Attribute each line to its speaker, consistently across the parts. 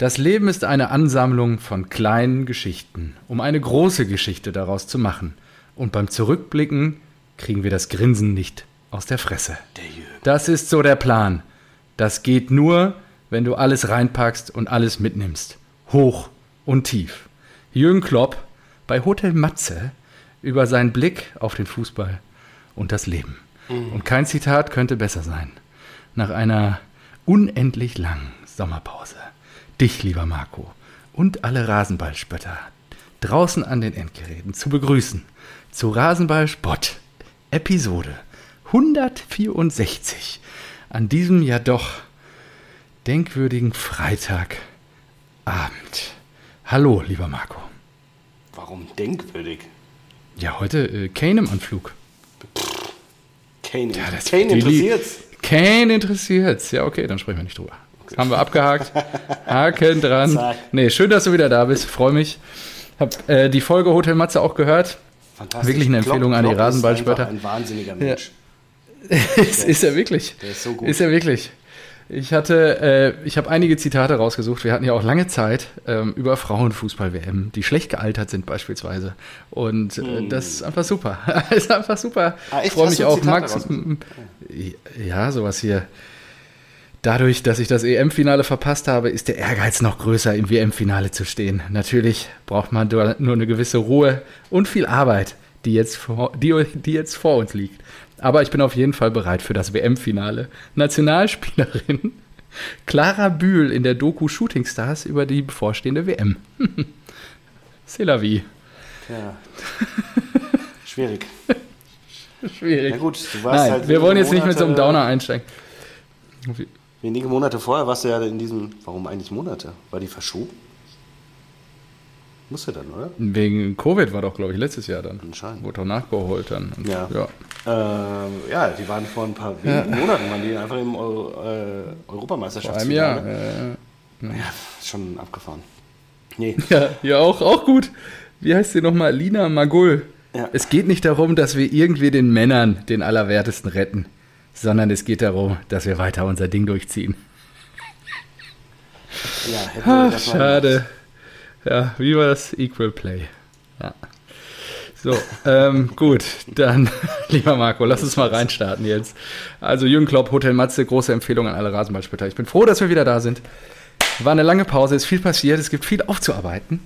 Speaker 1: Das Leben ist eine Ansammlung von kleinen Geschichten, um eine große Geschichte daraus zu machen. Und beim Zurückblicken kriegen wir das Grinsen nicht aus der Fresse. Das ist so der Plan. Das geht nur, wenn du alles reinpackst und alles mitnimmst. Hoch und tief. Jürgen Klopp bei Hotel Matze über seinen Blick auf den Fußball und das Leben. Und kein Zitat könnte besser sein. Nach einer unendlich langen Sommerpause. Dich, lieber Marco, und alle Rasenballspötter draußen an den Endgeräten zu begrüßen zu Rasenballspott Episode 164 an diesem ja doch denkwürdigen Freitagabend. Hallo, lieber Marco.
Speaker 2: Warum denkwürdig?
Speaker 1: Ja, heute äh, Kane im Anflug.
Speaker 2: Kane,
Speaker 1: Ja,
Speaker 2: Kane interessiert's.
Speaker 1: Kane interessiert's. Ja, okay, dann sprechen wir nicht drüber. Haben wir abgehakt. Haken dran.
Speaker 2: Zack.
Speaker 1: Nee, schön, dass du wieder da bist. Freue mich. Hab äh, die Folge Hotel Matze auch gehört.
Speaker 2: Fantastisch.
Speaker 1: Wirklich eine Empfehlung an die
Speaker 2: Klopp
Speaker 1: Rasenballspötter.
Speaker 2: Ein wahnsinniger Mensch.
Speaker 1: ist, ist er wirklich.
Speaker 2: Der ist so gut.
Speaker 1: Ist er wirklich. Ich hatte, äh, ich habe einige Zitate rausgesucht. Wir hatten ja auch lange Zeit ähm, über Frauenfußball-WM, die schlecht gealtert sind beispielsweise. Und äh, das ist einfach super. ist einfach super.
Speaker 2: Hm. Ah?
Speaker 1: Ich freue mich auch, Max. Ja, sowas hier. Dadurch, dass ich das EM-Finale verpasst habe, ist der Ehrgeiz noch größer, im WM-Finale zu stehen. Natürlich braucht man nur eine gewisse Ruhe und viel Arbeit, die jetzt vor, die, die jetzt vor uns liegt. Aber ich bin auf jeden Fall bereit für das WM-Finale. Nationalspielerin Clara Bühl in der Doku Shooting Stars über die bevorstehende WM. C'est la vie.
Speaker 2: Ja. Schwierig.
Speaker 1: Schwierig.
Speaker 2: Na gut, du warst
Speaker 1: Nein,
Speaker 2: halt
Speaker 1: wir wollen jetzt nicht mit so einem Downer einsteigen.
Speaker 2: Wenige Monate vorher warst du ja in diesem. Warum eigentlich Monate? War die verschoben? Musste dann, oder?
Speaker 1: Wegen Covid war doch, glaube ich, letztes Jahr dann.
Speaker 2: Anscheinend.
Speaker 1: Wurde doch nachgeholt dann. Und,
Speaker 2: Ja.
Speaker 1: ja.
Speaker 2: Ähm, ja, die waren vor ein paar wenigen Monaten, waren die einfach im Euro, äh,
Speaker 1: Vor einem. Jahr. Äh,
Speaker 2: Ja, schon abgefahren. Nee,
Speaker 1: ja, ja, auch, auch gut. Wie heißt sie nochmal? Lina Magul.
Speaker 2: Ja.
Speaker 1: Es geht nicht darum, dass wir irgendwie den Männern den Allerwertesten retten, sondern es geht darum, dass wir weiter unser Ding durchziehen.
Speaker 2: ja, wir
Speaker 1: Ach, schade. Ja, wie war das? Equal Play. Ja. So, ähm, gut, dann, lieber Marco, lass uns mal reinstarten jetzt. Also Jürgen Klopp, Hotel Matze, große Empfehlung an alle Rasenballspötter. Ich bin froh, dass wir wieder da sind. War eine lange Pause, ist viel passiert, es gibt viel aufzuarbeiten.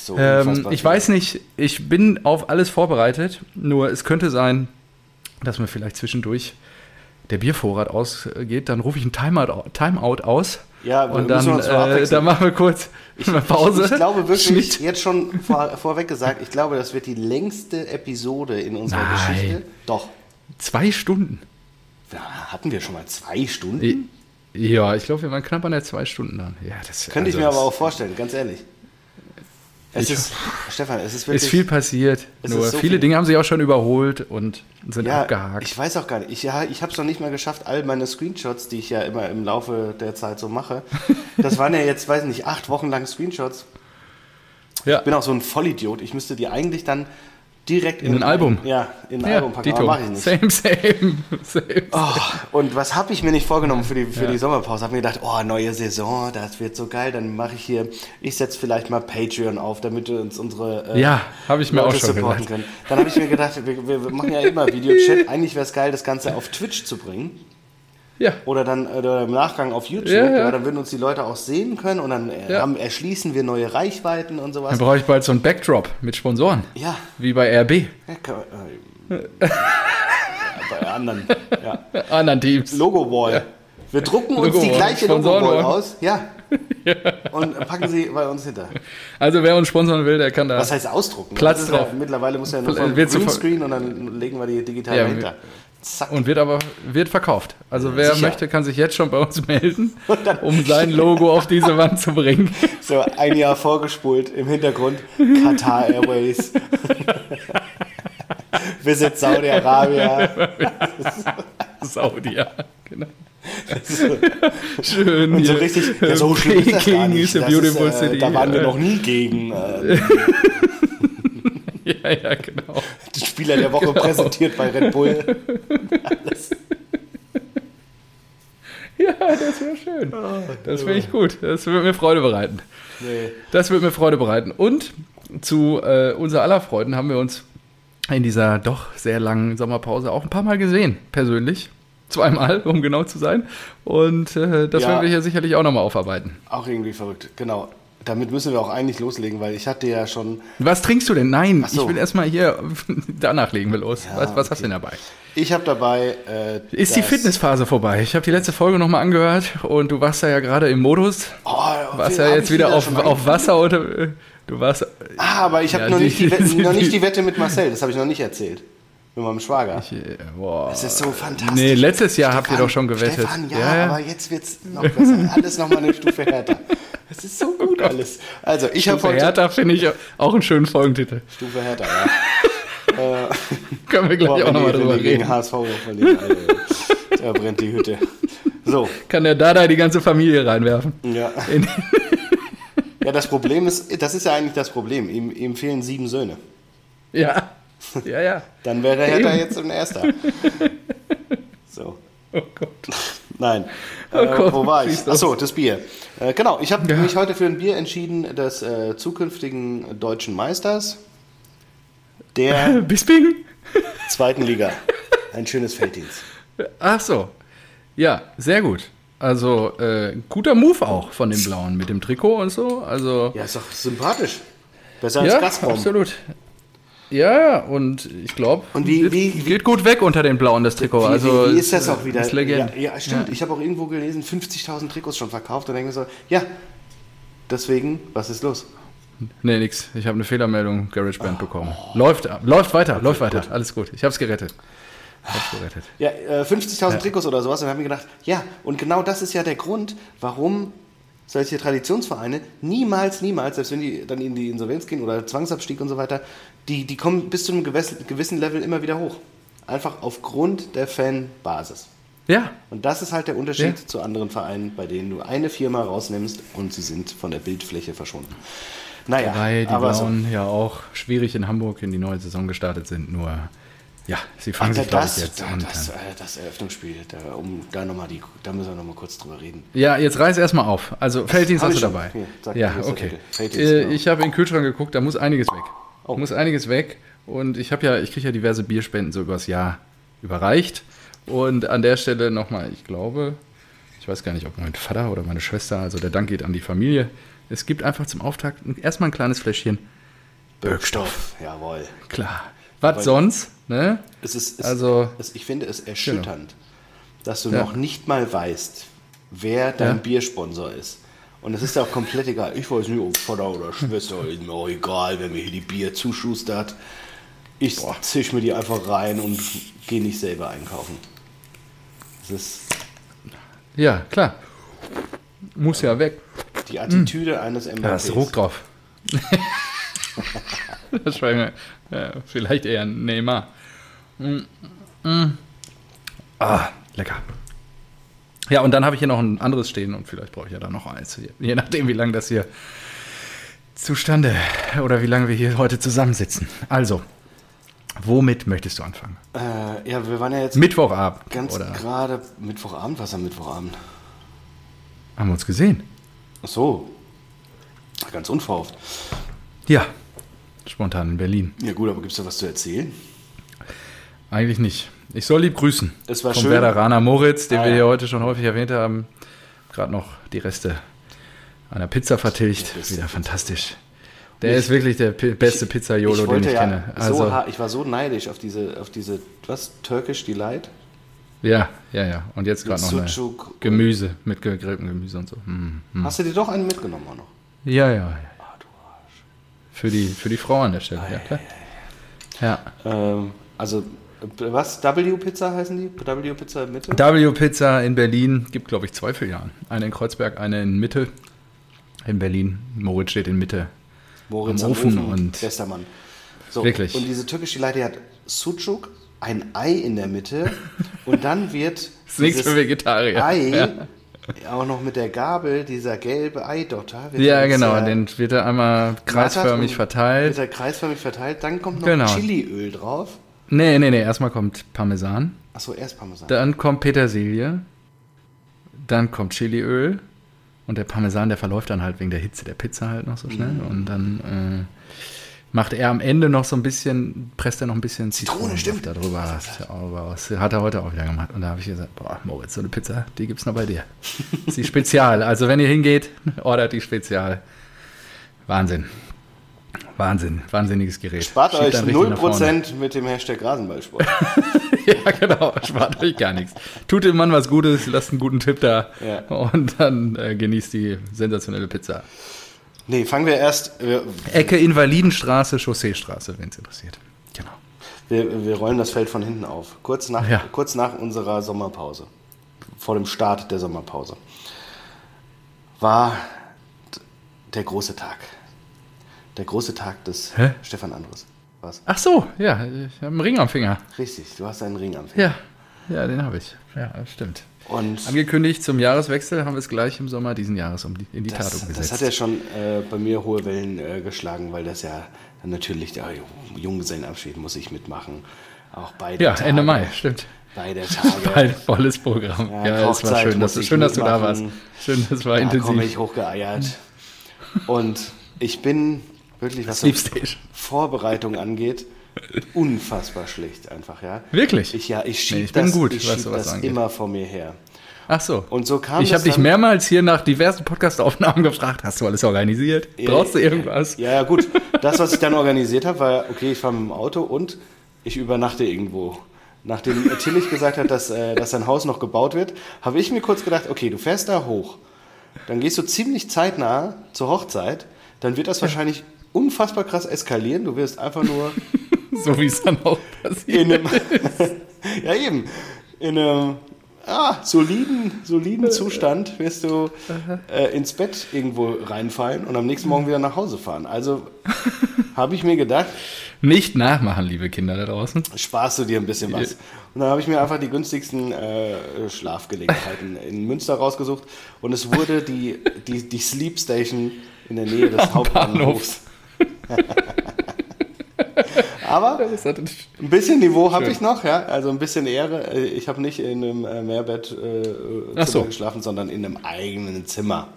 Speaker 2: So
Speaker 1: Ähm, ich weiß nicht, ich bin auf alles vorbereitet, nur es könnte sein, dass mir vielleicht zwischendurch der Biervorrat ausgeht, dann rufe ich ein Timeout, Timeout aus
Speaker 2: Ja,
Speaker 1: und dann, äh, dann machen wir kurz eine Pause.
Speaker 2: Ich, ich glaube wirklich,
Speaker 1: Schnitt.
Speaker 2: jetzt schon vor, vorweg gesagt, ich glaube, das wird die längste Episode in unserer
Speaker 1: Nein.
Speaker 2: Geschichte. Doch.
Speaker 1: Zwei Stunden.
Speaker 2: Ja, hatten wir schon mal zwei Stunden?
Speaker 1: Ja, ich glaube, wir waren knapp an der zwei Stunden dann. Ja, das
Speaker 2: Könnte ich
Speaker 1: also
Speaker 2: mir aber
Speaker 1: das
Speaker 2: auch vorstellen, ganz ehrlich. Es
Speaker 1: Ich-
Speaker 2: ist, Stefan, es ist wirklich.
Speaker 1: Ist viel passiert. Nur
Speaker 2: so
Speaker 1: viele
Speaker 2: viel.
Speaker 1: Dinge haben sich auch schon überholt und sind
Speaker 2: ja,
Speaker 1: abgehakt.
Speaker 2: ich weiß auch gar nicht. Ich, ja, ich habe es noch nicht mal geschafft, all meine Screenshots, die ich ja immer im Laufe der Zeit so mache. Das waren ja jetzt, weiß nicht, acht Wochen lang Screenshots.
Speaker 1: ja.
Speaker 2: Ich bin auch so ein Vollidiot. Ich müsste die eigentlich dann direkt
Speaker 1: In ein Album.
Speaker 2: Ja, in ein
Speaker 1: ja,
Speaker 2: Album packen,
Speaker 1: Dito.
Speaker 2: aber mache ich nicht.
Speaker 1: Same, same, same.
Speaker 2: Oh, und was habe ich mir nicht vorgenommen für die, für
Speaker 1: Ja.
Speaker 2: die Sommerpause? Habe mir gedacht, oh, neue Saison, das wird so geil. Dann mache ich hier, ich setze vielleicht mal Patreon auf, damit wir uns unsere äh,
Speaker 1: Ja, habe ich mir auch
Speaker 2: Leute
Speaker 1: schon
Speaker 2: supporten
Speaker 1: gedacht.
Speaker 2: können. Dann habe ich mir gedacht, wir, wir machen ja immer Videochat. Eigentlich wäre es geil, das Ganze auf Twitch zu bringen.
Speaker 1: Ja,
Speaker 2: Oder dann oder im Nachgang auf YouTube.
Speaker 1: Ja, ja.
Speaker 2: Ja, dann würden uns die Leute auch sehen können und dann äh,
Speaker 1: Ja.
Speaker 2: haben, erschließen wir neue Reichweiten und sowas.
Speaker 1: dann brauche ich bald so einen Backdrop mit Sponsoren.
Speaker 2: Ja,
Speaker 1: Wie bei RB.
Speaker 2: ja kann, äh, bei anderen. Ja.
Speaker 1: Anderen Teams.
Speaker 2: Logo-Wall. Wir drucken uns die gleiche. Logo-Wall aus. Ja. Und packen sie bei uns hinter.
Speaker 1: Also wer uns sponsern will, der kann da.
Speaker 2: Was heißt ausdrucken?
Speaker 1: Platz
Speaker 2: ist ja,
Speaker 1: drauf.
Speaker 2: mittlerweile muss ja nur vom Greenscreen und dann legen wir die digital
Speaker 1: Ja,
Speaker 2: dahinter. Zack.
Speaker 1: Und wird aber wird verkauft. Also wer
Speaker 2: Sicher.
Speaker 1: möchte, kann sich jetzt schon bei uns melden, um sein Logo auf diese Wand zu bringen.
Speaker 2: So ein Jahr vorgespult im Hintergrund Qatar Airways. Visit Saudi-Arabia.
Speaker 1: Saudi, ja, genau. Schön.
Speaker 2: Und so richtig, ja, so schlimm ist das gar nicht.
Speaker 1: is a
Speaker 2: Das ist, äh. Da waren wir noch nie gegen. Äh,
Speaker 1: Ja, ja, genau.
Speaker 2: den Spieler der Woche präsentiert bei Red Bull. Alles.
Speaker 1: Ja, das wäre schön. Das finde ich gut. Das wird mir Freude bereiten.
Speaker 2: Nee.
Speaker 1: Das wird mir Freude bereiten. Und zu äh, unser aller Freuden haben wir uns in dieser doch sehr langen Sommerpause auch ein paar Mal gesehen, persönlich. Zweimal, um genau zu sein. Und äh, das
Speaker 2: Ja.
Speaker 1: werden wir hier sicherlich auch nochmal aufarbeiten.
Speaker 2: Auch irgendwie verrückt, genau. Damit müssen wir auch eigentlich loslegen, weil ich hatte ja schon.
Speaker 1: Was trinkst du denn? Nein,
Speaker 2: so.
Speaker 1: ich will erstmal hier, danach legen wir los.
Speaker 2: Ja,
Speaker 1: was was hast
Speaker 2: okay.
Speaker 1: du denn dabei?
Speaker 2: Ich habe dabei. Äh,
Speaker 1: Ist die Fitnessphase vorbei? Ich habe die letzte Folge nochmal angehört und du warst da ja gerade im Modus.
Speaker 2: Oh,
Speaker 1: Warst ja
Speaker 2: ich
Speaker 1: jetzt wieder auf,
Speaker 2: schon mal
Speaker 1: auf Wasser oder äh, du warst.
Speaker 2: Ah, aber ich habe
Speaker 1: Ja,
Speaker 2: noch, nicht die Wette,
Speaker 1: die-
Speaker 2: noch nicht die Wette mit Marcel, das habe ich noch nicht erzählt. Mit meinem Schwager.
Speaker 1: äh, Boah.
Speaker 2: Das ist so fantastisch.
Speaker 1: Nee, letztes Jahr habt ihr doch schon gewettet.
Speaker 2: Stefan, ja,
Speaker 1: Ja, ja.
Speaker 2: aber jetzt wird's noch besser. Alles nochmal eine Stufe härter. Das ist so gut alles. Also, ich habe heute...
Speaker 1: Hertha finde ich auch einen schönen Folgentitel.
Speaker 2: Stufe härter, ja.
Speaker 1: Können wir gleich
Speaker 2: Boah,
Speaker 1: auch nochmal drüber
Speaker 2: die gegen
Speaker 1: reden.
Speaker 2: HSV verlieren, Alter, da brennt die Hütte. So,
Speaker 1: Kann der Dada die ganze Familie reinwerfen?
Speaker 2: ja. Ja, das Problem ist, das ist ja eigentlich das Problem. Ihm, ihm fehlen sieben Söhne.
Speaker 1: ja. Ja, ja.
Speaker 2: Dann wäre Hertha
Speaker 1: Eben.
Speaker 2: jetzt ein Erster. So.
Speaker 1: Oh Gott.
Speaker 2: Nein.
Speaker 1: Oh
Speaker 2: äh,
Speaker 1: Gott,
Speaker 2: wo war ich? Achso, das Bier. Äh, genau, ich habe
Speaker 1: Ja.
Speaker 2: mich heute für ein Bier entschieden des äh, zukünftigen deutschen Meisters der
Speaker 1: Bisping?
Speaker 2: zweiten Liga. Ein schönes Felddienst.
Speaker 1: Ach so. Ja, sehr gut. Also, äh, guter Move auch von den Blauen mit dem Trikot und so. Also,
Speaker 2: Ja, ist doch sympathisch. Besser als
Speaker 1: ja,
Speaker 2: Gazprom.
Speaker 1: absolut. Ja, ja, und ich glaube,
Speaker 2: Und wie- wie- wie-
Speaker 1: geht gut weg unter den Blauen, das Trikot.
Speaker 2: Wie,
Speaker 1: also,
Speaker 2: wie, ist das auch wieder?
Speaker 1: Ist.
Speaker 2: Ja, ja stimmt. Ich habe auch irgendwo gelesen, 50.000 Trikots schon verkauft. Und denke mir so, ja, deswegen, was ist los?
Speaker 1: Nee, nix. Ich habe eine Fehlermeldung GarageBand bekommen. Läuft, läuft weiter, läuft weiter. Alles gut. Ich habe es gerettet. Ich.
Speaker 2: Ja, äh, 50.000 Trikots oder sowas. Und dann habe ich mir gedacht, ja, und genau das ist ja der Grund, warum solche Traditionsvereine niemals, niemals, selbst wenn die dann in die Insolvenz gehen oder Zwangsabstieg und so weiter, die, die kommen bis zu einem gewissen Level immer wieder hoch. Einfach aufgrund der Fanbasis.
Speaker 1: Ja,
Speaker 2: Und das ist halt der Unterschied
Speaker 1: Ja.
Speaker 2: zu anderen Vereinen, bei denen du eine Firma rausnimmst und sie sind von der Bildfläche verschwunden. Naja,
Speaker 1: weil die
Speaker 2: aber so.
Speaker 1: Blauen ja auch schwierig in Hamburg in die neue Saison gestartet sind. Nur, ja, sie fangen sich,
Speaker 2: das,
Speaker 1: ich, jetzt an.
Speaker 2: das, äh, das Eröffnungsspiel, da, um da nochmal die, da müssen wir nochmal kurz drüber reden.
Speaker 1: Ja, jetzt reiß erstmal auf. Also Felddienst hast du
Speaker 2: schon.
Speaker 1: dabei.
Speaker 2: Hier,
Speaker 1: ja, okay. Äh,
Speaker 2: genau.
Speaker 1: Ich habe in den Kühlschrank geguckt, da muss einiges weg.
Speaker 2: Oh.
Speaker 1: Muss einiges weg. Und ich habe ja, ich kriege ja diverse Bierspenden so übers Jahr überreicht. Und an der Stelle nochmal, ich glaube, ich weiß gar nicht, ob mein Vater oder meine Schwester, also der Dank geht an die Familie. Es gibt einfach zum Auftakt erstmal ein kleines Fläschchen.
Speaker 2: Birkstoff, jawohl.
Speaker 1: Klar. Was sonst? Ne?
Speaker 2: Es ist, es,
Speaker 1: Also-
Speaker 2: es, ich finde es erschütternd, dass du
Speaker 1: Ja.
Speaker 2: noch nicht mal weißt, wer dein
Speaker 1: Ja.
Speaker 2: Biersponsor ist. Und es ist ja auch komplett egal. Ich weiß nicht, ob Vater oder Schwester, ist mir auch egal, wer mir hier die Bier zuschustert. Ich zisch mir die einfach rein und gehe nicht selber einkaufen. Das ist
Speaker 1: Ja, klar. Muss ja weg.
Speaker 2: die Attitüde eines MVPs.
Speaker 1: Da ist Druck drauf. das war mir, ja, vielleicht eher ein Neymar. Mm, mm. Ah, lecker. Ja, und dann habe ich hier noch ein anderes stehen und vielleicht brauche ich ja da noch eins. Je nachdem, wie lange das hier zustande oder wie lange wir hier heute zusammensitzen. Also, womit möchtest du anfangen?
Speaker 2: Äh, ja, wir waren ja jetzt
Speaker 1: Mittwochabend,
Speaker 2: ganz
Speaker 1: oder?
Speaker 2: gerade Mittwochabend. Was am Mittwochabend?
Speaker 1: Haben wir uns gesehen?
Speaker 2: Ach so. Ganz unverhofft.
Speaker 1: Ja, spontan in Berlin.
Speaker 2: Ja gut, aber gibt es da was zu erzählen?
Speaker 1: Eigentlich nicht. Ich soll lieb grüßen.
Speaker 2: Es war
Speaker 1: Vom
Speaker 2: schön.
Speaker 1: Werderaner Moritz, den
Speaker 2: Ah,
Speaker 1: wir
Speaker 2: ja.
Speaker 1: hier heute schon häufig erwähnt haben. Gerade noch die Reste einer Pizza vertilgt. Wieder fantastisch. Der ist wirklich der beste Pizzaiolo, den
Speaker 2: wollte
Speaker 1: ich
Speaker 2: ja
Speaker 1: kenne.
Speaker 2: so
Speaker 1: Also,
Speaker 2: ha- ich war so neidisch auf diese, auf diese, was, Turkish Delight?
Speaker 1: ja, ja, ja. Und jetzt gerade noch eine Gemüse, mit gegrilltem Gemüse und so. Hm, hm.
Speaker 2: Hast du dir doch einen mitgenommen auch noch?
Speaker 1: Ja, ja, ja. Für die, für die Frau an der Stelle, ja klar. Ja.
Speaker 2: Ähm, also, was? W-Pizza heißen die? W-Pizza Mitte?
Speaker 1: W-Pizza in Berlin gibt, glaube ich, zwei Filialen. Eine in Kreuzberg, eine in Mitte. In Berlin. Moritz steht in Mitte.
Speaker 2: Moritz
Speaker 1: am Ofen und-
Speaker 2: Bester Mann. So,
Speaker 1: Wirklich.
Speaker 2: Und diese Delight, die hat Sucuk, ein Ei in der Mitte und dann wird
Speaker 1: Das
Speaker 2: dieses. Ei
Speaker 1: Ja.
Speaker 2: Auch noch mit der Gabel, dieser gelbe Eidotter. wird
Speaker 1: Ja, genau,
Speaker 2: äh,
Speaker 1: den wird er einmal kreisförmig verteilt.
Speaker 2: Wird er kreisförmig verteilt, dann kommt noch
Speaker 1: Genau.
Speaker 2: Chiliöl drauf.
Speaker 1: Nee, nee, nee, erstmal kommt Parmesan,
Speaker 2: Achso, erst Parmesan.
Speaker 1: dann kommt Petersilie, dann kommt Chiliöl und der Parmesan, der verläuft dann halt wegen der Hitze der Pizza halt noch so schnell.
Speaker 2: Mhm.
Speaker 1: Und dann äh, macht er am Ende noch so ein bisschen, presst er noch ein bisschen
Speaker 2: Zitrone, stimmt.
Speaker 1: da drüber. Das hat er auch- das hat er heute auch wieder gemacht. Und da habe ich gesagt, boah, Moritz, so eine Pizza, die gibt's noch bei dir. Das ist die Spezial. Also wenn ihr hingeht, ordert die Spezial. Wahnsinn. Wahnsinn. Wahnsinniges Gerät.
Speaker 2: Spart
Speaker 1: Schiebt
Speaker 2: euch
Speaker 1: dann richtig nach vorne.
Speaker 2: 0% mit dem Hashtag Rasenballsport.
Speaker 1: Ja, genau. Spart euch gar nichts. Tut dem Mann was Gutes, lasst einen guten Tipp da
Speaker 2: Ja.
Speaker 1: und dann äh, genießt die sensationelle Pizza.
Speaker 2: Nee, fangen wir erst, wir,
Speaker 1: Ecke Invalidenstraße, Chausseestraße, wenn es interessiert. Genau.
Speaker 2: wir, wir rollen das Feld von hinten auf. Kurz nach,
Speaker 1: Ja.
Speaker 2: kurz nach unserer Sommerpause, vor dem Start der Sommerpause, war der große Tag. Der große Tag des
Speaker 1: Hä?
Speaker 2: Stefan Andres. Was?
Speaker 1: Ach so, ja, ich habe einen Ring am Finger.
Speaker 2: Richtig, du hast einen Ring am Finger.
Speaker 1: Ja, ja, den habe ich. Ja, stimmt.
Speaker 2: Und
Speaker 1: Angekündigt zum Jahreswechsel haben wir es gleich im Sommer diesen Jahres um die, in die Tat umgesetzt.
Speaker 2: das hat ja schon äh, bei mir hohe Wellen äh, geschlagen, weil das ja dann natürlich der Junggesellenabschied muss ich mitmachen. Auch beide
Speaker 1: ja,
Speaker 2: Tage.
Speaker 1: Ende Mai, stimmt.
Speaker 2: Beide Tage.
Speaker 1: Bald volles Programm.
Speaker 2: Ja,
Speaker 1: Ja, es war schön, dass, schön dass du da warst. Schön, das war
Speaker 2: Da komme
Speaker 1: intensiv.
Speaker 2: ich hochgeeiert. Und ich bin wirklich, was. Vorbereitung angeht, unfassbar schlecht einfach, ja.
Speaker 1: Wirklich?
Speaker 2: Ich, ja, ich schieb
Speaker 1: Nee, ich
Speaker 2: das,
Speaker 1: gut,
Speaker 2: ich schieb das
Speaker 1: angeht.
Speaker 2: immer vor mir her.
Speaker 1: Ach so.
Speaker 2: Und so kam
Speaker 1: ich habe dich mehrmals hier nach diversen Podcast-Aufnahmen gefragt, hast du alles organisiert? Brauchst du irgendwas?
Speaker 2: Ja, ja, gut. Das, was ich dann organisiert habe, war, okay, ich fahre mit dem Auto und ich übernachte irgendwo. Nachdem Tillich gesagt hat, dass, äh, dass sein Haus noch gebaut wird, habe ich mir kurz gedacht, okay, du fährst da hoch. Dann gehst du ziemlich zeitnah zur Hochzeit. Dann wird das wahrscheinlich unfassbar krass eskalieren. Du wirst einfach nur
Speaker 1: So wie es dann auch passiert.
Speaker 2: in einem, ja eben, in einem ah, soliden, soliden Zustand wirst du äh, ins Bett irgendwo reinfallen und am nächsten Morgen wieder nach Hause fahren. Also habe ich mir gedacht,
Speaker 1: Nicht nachmachen, liebe Kinder da draußen.
Speaker 2: sparst du dir ein bisschen was. Und dann habe ich mir einfach die günstigsten äh, Schlafgelegenheiten in Münster rausgesucht und es wurde die, die, die Sleep Station in der Nähe des Hauptbahnhofs. Aber
Speaker 1: hat
Speaker 2: ein bisschen Niveau habe ich noch, ja. Also ein bisschen Ehre. Äh, Ich habe nicht in einem äh, Mehrbett äh,
Speaker 1: Ach so.
Speaker 2: Geschlafen, sondern in einem eigenen Zimmer.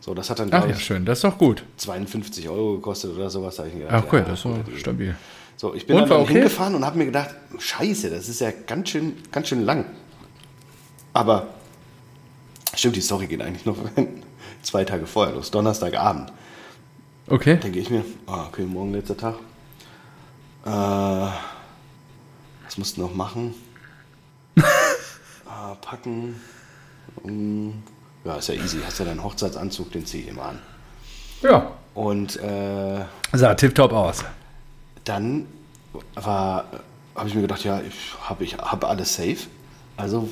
Speaker 2: So, das hat dann,
Speaker 1: Ach ja, schön, das ist doch gut.
Speaker 2: 52 Euro gekostet oder sowas. Da hab ich
Speaker 1: Ach,
Speaker 2: gedacht,
Speaker 1: okay,
Speaker 2: ja,
Speaker 1: das ist stabil.
Speaker 2: So, ich bin
Speaker 1: Und,
Speaker 2: dann,
Speaker 1: okay?
Speaker 2: hingefahren und habe mir gedacht, scheiße, das ist ja ganz schön, ganz schön lang. Aber, stimmt, die Story geht eigentlich noch zwei Tage vorher los, Donnerstagabend.
Speaker 1: Okay.
Speaker 2: Denke ich mir, ah, okay, morgen letzter Tag. Äh, was musst du noch machen? ah, packen. Mm, ja, ist ja easy. Hast ja deinen Hochzeitsanzug, den zieh ich immer an.
Speaker 1: Ja.
Speaker 2: Und äh,
Speaker 1: Sah tipptopp aus.
Speaker 2: dann war, habe ich mir gedacht, ja, ich habe ich hab alles safe. Also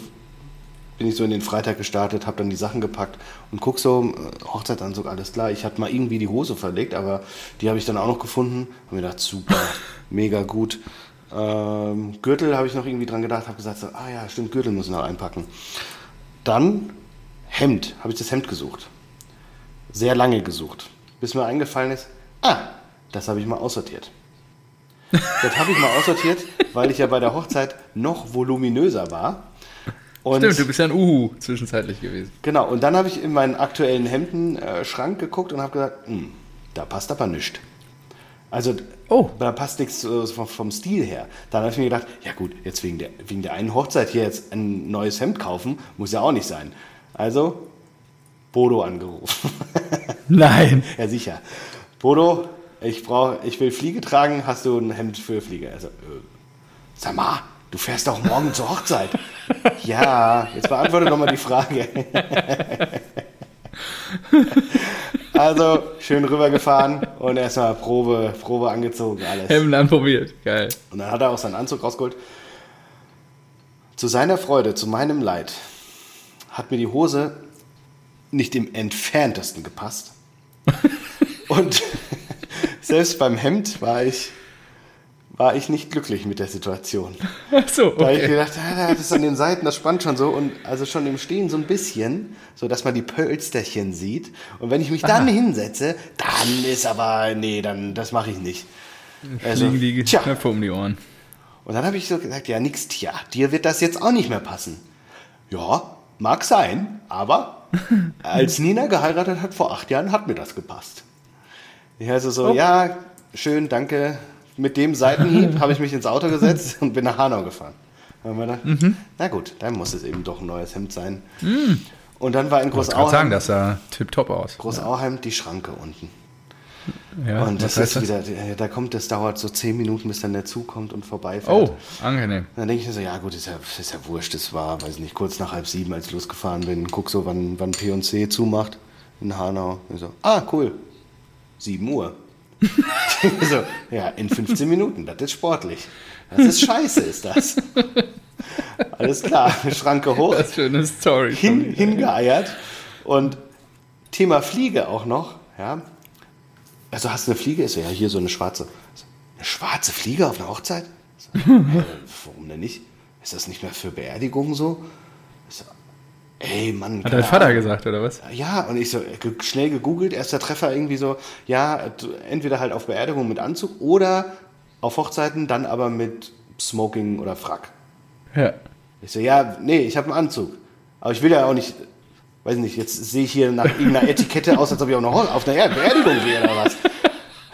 Speaker 2: bin ich so in den Freitag gestartet, habe dann die Sachen gepackt und guck so, äh, Hochzeitsanzug, alles klar. Ich hatte mal irgendwie die Hose verlegt, aber die habe ich dann auch noch gefunden. Habe mir gedacht, super, mega gut. Ähm, Gürtel habe ich noch irgendwie dran gedacht, habe gesagt, so, ah ja, stimmt, Gürtel muss ich noch einpacken. Dann Hemd, habe ich das Hemd gesucht. Sehr lange gesucht, bis mir eingefallen ist, ah, das habe ich mal aussortiert. Das habe ich mal aussortiert, weil ich ja bei der Hochzeit noch voluminöser war. Und
Speaker 1: Stimmt, du bist ja ein Uhu zwischenzeitlich gewesen.
Speaker 2: Genau, und dann habe ich in meinen aktuellen Hemdenschrank geguckt und habe gesagt, hm, da passt aber nichts. Also,
Speaker 1: Oh.
Speaker 2: da passt nichts äh, vom, vom Stil her. Dann habe ich mir gedacht, ja gut, jetzt wegen der, wegen der einen Hochzeit hier jetzt ein neues Hemd kaufen, muss ja auch nicht sein. Also, Bodo angerufen.
Speaker 1: Nein.
Speaker 2: ja, sicher. Bodo, ich, brauch, ich will Fliege tragen, hast du ein Hemd für Fliege? Also, äh, sag mal, du fährst doch morgen zur Hochzeit. ja, jetzt beantworte doch mal die Frage. also, schön rübergefahren und erstmal Probe, Probe angezogen, alles.
Speaker 1: Hemden anprobiert. Geil.
Speaker 2: Und dann hat er auch seinen Anzug rausgeholt. Zu seiner Freude, zu meinem Leid, hat mir die Hose nicht im entferntesten gepasst. Und selbst beim Hemd war ich, war ich nicht glücklich mit der Situation.
Speaker 1: Ach so,
Speaker 2: Da habe ich
Speaker 1: okay.
Speaker 2: gedacht, ah, das ist an den Seiten, das spannt schon so und also schon im Stehen so ein bisschen, so dass man die Pölsterchen sieht. Und wenn ich mich dann hinsetze, dann ist aber, nee, dann, das mache ich nicht. Also,
Speaker 1: Fliegen die
Speaker 2: tja,
Speaker 1: Knöpfe um die Ohren.
Speaker 2: und dann habe ich so gesagt, ja, nix, tja, dir wird das jetzt auch nicht mehr passen. Ja, mag sein, aber als Nina geheiratet hat vor acht Jahren, hat mir das gepasst. Ich also so, oh. ja, schön, danke. Mit dem Seitenhieb habe ich mich ins Auto gesetzt und bin nach Hanau gefahren. Gedacht, mhm. Na gut, dann muss es eben doch ein neues Hemd sein. Mhm. Und dann war in Großauheim. Ich
Speaker 1: sagen, das sah tipptopp aus.
Speaker 2: Großauheim die Schranke unten. Ja, und das ist das? wieder, da kommt, das dauert so zehn Minuten, bis dann der Zug kommt und vorbeifährt.
Speaker 1: Oh, angenehm.
Speaker 2: Dann denke ich mir so, ja gut, ist ja, ist ja wurscht, das war, weiß nicht, kurz nach halb sieben, als ich losgefahren bin, guck so, wann, wann P&C zumacht in Hanau. Ich so, ah, cool, sieben Uhr. so, ja, in 15 Minuten, das ist sportlich. Das ist scheiße, ist das. Alles klar, Schranke hoch.
Speaker 1: Das ist eine Story.
Speaker 2: Hin, hingeeiert. Und Thema Fliege auch noch, ja. Also hast du eine Fliege? Ist ja hier so eine schwarze. Eine schwarze Fliege auf einer Hochzeit? So, äh, warum denn nicht? Ist das nicht mehr für Beerdigungen so? so ey, Mann.
Speaker 1: Hat dein Vater gesagt, oder was?
Speaker 2: Ja, und ich so schnell gegoogelt, erster Treffer irgendwie so, ja, entweder halt auf Beerdigung mit Anzug oder auf Hochzeiten, dann aber mit Smoking oder Frack.
Speaker 1: Ja.
Speaker 2: Ich so, ja, nee, ich habe einen Anzug. Aber ich will ja auch nicht, weiß nicht, jetzt sehe ich hier nach irgendeiner Etikette aus, als ob ich auch noch auf einer Beerdigung wäre oder was.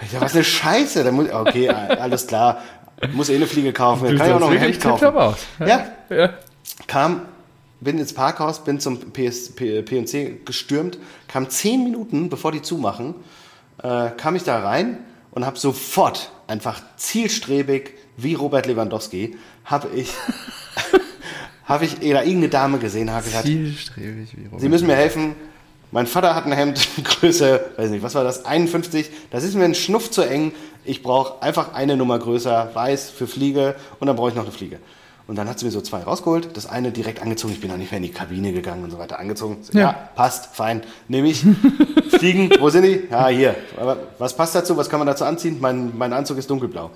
Speaker 2: Ich so, was eine Scheiße. Da muss, okay, alles klar. Muss eh eine Fliege kaufen. Du Kann ich auch noch ein Hemd kaufen. Aus. Ja. ja. Kam, bin ins Parkhaus, bin zum P&C gestürmt, kam zehn Minuten, bevor die zumachen, äh, kam ich da rein und habe sofort einfach zielstrebig wie Robert Lewandowski habe ich habe ich oder irgendeine Dame gesehen, habe gesagt, zielstrebig wie Robert Sie müssen mir helfen. Mein Vater hat ein Hemd Größe, weiß nicht, was war das? 51. Das ist mir ein Schnuff zu eng. Ich brauche einfach eine Nummer größer, weiß für Fliege und dann brauche ich noch eine Fliege. Und dann hat sie mir so zwei rausgeholt. Das eine direkt angezogen. Ich bin auch nicht mehr in die Kabine gegangen und so weiter. Angezogen. Ja, ja passt, fein. Nehme ich. Fliegen, wo sind die? Ja, hier. Aber was passt dazu? Was kann man dazu anziehen? Mein, mein Anzug ist dunkelblau.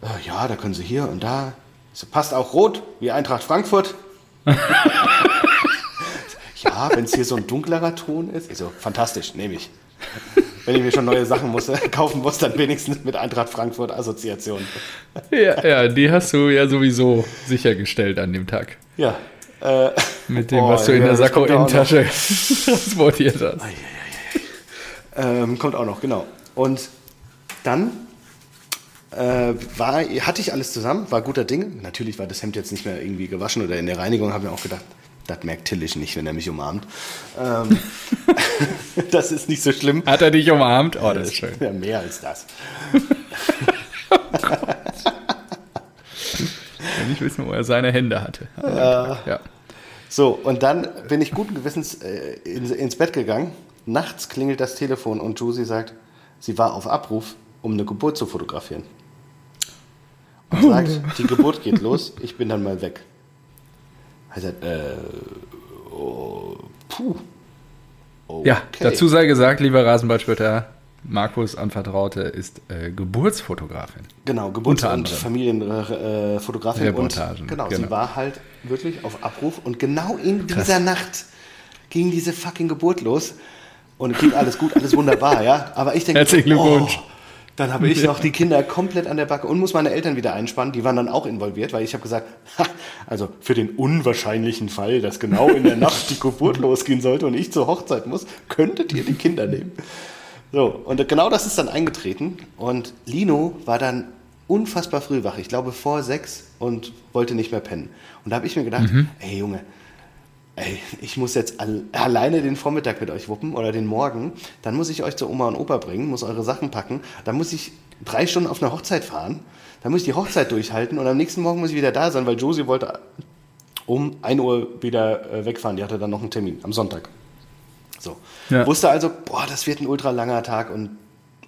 Speaker 2: Äh, ja, da können Sie hier und da. So, passt auch rot, wie Eintracht Frankfurt. ja, wenn es hier so ein dunklerer Ton ist. Ich so, fantastisch, nehme ich. Wenn ich mir schon neue Sachen muss, kaufen muss, dann wenigstens mit Eintracht Frankfurt Assoziation.
Speaker 1: Ja, ja, die hast du ja sowieso sichergestellt an dem Tag.
Speaker 2: Ja.
Speaker 1: Äh, mit dem, oh, was du in ja, der Sakko-Innentasche transportiert hast.
Speaker 2: Ähm, kommt auch noch, genau. Und dann äh, war, hatte ich alles zusammen, war guter Ding. Natürlich war das Hemd jetzt nicht mehr irgendwie gewaschen oder in der Reinigung, habe mir auch gedacht, das merkt Tillich nicht, wenn er mich umarmt. Ähm, das ist nicht so schlimm.
Speaker 1: Hat er dich umarmt? Oh, das ist schön.
Speaker 2: Ja, mehr als das.
Speaker 1: oh ich wissen, wo er seine Hände hatte.
Speaker 2: Äh, ja. So, und dann bin ich guten Gewissens äh, ins, ins Bett gegangen. Nachts klingelt das Telefon und Josie sagt, sie war auf Abruf, um eine Geburt zu fotografieren und sagt, die Geburt geht los, ich bin dann mal weg. Er sagt, äh, oh, puh.
Speaker 1: Okay. Ja, dazu sei gesagt, lieber Rasenballspötter, Markus Anvertraute ist äh, Geburtsfotografin.
Speaker 2: Genau, Geburts- und Familienfotografin. Äh, Reportagen. Und, genau, genau, sie war halt wirklich auf Abruf und genau in Krass. dieser Nacht ging diese fucking Geburt los. Und ging alles gut, alles wunderbar, ja. Aber ich denke,
Speaker 1: Herzlichen Glückwunsch. Oh,
Speaker 2: dann habe ich noch die Kinder komplett an der Backe und muss meine Eltern wieder einspannen. Die waren dann auch involviert, weil ich habe gesagt, ha, also für den unwahrscheinlichen Fall, dass genau in der Nacht die Geburt losgehen sollte und ich zur Hochzeit muss, könntet ihr die Kinder nehmen. So, und genau das ist dann eingetreten. Und Lino war dann unfassbar früh wach. Ich glaube vor sechs und wollte nicht mehr pennen. Und da habe ich mir gedacht, mhm. ey Junge, ey, ich muss jetzt al alleine den Vormittag mit euch wuppen oder den Morgen, dann muss ich euch zur Oma und Opa bringen, muss eure Sachen packen, dann muss ich drei Stunden auf eine Hochzeit fahren, dann muss ich die Hochzeit durchhalten und am nächsten Morgen muss ich wieder da sein, weil Josie wollte um 1 Uhr wieder äh, wegfahren, die hatte dann noch einen Termin am Sonntag. So. Ja. Wusste also, boah, das wird ein ultra langer Tag und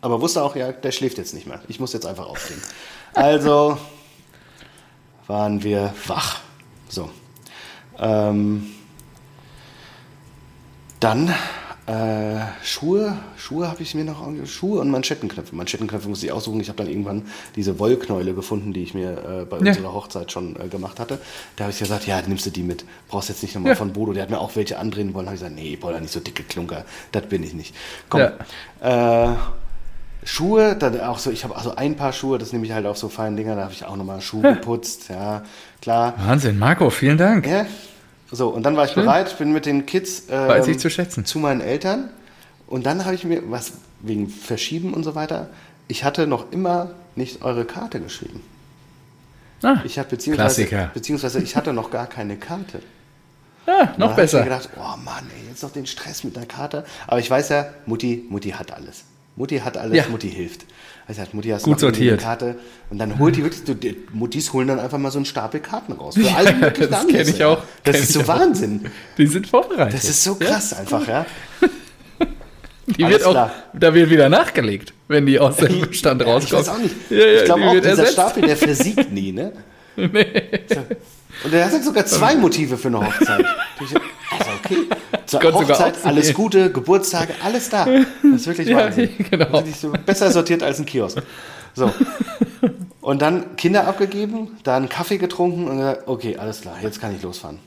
Speaker 2: aber wusste auch, ja, der schläft jetzt nicht mehr. Ich muss jetzt einfach aufstehen. Also waren wir wach. So. Ähm, dann äh, Schuhe, Schuhe habe ich mir noch Schuhe und Manschettenknöpfe. Manschettenknöpfe musste ich aussuchen. Ich habe dann irgendwann diese Wollknäule gefunden, die ich mir äh, bei ja. unserer Hochzeit schon äh, gemacht hatte. Da habe ich gesagt, ja, nimmst du die mit. Brauchst jetzt nicht nochmal ja. von Bodo. Der hat mir auch welche andrehen wollen. Da habe ich gesagt, nee, ich brauche nicht so dicke Klunker. Das bin ich nicht. Komm. Ja. Äh, Schuhe, dann auch so, ich habe also ein paar Schuhe, das nehme ich halt auf so feinen Dinger, da habe ich auch nochmal Schuhe geputzt, ja, klar.
Speaker 1: Wahnsinn, Marco, vielen Dank.
Speaker 2: Ja, So, und dann war ich
Speaker 1: Schön.
Speaker 2: bereit, bin mit den Kids ähm,
Speaker 1: ich zu schätzen.
Speaker 2: zu meinen Eltern. Und dann habe ich mir, was wegen Verschieben und so weiter, ich hatte noch immer nicht eure Karte geschrieben.
Speaker 1: Ah,
Speaker 2: Ich habe beziehungsweise,
Speaker 1: Klassiker.
Speaker 2: beziehungsweise ich hatte noch gar keine Karte.
Speaker 1: ah,
Speaker 2: Dann
Speaker 1: noch
Speaker 2: Ich
Speaker 1: besser.
Speaker 2: mir gedacht, oh Mann, ey, jetzt noch den Stress mit der Karte. Aber ich weiß ja, Mutti, Mutti hat alles. Mutti hat alles,
Speaker 1: Ja.
Speaker 2: Mutti hilft. Ich sag, Mutti hast
Speaker 1: Gut sortiert.
Speaker 2: eine Karte. Und dann holt die wirklich, du, die Muttis holen dann einfach mal so einen Stapel Karten raus. Für alle möglichen
Speaker 1: das kenn
Speaker 2: Anlässe,
Speaker 1: ich
Speaker 2: ja.
Speaker 1: auch,
Speaker 2: Das ist so
Speaker 1: auch.
Speaker 2: Wahnsinn.
Speaker 1: Die sind vorbereitet.
Speaker 2: Das ist so krass einfach, ja.
Speaker 1: Die
Speaker 2: Alles
Speaker 1: wird auch,
Speaker 2: klar.
Speaker 1: da wird wieder nachgelegt, wenn die aus dem Bestand
Speaker 2: Ja,
Speaker 1: rauskommt.
Speaker 2: Ich weiß auch nicht.
Speaker 1: Ja, ja,
Speaker 2: ich glaube auch, dieser
Speaker 1: ersetzt.
Speaker 2: Stapel, der versiegt nie, ne? So. Und er hat sogar zwei Motive für eine Hochzeit. Ich so, Also okay. Zur
Speaker 1: Gott
Speaker 2: Hochzeit, alles Gute, Geburtstage, alles da. Das ist wirklich
Speaker 1: Ja,
Speaker 2: Wahnsinn.
Speaker 1: genau.
Speaker 2: So besser sortiert als ein Kiosk. So. Und dann Kinder abgegeben, dann Kaffee getrunken und gesagt, okay, alles klar, jetzt kann ich losfahren.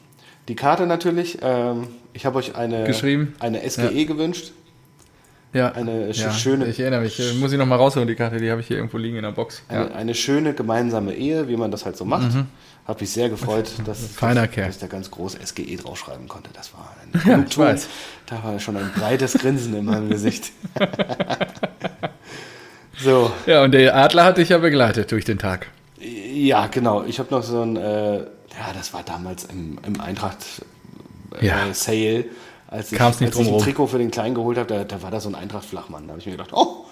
Speaker 2: Die Karte natürlich, ähm, ich habe euch eine,
Speaker 1: Geschrieben.
Speaker 2: eine SGE gewünscht.
Speaker 1: Ja,
Speaker 2: Eine
Speaker 1: ja,
Speaker 2: schöne-
Speaker 1: Ich erinnere mich. Äh, Muss ich noch mal rausholen, die Karte, die habe ich hier irgendwo liegen in der Box.
Speaker 2: Eine,
Speaker 1: Ja.
Speaker 2: eine schöne gemeinsame Ehe, wie man das halt so macht. Habe mich sehr gefreut, dass.
Speaker 1: Feiner Kerl.
Speaker 2: dass ich da ganz groß SGE draufschreiben konnte. Das war eine
Speaker 1: Ja, ich weiß.
Speaker 2: Da war schon ein breites Grinsen in meinem Gesicht. so,
Speaker 1: ja, und der Adler hat dich ja begleitet durch den Tag.
Speaker 2: ja, genau. Ich habe noch so ein, äh, ja, das war damals im, im Eintracht äh,
Speaker 1: Ja.
Speaker 2: Sale. Als ich, als ich ein. Trikot für den Kleinen geholt habe, da, da war da so ein Eintracht-Flachmann. Da habe ich mir gedacht, oh,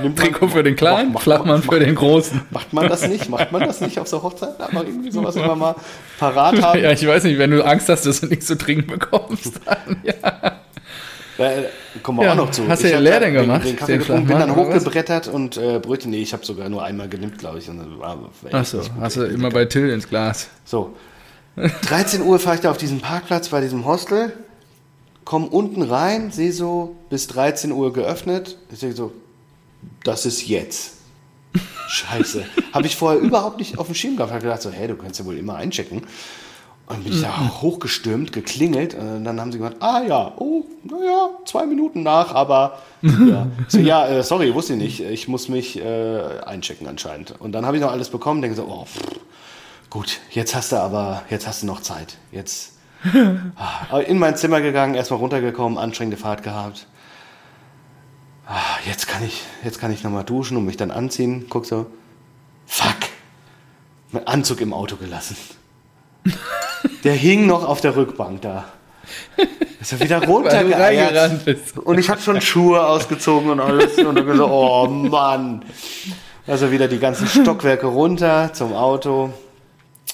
Speaker 2: nimmt man-
Speaker 1: Trikot für den Kleinen,
Speaker 2: macht-
Speaker 1: Flachmann für den Großen.
Speaker 2: Macht man das nicht? Macht man das nicht auf so Hochzeiten? Aber irgendwie sowas immer mal parat haben.
Speaker 1: Ja, ich weiß nicht, wenn du Angst hast, dass du nichts zu trinken bekommst. Dann, ja.
Speaker 2: Äh, kommen wir
Speaker 1: Ja,
Speaker 2: auch noch zu.
Speaker 1: hast du
Speaker 2: Ich
Speaker 1: den
Speaker 2: hab
Speaker 1: Lehrling
Speaker 2: den-
Speaker 1: gemacht,
Speaker 2: Den Kaffee
Speaker 1: den
Speaker 2: getrunken, bin dann hochgebrettert und äh, Brötchen, nee, ich habe sogar nur einmal genimmt, glaube ich. Und war,
Speaker 1: Achso, hast du immer bei Till ins Glas.
Speaker 2: So, 13 Uhr fahre ich da auf diesen Parkplatz bei diesem Hostel, komm unten rein, sehe so, bis 13 Uhr geöffnet. Ich denke so, das ist jetzt. Scheiße. Habe ich vorher überhaupt nicht auf dem Schirm gehabt. Habe gedacht so, hey, du kannst ja wohl immer einchecken. Und dann bin ich da hochgestürmt, geklingelt. Und dann haben sie gesagt, ah ja, oh, naja, zwei Minuten nach, aber ja. So, ja, äh, sorry, wusste ich nicht. Ich muss mich äh, einchecken anscheinend. Und dann habe ich noch alles bekommen, denke so, oh, pff, gut, jetzt hast du aber, jetzt hast du noch Zeit. Jetzt Ah, in mein Zimmer gegangen, erstmal runtergekommen, anstrengende Fahrt gehabt. Ah, Jetzt kann ich, jetzt kann ich nochmal duschen und mich dann anziehen. Guck so, fuck, mein Anzug im Auto gelassen. Der hing noch auf der Rückbank da. Ist er wieder
Speaker 1: bist.
Speaker 2: Und ich habe schon Schuhe ausgezogen und alles. Und dann gesagt, oh Mann. Also wieder die ganzen Stockwerke runter zum Auto.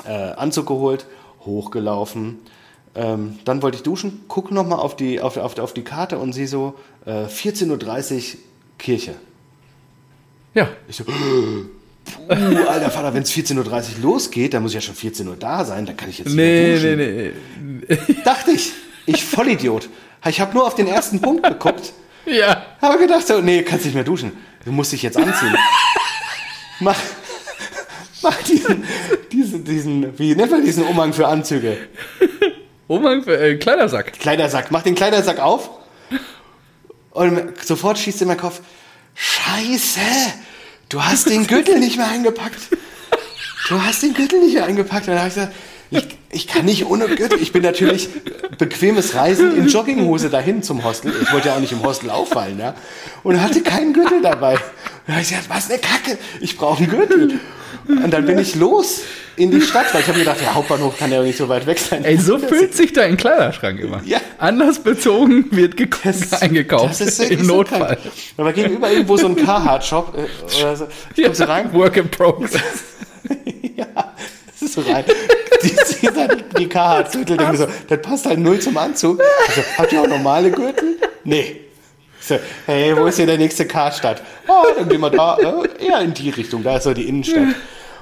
Speaker 2: Äh, Anzug geholt, hochgelaufen. Ähm, dann wollte ich duschen, guck nochmal auf die, auf, auf, auf die Karte und sehe so äh, 14.30 Uhr Kirche.
Speaker 1: Ja,
Speaker 2: Ich so, puh, alter Vater, wenn es 14.30 Uhr losgeht, dann muss ich ja schon 14 Uhr da sein, dann kann ich jetzt nicht
Speaker 1: nee,
Speaker 2: duschen.
Speaker 1: nee, nee.
Speaker 2: Dachte ich. Ich Vollidiot. Ich habe nur auf den ersten Punkt geguckt,
Speaker 1: Ja,
Speaker 2: habe gedacht, so, nee, kannst nicht mehr duschen. Du musst dich jetzt anziehen. mach, mach diesen, diesen, diesen, wie nennt man diesen Umhang für Anzüge?
Speaker 1: Umhang äh, Kleidersack.
Speaker 2: Kleidersack. Mach den Kleidersack auf. Und sofort schießt in meinen Kopf, Scheiße, du hast den Gürtel nicht mehr eingepackt. Du hast den Gürtel nicht mehr eingepackt. Und dann habe ich gesagt, ich, ich kann nicht ohne Gürtel. Ich bin natürlich bequemes Reisen in Jogginghose dahin zum Hostel. Ich wollte ja auch nicht im Hostel auffallen, ja. Und hatte keinen Gürtel dabei. Und dann habe ich gesagt, was eine Kacke, ich brauche einen Gürtel. Und dann bin ich los in die Stadt, weil ich habe gedacht, der Hauptbahnhof kann ja nicht so weit weg sein.
Speaker 1: Ey, so füllt sich dein Kleiderschrank immer.
Speaker 2: Ja.
Speaker 1: Anders bezogen wird geguckt, eingekauft.
Speaker 2: Das ist
Speaker 1: Im
Speaker 2: so
Speaker 1: Notfall.
Speaker 2: krank. Aber gegenüber irgendwo so ein Carhartt-Shop äh, oder so. Ich
Speaker 1: Ja,
Speaker 2: so rein.
Speaker 1: Work in progress.
Speaker 2: ja, das ist so rein. Die ziehen dann die Carhartt-Gürtel, denken so, das passt halt null zum Anzug. Also, habt ihr auch normale Gürtel? Nee. So, hey, wo ist hier der nächste Karstadt? Oh, dann gehen wir da, äh, eher in die Richtung, da ist so die Innenstadt.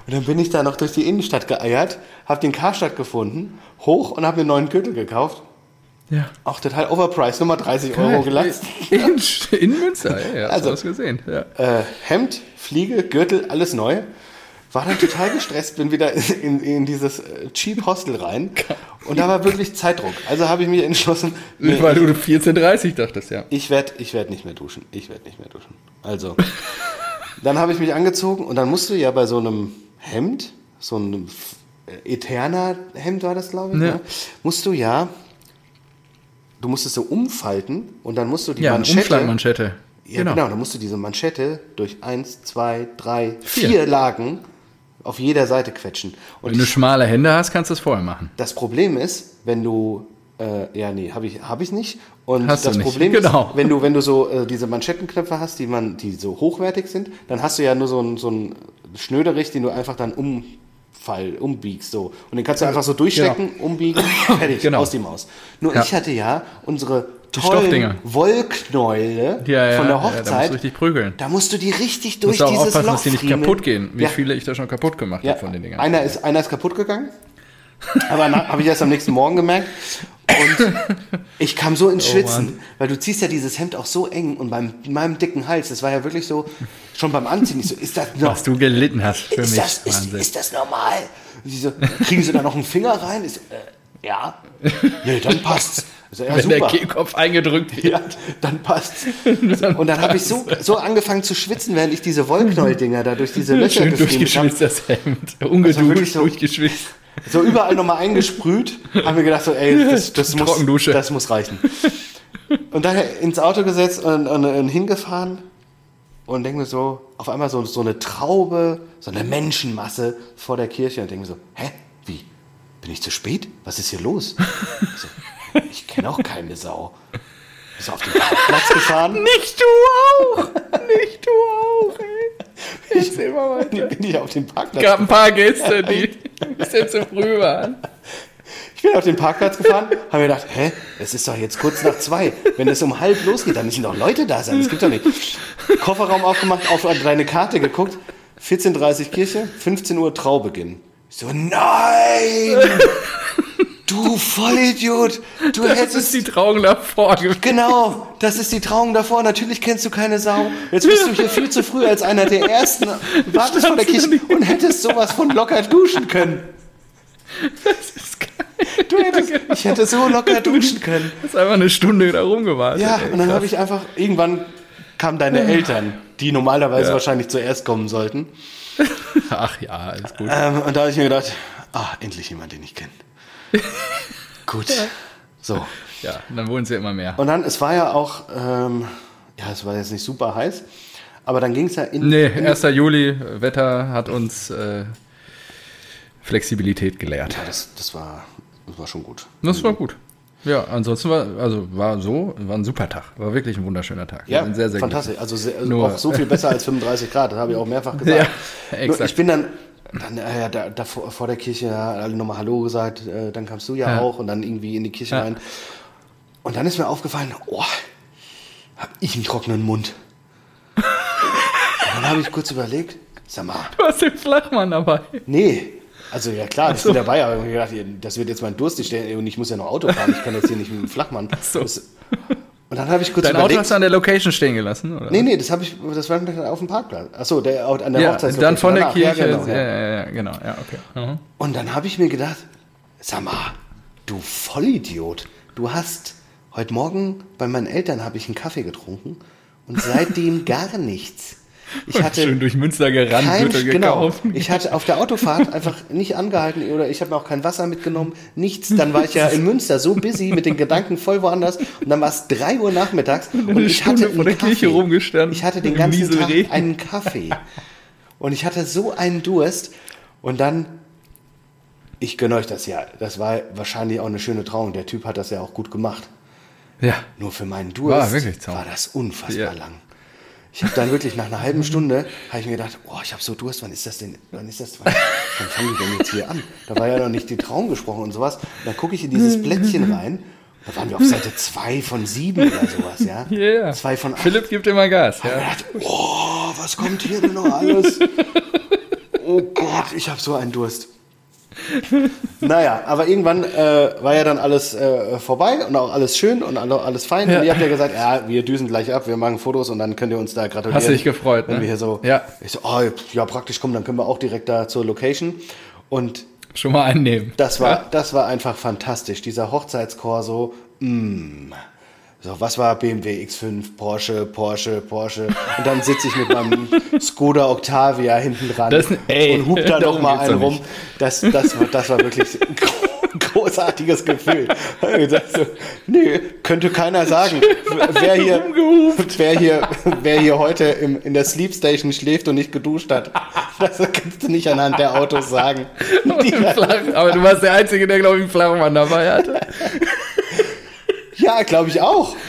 Speaker 2: Und dann bin ich da noch durch die Innenstadt geeiert, hab den Karstadt gefunden, hoch und hab mir einen neuen Gürtel gekauft.
Speaker 1: Ja.
Speaker 2: Auch total overpriced, nochmal 30 Euro gelassen.
Speaker 1: In, in Münster, ja, ja
Speaker 2: Also-
Speaker 1: hast du gesehen. Ja.
Speaker 2: äh, Hemd, Fliege, Gürtel, alles neu. War dann total gestresst, bin wieder in, in dieses äh, Cheap Hostel rein. Und da war wirklich Zeitdruck. Also habe ich mich entschlossen, nee,
Speaker 1: Weil du 14.30 dachtest, ja.
Speaker 2: ich werde ich werd nicht mehr duschen. Ich werde nicht mehr duschen. Also, dann habe ich mich angezogen und dann musst du ja bei so einem Hemd, so einem, Eterna Hemd war das, glaube ich,
Speaker 1: Ja.
Speaker 2: ne? musst du ja, du musst es so umfalten und dann musst du die
Speaker 1: Ja, eine
Speaker 2: Manschette,
Speaker 1: Umschlagmanschette.
Speaker 2: ja, genau. dann musst du diese Manschette durch eins, zwei, drei, vier,
Speaker 1: Vier.
Speaker 2: Lagen auf jeder Seite quetschen. Und
Speaker 1: Wenn du schmale Hände hast, kannst du es vorher machen.
Speaker 2: das Problem ist, wenn du äh, ja, nee, habe ich, hab ich nicht. Und
Speaker 1: Hast du
Speaker 2: das
Speaker 1: nicht,
Speaker 2: Problem
Speaker 1: genau.
Speaker 2: ist, wenn du, wenn du so äh, diese Manschettenknöpfe hast, die man, die so hochwertig sind, dann hast du ja nur so einen so einen Schnöderich, den du einfach dann umfall, umbiegst so. Und den kannst du einfach so durchstecken, umbiegen, fertig,
Speaker 1: Genau.
Speaker 2: aus die Maus. Nur
Speaker 1: Ja.
Speaker 2: ich hatte ja unsere. Tollen Wollknäule
Speaker 1: Ja, ja,
Speaker 2: von der
Speaker 1: ja, da musst
Speaker 2: Hochzeit.
Speaker 1: du richtig prügeln.
Speaker 2: da musst du die richtig durch
Speaker 1: Musst
Speaker 2: dieses
Speaker 1: aufpassen,
Speaker 2: Loch
Speaker 1: dass die nicht kaputt gehen. Wie viele ich da schon kaputt gemacht habe von den Dingern.
Speaker 2: einer ist, einer ist kaputt gegangen, aber habe ich erst am nächsten Morgen gemerkt. Und ich kam so ins Schwitzen,
Speaker 1: Oh
Speaker 2: weil du ziehst ja dieses Hemd auch so eng und beim meinem dicken Hals, das war ja wirklich so, schon beim Anziehen, ich so, ist das noch,
Speaker 1: Was du gelitten hast für
Speaker 2: ist,
Speaker 1: mich.
Speaker 2: das, ist, ist das normal? So, kriegen sie da noch einen Finger rein? Ich so, äh, ja. Nee, dann passt's. So, ja,
Speaker 1: Wenn der
Speaker 2: super.
Speaker 1: Kehlkopf eingedrückt wird.
Speaker 2: Ja, dann passt's. Und dann habe ich so, so angefangen zu schwitzen, während ich diese Wollknäuel-Dinger da durch diese Löcher
Speaker 1: Schön durchgeschwitzt, das Hemd. Ungeduscht,
Speaker 2: so-
Speaker 1: durchgeschwitzt.
Speaker 2: So überall nochmal eingesprüht, haben wir gedacht, so, ey, das, das, muss, das muss reichen. Und dann ins Auto gesetzt und, und, und hingefahren und denke mir so, auf einmal so, so eine Traube, so eine Menschenmasse vor der Kirche und denke mir so, hä, wie? Bin ich zu spät? Was ist hier los? So, ich kenne auch keine Sau. Ist auf den Parkplatz gefahren.
Speaker 1: Nicht du auch! Nicht du auch, ey. Erzähl mal weiter.
Speaker 2: Bin ich auf den Parkplatz
Speaker 1: gab ein paar Gäste, die ein bisschen zu früh waren.
Speaker 2: Ich bin auf den Parkplatz gefahren, habe mir gedacht, hä, es ist doch jetzt kurz nach zwei. Wenn es um halb losgeht, dann müssen doch Leute da sein. Das gibt doch nicht. Kofferraum aufgemacht, auf deine Karte geguckt. 14.30 Uhr Kirche, 15 Uhr Traubeginn. Ich so, nein! Du Vollidiot! Du
Speaker 1: Das ist
Speaker 2: hättest...
Speaker 1: die Trauung davor.
Speaker 2: Genau, das ist die Trauung davor. Natürlich kennst du keine Sau. Jetzt bist du hier viel zu früh als einer der ersten. Wartest vor der Kirche und hättest sowas von locker duschen können.
Speaker 1: Das ist geil.
Speaker 2: Du hättest, ich hätte so locker duschen können.
Speaker 1: Du hast einfach eine Stunde da rumgewartet.
Speaker 2: Ja,
Speaker 1: ey,
Speaker 2: und dann habe ich einfach, irgendwann kamen deine Eltern, die normalerweise wahrscheinlich zuerst kommen sollten.
Speaker 1: Ach ja, alles gut.
Speaker 2: Ähm, und da habe ich mir gedacht, ah, endlich jemand, den ich kenne. Gut. So.
Speaker 1: Ja, dann wurden sie immer mehr.
Speaker 2: Und dann, es war ja auch, ähm, ja, es war jetzt nicht super heiß, aber dann ging es ja in,
Speaker 1: Nee,
Speaker 2: in
Speaker 1: 1. Juli, Wetter hat uns äh, Flexibilität gelehrt.
Speaker 2: ja, das, das, war, das war schon gut.
Speaker 1: Das war gut. Ja, ansonsten war, also war so, war ein super Tag. War wirklich ein wunderschöner Tag.
Speaker 2: Ja,
Speaker 1: sehr, sehr
Speaker 2: fantastisch. Also, sehr, also
Speaker 1: Nur-
Speaker 2: auch so viel besser als 35 Grad, das habe ich auch mehrfach gesagt.
Speaker 1: Ja,
Speaker 2: Nur
Speaker 1: exakt.
Speaker 2: ich bin dann, dann äh, ja, da, da vor, vor der Kirche ja, alle nochmal Hallo gesagt, äh, dann kamst du ja,
Speaker 1: Ja.
Speaker 2: auch und dann irgendwie in die Kirche
Speaker 1: Ja.
Speaker 2: rein. Und dann ist mir aufgefallen, oh, hab ich einen trockenen Mund. und dann habe ich kurz überlegt, sag mal,
Speaker 1: Du hast den Flachmann dabei.
Speaker 2: nee. Also ja klar, ich bin dabei, aber ich hab mir gedacht, das wird jetzt mein Durst ich stell- und ich muss ja noch Auto fahren, ich kann jetzt hier nicht mit dem Flachmann.
Speaker 1: so.
Speaker 2: Das, und dann habe ich kurz
Speaker 1: Dein Auto
Speaker 2: überlegt.
Speaker 1: hast du an der Location stehen gelassen, oder?
Speaker 2: Nee, nee, das habe ich, das war auf dem Parkplatz. Achso, der an der
Speaker 1: ja,
Speaker 2: Hochzeit.
Speaker 1: dann von der
Speaker 2: danach.
Speaker 1: Kirche.
Speaker 2: Ja, genau,
Speaker 1: ja,
Speaker 2: ja.
Speaker 1: ja, ja, genau. Ja, okay. Mhm.
Speaker 2: Und dann habe ich mir gedacht, sag mal, du Vollidiot, du hast heute Morgen bei meinen Eltern habe ich einen Kaffee getrunken und seitdem gar nichts. Ich hatte
Speaker 1: Schön durch Münster gerannt,
Speaker 2: kein, genau,
Speaker 1: gekauft.
Speaker 2: ich hatte auf der Autofahrt einfach nicht angehalten oder ich habe mir auch kein Wasser mitgenommen, nichts. Dann war ich ja in Münster so busy mit den Gedanken voll woanders und dann war es drei Uhr nachmittags und
Speaker 1: eine
Speaker 2: ich
Speaker 1: Stunde
Speaker 2: hatte
Speaker 1: vor der
Speaker 2: Kaffee.
Speaker 1: Kirche rumgestanden,
Speaker 2: Ich hatte den ganzen Tag
Speaker 1: Nieselregen.
Speaker 2: einen Kaffee und ich hatte so einen Durst und dann ich gönne euch das ja. Das war wahrscheinlich auch eine schöne Trauung. Der Typ hat das ja auch gut gemacht.
Speaker 1: Ja.
Speaker 2: Nur für meinen Durst
Speaker 1: War wirklich Traum.
Speaker 2: war das unfassbar
Speaker 1: Ja.
Speaker 2: lang. Ich habe dann wirklich nach einer halben Stunde habe ich mir gedacht, oh, ich habe so Durst, wann ist das denn, wann ist das, wann, wann fangen die denn jetzt hier an? Da war ja noch nicht die Traum gesprochen und sowas. Und dann gucke ich in dieses Blättchen rein. Da waren wir auf Seite 2 von 7 oder sowas, ja?
Speaker 1: Ja.
Speaker 2: 2 von 8.
Speaker 1: Philipp gibt immer Gas.
Speaker 2: Ich
Speaker 1: Ja.
Speaker 2: dachte, oh, was kommt hier denn noch alles? Oh Gott, ich habe so einen Durst. Naja, aber irgendwann äh, war ja dann alles äh, vorbei und auch alles schön und alle- alles fein.
Speaker 1: Ja.
Speaker 2: Und ihr habt ja gesagt, ja, wir düsen gleich ab, wir machen Fotos und dann könnt ihr uns da gratulieren.
Speaker 1: Hast du dich gefreut,
Speaker 2: Wenn
Speaker 1: ne?
Speaker 2: wir hier so,
Speaker 1: Ja.
Speaker 2: ich so, oh, ja, praktisch kommen, dann können wir auch direkt da zur Location. Und
Speaker 1: Schon mal einnehmen.
Speaker 2: das war, das war einfach fantastisch. Dieser Hochzeitschor so, mm, So, was war BMW X5, Porsche, Porsche, Porsche. Und dann sitze ich mit meinem Skoda Octavia hinten dran
Speaker 1: Das- ey,
Speaker 2: und hub da
Speaker 1: darum
Speaker 2: mal einen
Speaker 1: doch
Speaker 2: rum. Das, das, war, das war wirklich ein großartiges Gefühl. So, nee, könnte keiner sagen. Wer hier, wer hier, wer hier heute im, in der Sleep Station schläft und nicht geduscht hat, das kannst du nicht anhand der Autos sagen. Die,
Speaker 1: Flach, aber du warst der Einzige, der, glaube ich, einen Flachmann dabei hatte.
Speaker 2: Ja, glaube ich auch.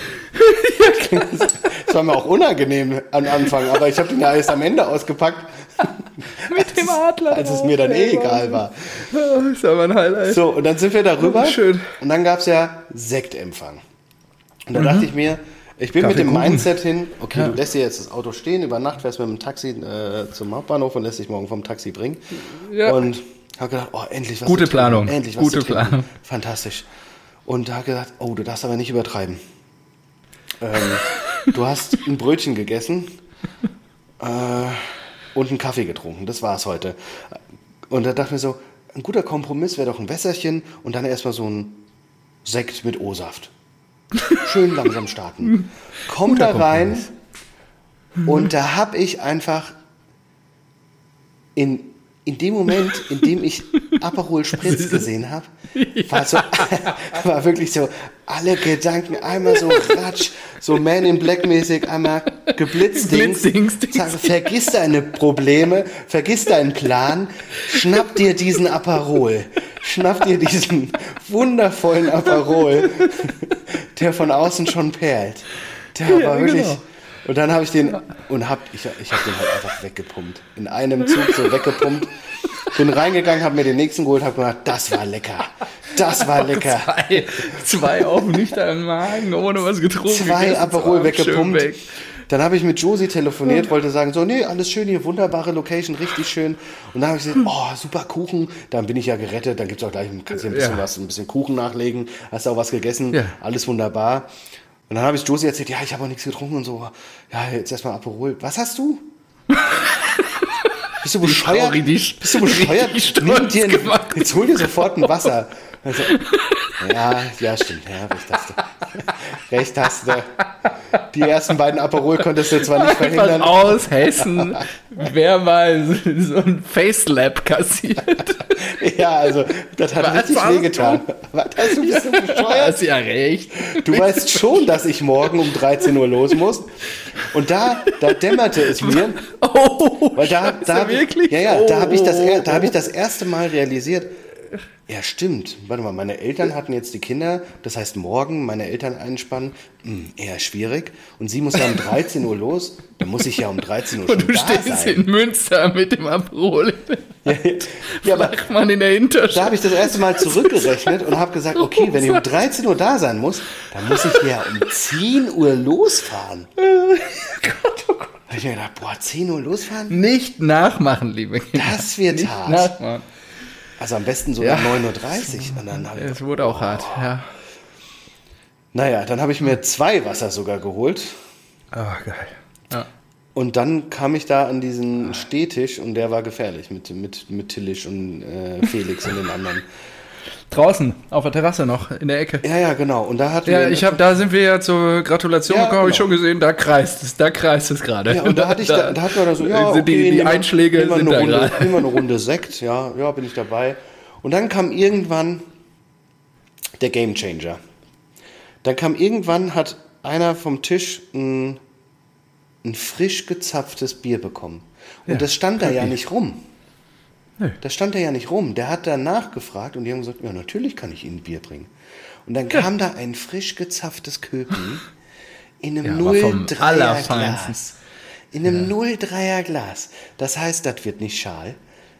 Speaker 2: Das war mir auch unangenehm am Anfang, aber ich habe den ja erst am Ende ausgepackt,
Speaker 1: Mit dem Adler.
Speaker 2: als es mir dann eh egal war.
Speaker 1: Das ist aber ein Highlight.
Speaker 2: So, und dann sind wir darüber.
Speaker 1: Oh, schön.
Speaker 2: Und dann gab es ja Sektempfang. Und da dachte ich mir, ich bin mit dem
Speaker 1: Kaffeekuchen.
Speaker 2: Mindset hin, okay, du lässt dir jetzt das Auto stehen, über Nacht fährst mit dem Taxi äh, zum Hauptbahnhof und lässt dich morgen vom Taxi bringen.
Speaker 1: Ja.
Speaker 2: Und habe gedacht, oh, endlich was
Speaker 1: Gute Planung.
Speaker 2: Endlich was
Speaker 1: Gute. Planung.
Speaker 2: Fantastisch. Und habe gedacht, oh, du darfst aber nicht übertreiben. Ähm, du hast ein Brötchen gegessen äh, und einen Kaffee getrunken. Das war es heute. Und da dachte ich mir so, ein guter Kompromiss wäre doch ein Wässerchen und dann erstmal so ein Sekt mit O-Saft. Schön langsam starten. Komm da rein und da habe ich einfach in, in dem Moment, in dem ich Aperol Spritz gesehen habe, war, so, war wirklich so alle Gedanken einmal so ratsch, so Man in Black mäßig einmal geblitzt.
Speaker 1: Blitzdings, Dings.
Speaker 2: Sag, vergiss deine Probleme, vergiss deinen Plan, schnapp dir diesen Aperol. Schnapp dir diesen wundervollen Aperol, der von außen schon perlt. Der
Speaker 1: Ja,
Speaker 2: war wirklich.
Speaker 1: genau.
Speaker 2: Und dann habe ich den und hab ich, ich habe den halt einfach weggepumpt. In einem Zug so weggepumpt. Bin reingegangen, habe mir den nächsten geholt, habe gedacht, das war lecker. Das war lecker.
Speaker 1: Zwei, zwei auf nüchternen Magen, ohne was getrunken.
Speaker 2: Zwei Aperol weggepumpt.
Speaker 1: weg.
Speaker 2: Dann habe ich mit Josie telefoniert, wollte sagen, so, nee, alles schön hier, wunderbare Location, richtig schön. Und dann habe ich gesagt, oh, super Kuchen. Dann bin ich ja gerettet, dann gibt es auch gleich, kannst du ein bisschen
Speaker 1: Ja.
Speaker 2: was, ein bisschen Kuchen nachlegen, hast auch was gegessen,
Speaker 1: Ja.
Speaker 2: alles wunderbar. Und dann habe ich Josie erzählt, ja, ich habe auch nichts getrunken und so. Ja, jetzt erstmal Aperol. Was hast du? Bist du bescheuert? Bist du bescheuert? Nimm dir ein, jetzt hol dir sofort ein Wasser. Also, ja, ja, stimmt. Ja, recht hast du. Recht hast du. Die ersten beiden Aperol konntest du zwar nicht
Speaker 1: Einfach
Speaker 2: verhindern.
Speaker 1: aus Hessen, wer mal so, ein Facelab kassiert.
Speaker 2: Ja, also, das hat
Speaker 1: Was
Speaker 2: richtig wehgetan. Was hast du, bist du bescheuert?
Speaker 1: Hast ja recht.
Speaker 2: Du weißt schon, dass ich morgen um 13 Uhr los muss. Und da, da dämmerte es mir,
Speaker 1: Oh,
Speaker 2: weil da,
Speaker 1: Scheiße,
Speaker 2: da,
Speaker 1: wirklich?
Speaker 2: ja, ja, da habe ich, das
Speaker 1: Oh.
Speaker 2: da hab ich das erste Mal realisiert, ja stimmt, warte mal, meine Eltern hatten jetzt die Kinder, das heißt morgen meine Eltern einspannen, hm, eher schwierig. Und sie muss ja um 13 Uhr los, dann muss ich ja um 13 Uhr schon
Speaker 1: Und du
Speaker 2: da
Speaker 1: stehst
Speaker 2: sein.
Speaker 1: in Münster mit dem Aperol.
Speaker 2: Ja, aber
Speaker 1: Flachmann in der
Speaker 2: da
Speaker 1: Hinterstadt.
Speaker 2: habe ich das erste Mal zurückgerechnet und habe gesagt, okay, wenn ich um 13 Uhr da sein muss, dann muss ich ja um 10 Uhr losfahren. Da habe ich mir gedacht, boah, 10 Uhr losfahren?
Speaker 1: Nicht nachmachen, liebe Kinder.
Speaker 2: Das wird
Speaker 1: Nicht
Speaker 2: hart.
Speaker 1: nachmachen.
Speaker 2: Also am besten so
Speaker 1: Ja.
Speaker 2: um 9.30 Uhr. Und dann
Speaker 1: Es wurde auch hart, ja.
Speaker 2: naja, dann habe ich mir zwei Wasser sogar geholt.
Speaker 1: Oh, geil. Ja.
Speaker 2: Und dann kam ich da an diesen Stehtisch und der war gefährlich mit, mit, mit Tillich und äh, Felix und den anderen.
Speaker 1: Draußen, auf der Terrasse noch, in der Ecke.
Speaker 2: Ja, ja, genau. Und da hatten
Speaker 1: Ja,
Speaker 2: wir
Speaker 1: ich habe, da sind wir ja zur Gratulation
Speaker 2: Ja,
Speaker 1: gekommen, habe ich
Speaker 2: genau.
Speaker 1: schon gesehen, da kreist es, da kreist es gerade.
Speaker 2: Ja, und da hatte ich, da, da hatten wir da so, ja, okay,
Speaker 1: die, die Einschläge
Speaker 2: nehmen wir
Speaker 1: sind
Speaker 2: eine
Speaker 1: da
Speaker 2: Runde, nehmen wir eine Runde Sekt, ja, ja, bin ich dabei. Und dann kam irgendwann der Game Changer. Dann kam irgendwann, hat einer vom Tisch ein, ein frisch gezapftes Bier bekommen. Und
Speaker 1: Ja,
Speaker 2: das stand da ja nicht rum.
Speaker 1: Nö.
Speaker 2: Das stand da ja nicht rum. Der hat danach gefragt und die haben gesagt, ja, natürlich kann ich Ihnen Bier bringen. Und dann kam da ein frisch gezapftes Köpi in einem
Speaker 1: Ja, aber vom
Speaker 2: 03er
Speaker 1: Allerfeinsten.
Speaker 2: Glas. In einem 03er Glas. Das heißt, das wird nicht schal.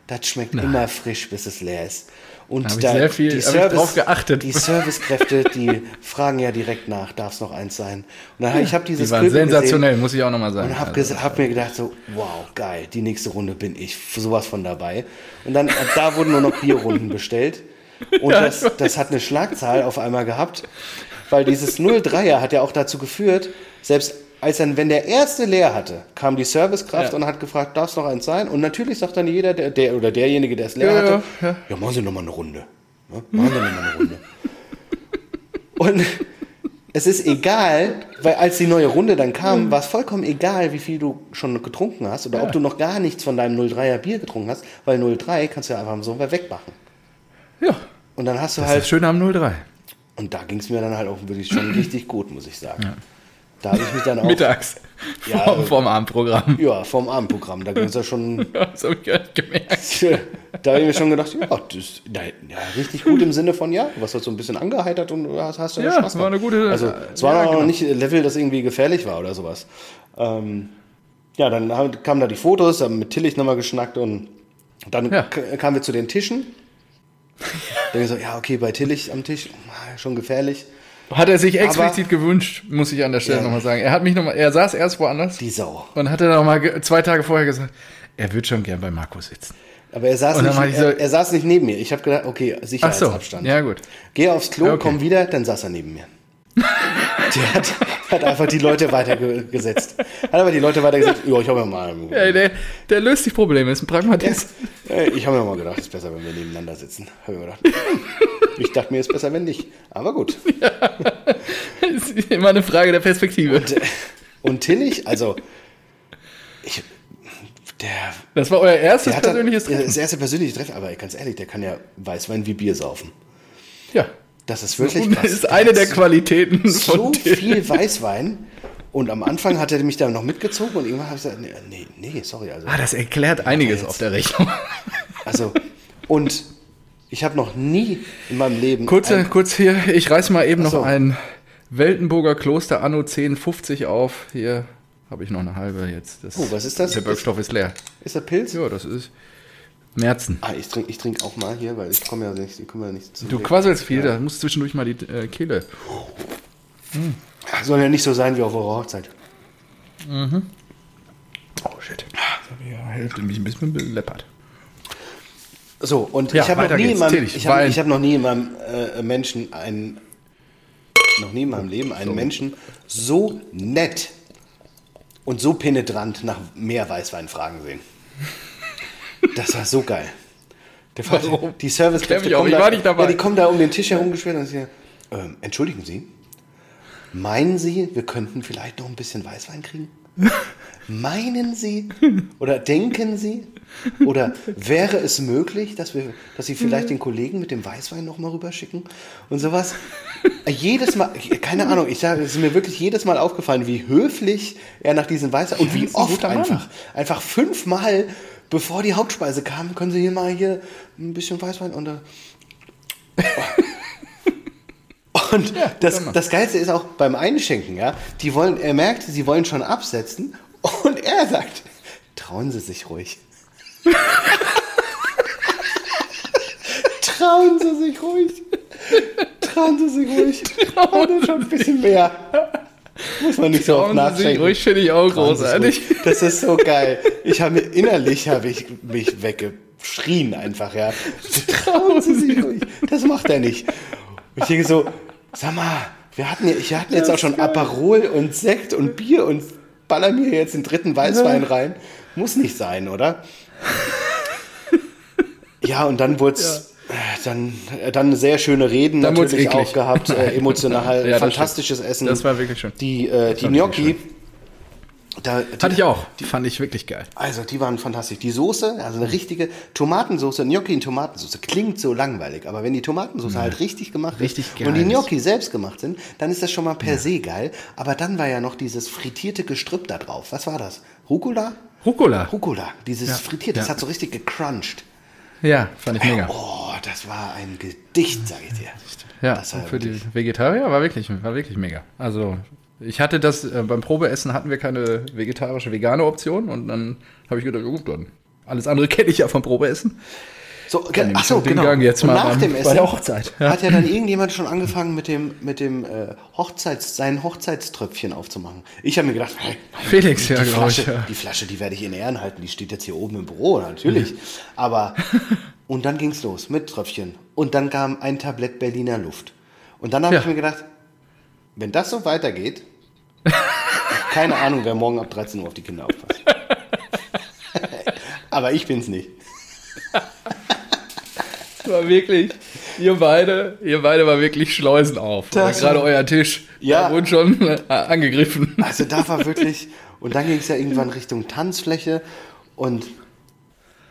Speaker 2: Das schmeckt immer frisch, bis es leer ist. Und
Speaker 1: Hab ich sehr viel- hab ich drauf geachtet.
Speaker 2: Die Servicekräfte, die fragen ja direkt nach, darf es noch eins sein? Und dann, ich habe dieses
Speaker 1: Die waren sensationell,
Speaker 2: gesehen
Speaker 1: muss ich auch nochmal sagen.
Speaker 2: und habe
Speaker 1: Also,
Speaker 2: hab mir gedacht so, wow, geil, die nächste Runde bin ich sowas von dabei. Und dann, ab da wurden nur noch Bierrunden bestellt. Und
Speaker 1: Ja,
Speaker 2: das, das hat eine Schlagzahl auf einmal gehabt, weil dieses 03er hat ja auch dazu geführt, selbst als dann, wenn der erste leer hatte, kam die Servicekraft
Speaker 1: Ja.
Speaker 2: und hat gefragt, darf es noch eins sein? Und natürlich sagt dann jeder, der, der oder derjenige, der es leer
Speaker 1: Ja,
Speaker 2: hatte,
Speaker 1: ja, ja.
Speaker 2: ja, machen Sie noch mal eine Runde. Ja, machen Sie noch mal eine Runde. Und Es ist egal, weil als die neue Runde dann kam, war es vollkommen egal, wie viel du schon getrunken hast oder
Speaker 1: Ja.
Speaker 2: ob du noch gar nichts von deinem 03er Bier getrunken hast, weil 03 kannst du ja einfach so wegmachen.
Speaker 1: Ja,
Speaker 2: Und dann hast du
Speaker 1: das
Speaker 2: halt
Speaker 1: ist schön am 03.
Speaker 2: Und da ging es mir dann halt auch wirklich schon richtig gut, muss ich sagen. Da habe ich mich dann auch.
Speaker 1: Mittags.
Speaker 2: Ja,
Speaker 1: vorm, vorm Abendprogramm.
Speaker 2: Ja, vom Abendprogramm. Da ging es ja schon.
Speaker 1: Ja, das habe ich gar nicht gemerkt.
Speaker 2: da habe ich mir schon gedacht, ja, das, ja, richtig gut im Sinne von, ja, was hat so ein bisschen angeheitert und hast, hast du
Speaker 1: Ja,
Speaker 2: Spaß
Speaker 1: war eine gute-
Speaker 2: Also, es war
Speaker 1: ja,
Speaker 2: noch
Speaker 1: genau.
Speaker 2: nicht ein Level, das irgendwie gefährlich war oder sowas. Ähm, ja, dann kamen da die Fotos, haben mit Tillich nochmal geschnackt und dann
Speaker 1: Ja.
Speaker 2: kamen wir zu den Tischen. Dann ich so, ja, okay, bei Tillich am Tisch, schon gefährlich.
Speaker 1: Hat er sich
Speaker 2: Aber-
Speaker 1: explizit gewünscht, muss ich an der Stelle
Speaker 2: Ja.
Speaker 1: nochmal sagen. Er hat mich noch mal, er saß erst woanders
Speaker 2: Die Sau.
Speaker 1: und hatte noch mal ge- zwei Tage vorher gesagt, er wird schon gern bei Marco sitzen.
Speaker 2: Aber er saß, nicht,
Speaker 1: so-
Speaker 2: er, er saß nicht neben mir. Ich habe gedacht, okay,
Speaker 1: Ach so,
Speaker 2: Sicherheitsabstand.
Speaker 1: ja gut.
Speaker 2: Geh aufs Klo,
Speaker 1: Okay.
Speaker 2: komm wieder, dann saß er neben mir. Der hat, hat einfach die Leute weitergesetzt. Hat aber die Leute weitergesetzt. Ja, ich habe mir mal.
Speaker 1: Ja, der, der löst die Probleme, ist ein Pragmatist.
Speaker 2: Äh, Ich habe mir mal gedacht, es ist besser, wenn wir nebeneinander sitzen. Hab ich mir gedacht. Ich dachte mir, es ist besser, wenn nicht. Aber gut.
Speaker 1: Das ist immer eine Frage der Perspektive.
Speaker 2: Und Tillich, also. Ich, der,
Speaker 1: Das war euer erstes persönliches
Speaker 2: dann,
Speaker 1: Treffen.
Speaker 2: das erste persönliche Treffen, aber ganz ehrlich, der kann ja Weißwein wie Bier saufen.
Speaker 1: Ja.
Speaker 2: Das ist wirklich
Speaker 1: Das
Speaker 2: krass.
Speaker 1: ist eine der
Speaker 2: Das-
Speaker 1: Qualitäten
Speaker 2: so
Speaker 1: von Till.
Speaker 2: viel Weißwein. Und am Anfang hat er mich dann noch mitgezogen und irgendwann habe ich gesagt, nee, nee, nee sorry. Also,
Speaker 1: Ah, das erklärt einiges auf der Rechnung.
Speaker 2: also und ich habe noch nie in meinem Leben.
Speaker 1: Kurze, kurz hier, ich reiß mal eben
Speaker 2: so.
Speaker 1: noch ein Weltenburger Kloster Anno 1050 auf. Hier habe ich noch eine halbe jetzt. Das,
Speaker 2: Oh, was ist das?
Speaker 1: Der Wirkstoff ist leer.
Speaker 2: ist der Pilz?
Speaker 1: Ja, das ist Merzen.
Speaker 2: Ah, ich trinke ich trink auch mal hier, weil ich komme ja nicht, ich komme ja nicht zu.
Speaker 1: Du quasselst viel, da muss zwischendurch mal die äh, Kehle.
Speaker 2: Soll ja nicht so sein wie auf eurer Hochzeit.
Speaker 1: Oh shit. Das habe ich ja Hälfte mich ein bisschen beleppert.
Speaker 2: So, und
Speaker 1: Ja,
Speaker 2: ich habe noch, nie meinem- ich hab, ich hab noch nie in meinem äh, Menschen einen, noch nie in meinem Leben einen Menschen so nett und so penetrant nach mehr Weißwein fragen sehen. Das war so geil. Der Vater,
Speaker 1: Warum?
Speaker 2: die Servicekräfte kommen, da. Ja, die kommen da um den Tisch herumgeschwert und sagen, ähm, entschuldigen Sie, meinen Sie, wir könnten vielleicht noch ein bisschen Weißwein kriegen? Meinen Sie oder denken Sie oder wäre es möglich, dass wir, dass Sie vielleicht den Kollegen mit dem Weißwein noch mal rüberschicken und sowas? Jedes Mal, keine Ahnung, ich sage, es ist mir wirklich jedes Mal aufgefallen, wie höflich er nach diesen Weißwein und wie
Speaker 1: ein
Speaker 2: oft einfach, einfach fünfmal, bevor die Hauptspeise kam, können Sie hier mal hier ein bisschen Weißwein und äh, und das,
Speaker 1: sag mal.
Speaker 2: das Geilste ist auch beim Einschenken, ja, die wollen, er merkt, sie wollen schon absetzen und er sagt, trauen Sie sich ruhig. trauen Sie sich ruhig. Trauen Sie sich ruhig. Und schon ein bisschen mehr. Muss man nicht so oft
Speaker 1: Trauen Sie sich
Speaker 2: nachschenken.
Speaker 1: ruhig, finde ich auch
Speaker 2: Trauen Sie
Speaker 1: großartig.
Speaker 2: Das ist so geil. Ich habe mir innerlich habe ich mich weggeschrien einfach, ja. Trauen Sie sich ruhig. Das macht er nicht. Und ich denke so, sag mal, wir hatten, ja- ich hatte jetzt auch schon Aperol und Sekt und Bier und baller mir jetzt den dritten Weißwein rein. Muss nicht sein, oder? Ja, und dann wurde es. Dann, äh, dann sehr schöne Reden
Speaker 1: Dann
Speaker 2: natürlich auch gehabt, äh, emotional,
Speaker 1: Ja,
Speaker 2: fantastisches Essen.
Speaker 1: Das war wirklich schön.
Speaker 2: Die, äh, die Gnocchi, da, die,
Speaker 1: Hatte ich auch. Die fand ich wirklich geil.
Speaker 2: also die waren fantastisch. Die Soße, also eine richtige Tomatensoße, Gnocchi in Tomatensoße, klingt so langweilig, aber wenn die Tomatensoße halt richtig gemacht
Speaker 1: Richtig
Speaker 2: ist
Speaker 1: geil
Speaker 2: und die. Gnocchi selbst gemacht sind, dann ist das schon mal per se geil. Aber dann war ja noch dieses frittierte Gestrüpp da drauf. Was war das? Rucola?
Speaker 1: Rucola.
Speaker 2: Rucola, dieses
Speaker 1: Ja.
Speaker 2: frittierte, das
Speaker 1: Ja.
Speaker 2: hat so richtig gecrunched.
Speaker 1: Ja, fand ich mega.
Speaker 2: Oh, das war ein Gedicht, sag ich dir.
Speaker 1: Ja,
Speaker 2: das war
Speaker 1: für die Vegetarier war wirklich, war wirklich mega. Also ich hatte das, äh, beim Probeessen hatten wir keine vegetarische, vegane Option und dann habe ich gedacht, ja gut, dann alles andere kenne ich ja vom Probeessen.
Speaker 2: So,
Speaker 1: Dann
Speaker 2: ach
Speaker 1: ich
Speaker 2: so,
Speaker 1: den
Speaker 2: genau.
Speaker 1: Gang jetzt
Speaker 2: Und
Speaker 1: mal
Speaker 2: nach
Speaker 1: beim-
Speaker 2: dem
Speaker 1: bei
Speaker 2: Essen
Speaker 1: der Hochzeit, ja.
Speaker 2: hat ja dann irgendjemand schon angefangen mit dem, mit dem äh, Hochzeits, seinen Hochzeitströpfchen aufzumachen. Ich habe mir gedacht, hey,
Speaker 1: Felix,
Speaker 2: die,
Speaker 1: ja, ich,
Speaker 2: Flasche,
Speaker 1: ja.
Speaker 2: die Flasche, die werde ich in Ehren halten. Die steht jetzt hier oben im Büro, natürlich. Aber und dann ging's los mit Tröpfchen und dann kam ein Tablett Berliner Luft. Und dann habe
Speaker 1: Ja.
Speaker 2: ich mir gedacht, wenn das so weitergeht, keine Ahnung, wer morgen ab 13 Uhr auf die Kinder aufpasst. Aber ich bin's nicht.
Speaker 1: War wirklich. Ihr beide, ihr beide war wirklich Schleusen auf.
Speaker 2: Das-
Speaker 1: Gerade euer Tisch.
Speaker 2: Ja.
Speaker 1: Da wurde schon äh, angegriffen.
Speaker 2: Also da war wirklich, und dann ging es ja irgendwann Richtung Tanzfläche und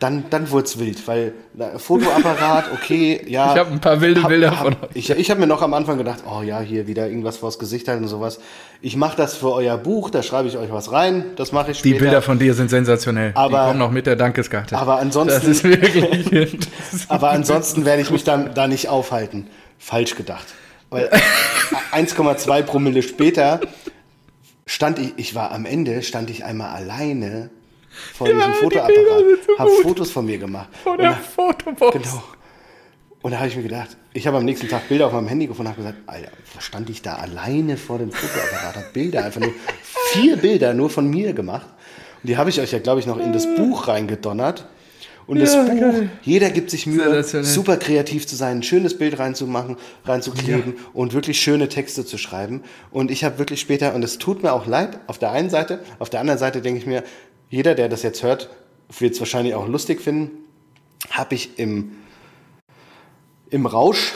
Speaker 2: dann, dann wurde es wild, weil na, Fotoapparat, okay, ja.
Speaker 1: Ich habe ein paar wilde
Speaker 2: Hab-
Speaker 1: Bilder
Speaker 2: hab,
Speaker 1: von euch.
Speaker 2: Ich, ich habe mir noch am Anfang gedacht, oh ja, hier wieder irgendwas vors Gesicht halten und sowas. Ich mache das für euer Buch, da schreibe ich euch was rein, das mache ich
Speaker 1: Die
Speaker 2: später.
Speaker 1: Bilder von dir sind sensationell. Die
Speaker 2: Aber-
Speaker 1: kommen noch mit der Dankeskarte.
Speaker 2: aber ansonsten-
Speaker 1: Das ist wirklich. Das
Speaker 2: Aber ansonsten werde ich mich dann da nicht aufhalten. Falsch gedacht. Weil 1,2 Promille später stand ich, ich war am Ende, stand ich einmal alleine vor diesem
Speaker 1: die
Speaker 2: Fotoapparat,
Speaker 1: sind so
Speaker 2: habe. Fotos von mir gemacht.
Speaker 1: Von der Fotobox.
Speaker 2: Genau. Und da habe ich mir gedacht, ich habe am nächsten Tag Bilder auf meinem Handy gefunden und habe gesagt, Alter, stand ich da alleine vor dem Fotoapparat, habe Bilder, einfach nur vier Bilder nur von mir gemacht. Und die habe ich euch ja, glaube ich, noch in das Buch reingedonnert. Und das
Speaker 1: Ja,
Speaker 2: Buch,
Speaker 1: geil.
Speaker 2: jeder gibt sich Mühe, super kreativ zu sein, ein schönes Bild reinzumachen, reinzukleben und wirklich schöne Texte zu schreiben. Und ich habe wirklich später, und es tut mir auch leid, auf der einen Seite, auf der anderen Seite denke ich mir, jeder, der das jetzt hört, wird es wahrscheinlich auch lustig finden, habe ich im, im Rausch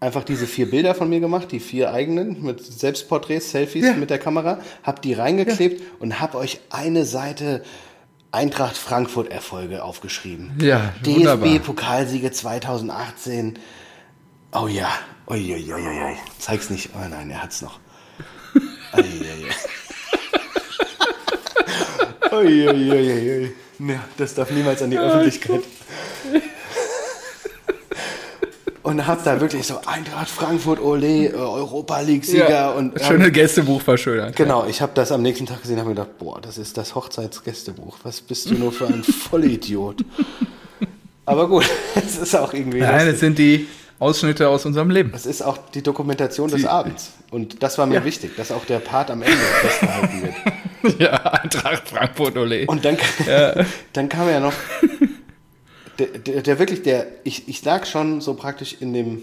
Speaker 2: einfach diese vier Bilder von mir gemacht, die vier eigenen mit Selbstporträts, Selfies
Speaker 1: Ja.
Speaker 2: mit der Kamera, habe die reingeklebt und habe euch eine Seite Eintracht Frankfurt Erfolge aufgeschrieben.
Speaker 1: Ja.
Speaker 2: DFB Pokalsiege 2018. Oh ja, uiuiuiui. Zeig's nicht. Oh nein, er hat's noch. Uiuiuiui. Ja, das darf niemals an die Öffentlichkeit. Und hab da wirklich so Eintracht Frankfurt, Ole, äh, Europa League-Sieger und ähm,
Speaker 1: Schöne Gästebuch verschönert.
Speaker 2: Genau, ich habe das am nächsten Tag gesehen und habe mir gedacht, boah, das ist das Hochzeitsgästebuch. Was bist du nur für ein Vollidiot? Aber gut, es ist auch irgendwie.
Speaker 1: Nein, es sind die Ausschnitte aus unserem Leben.
Speaker 2: Es ist auch die Dokumentation des Abends. Und das war mir
Speaker 1: Ja.
Speaker 2: wichtig, dass auch der Part am Ende festgehalten wird.
Speaker 1: Ja, Eintracht Frankfurt, Ole.
Speaker 2: Und dann, dann kam ja noch der, der, der wirklich, der, ich, ich lag schon so praktisch in dem,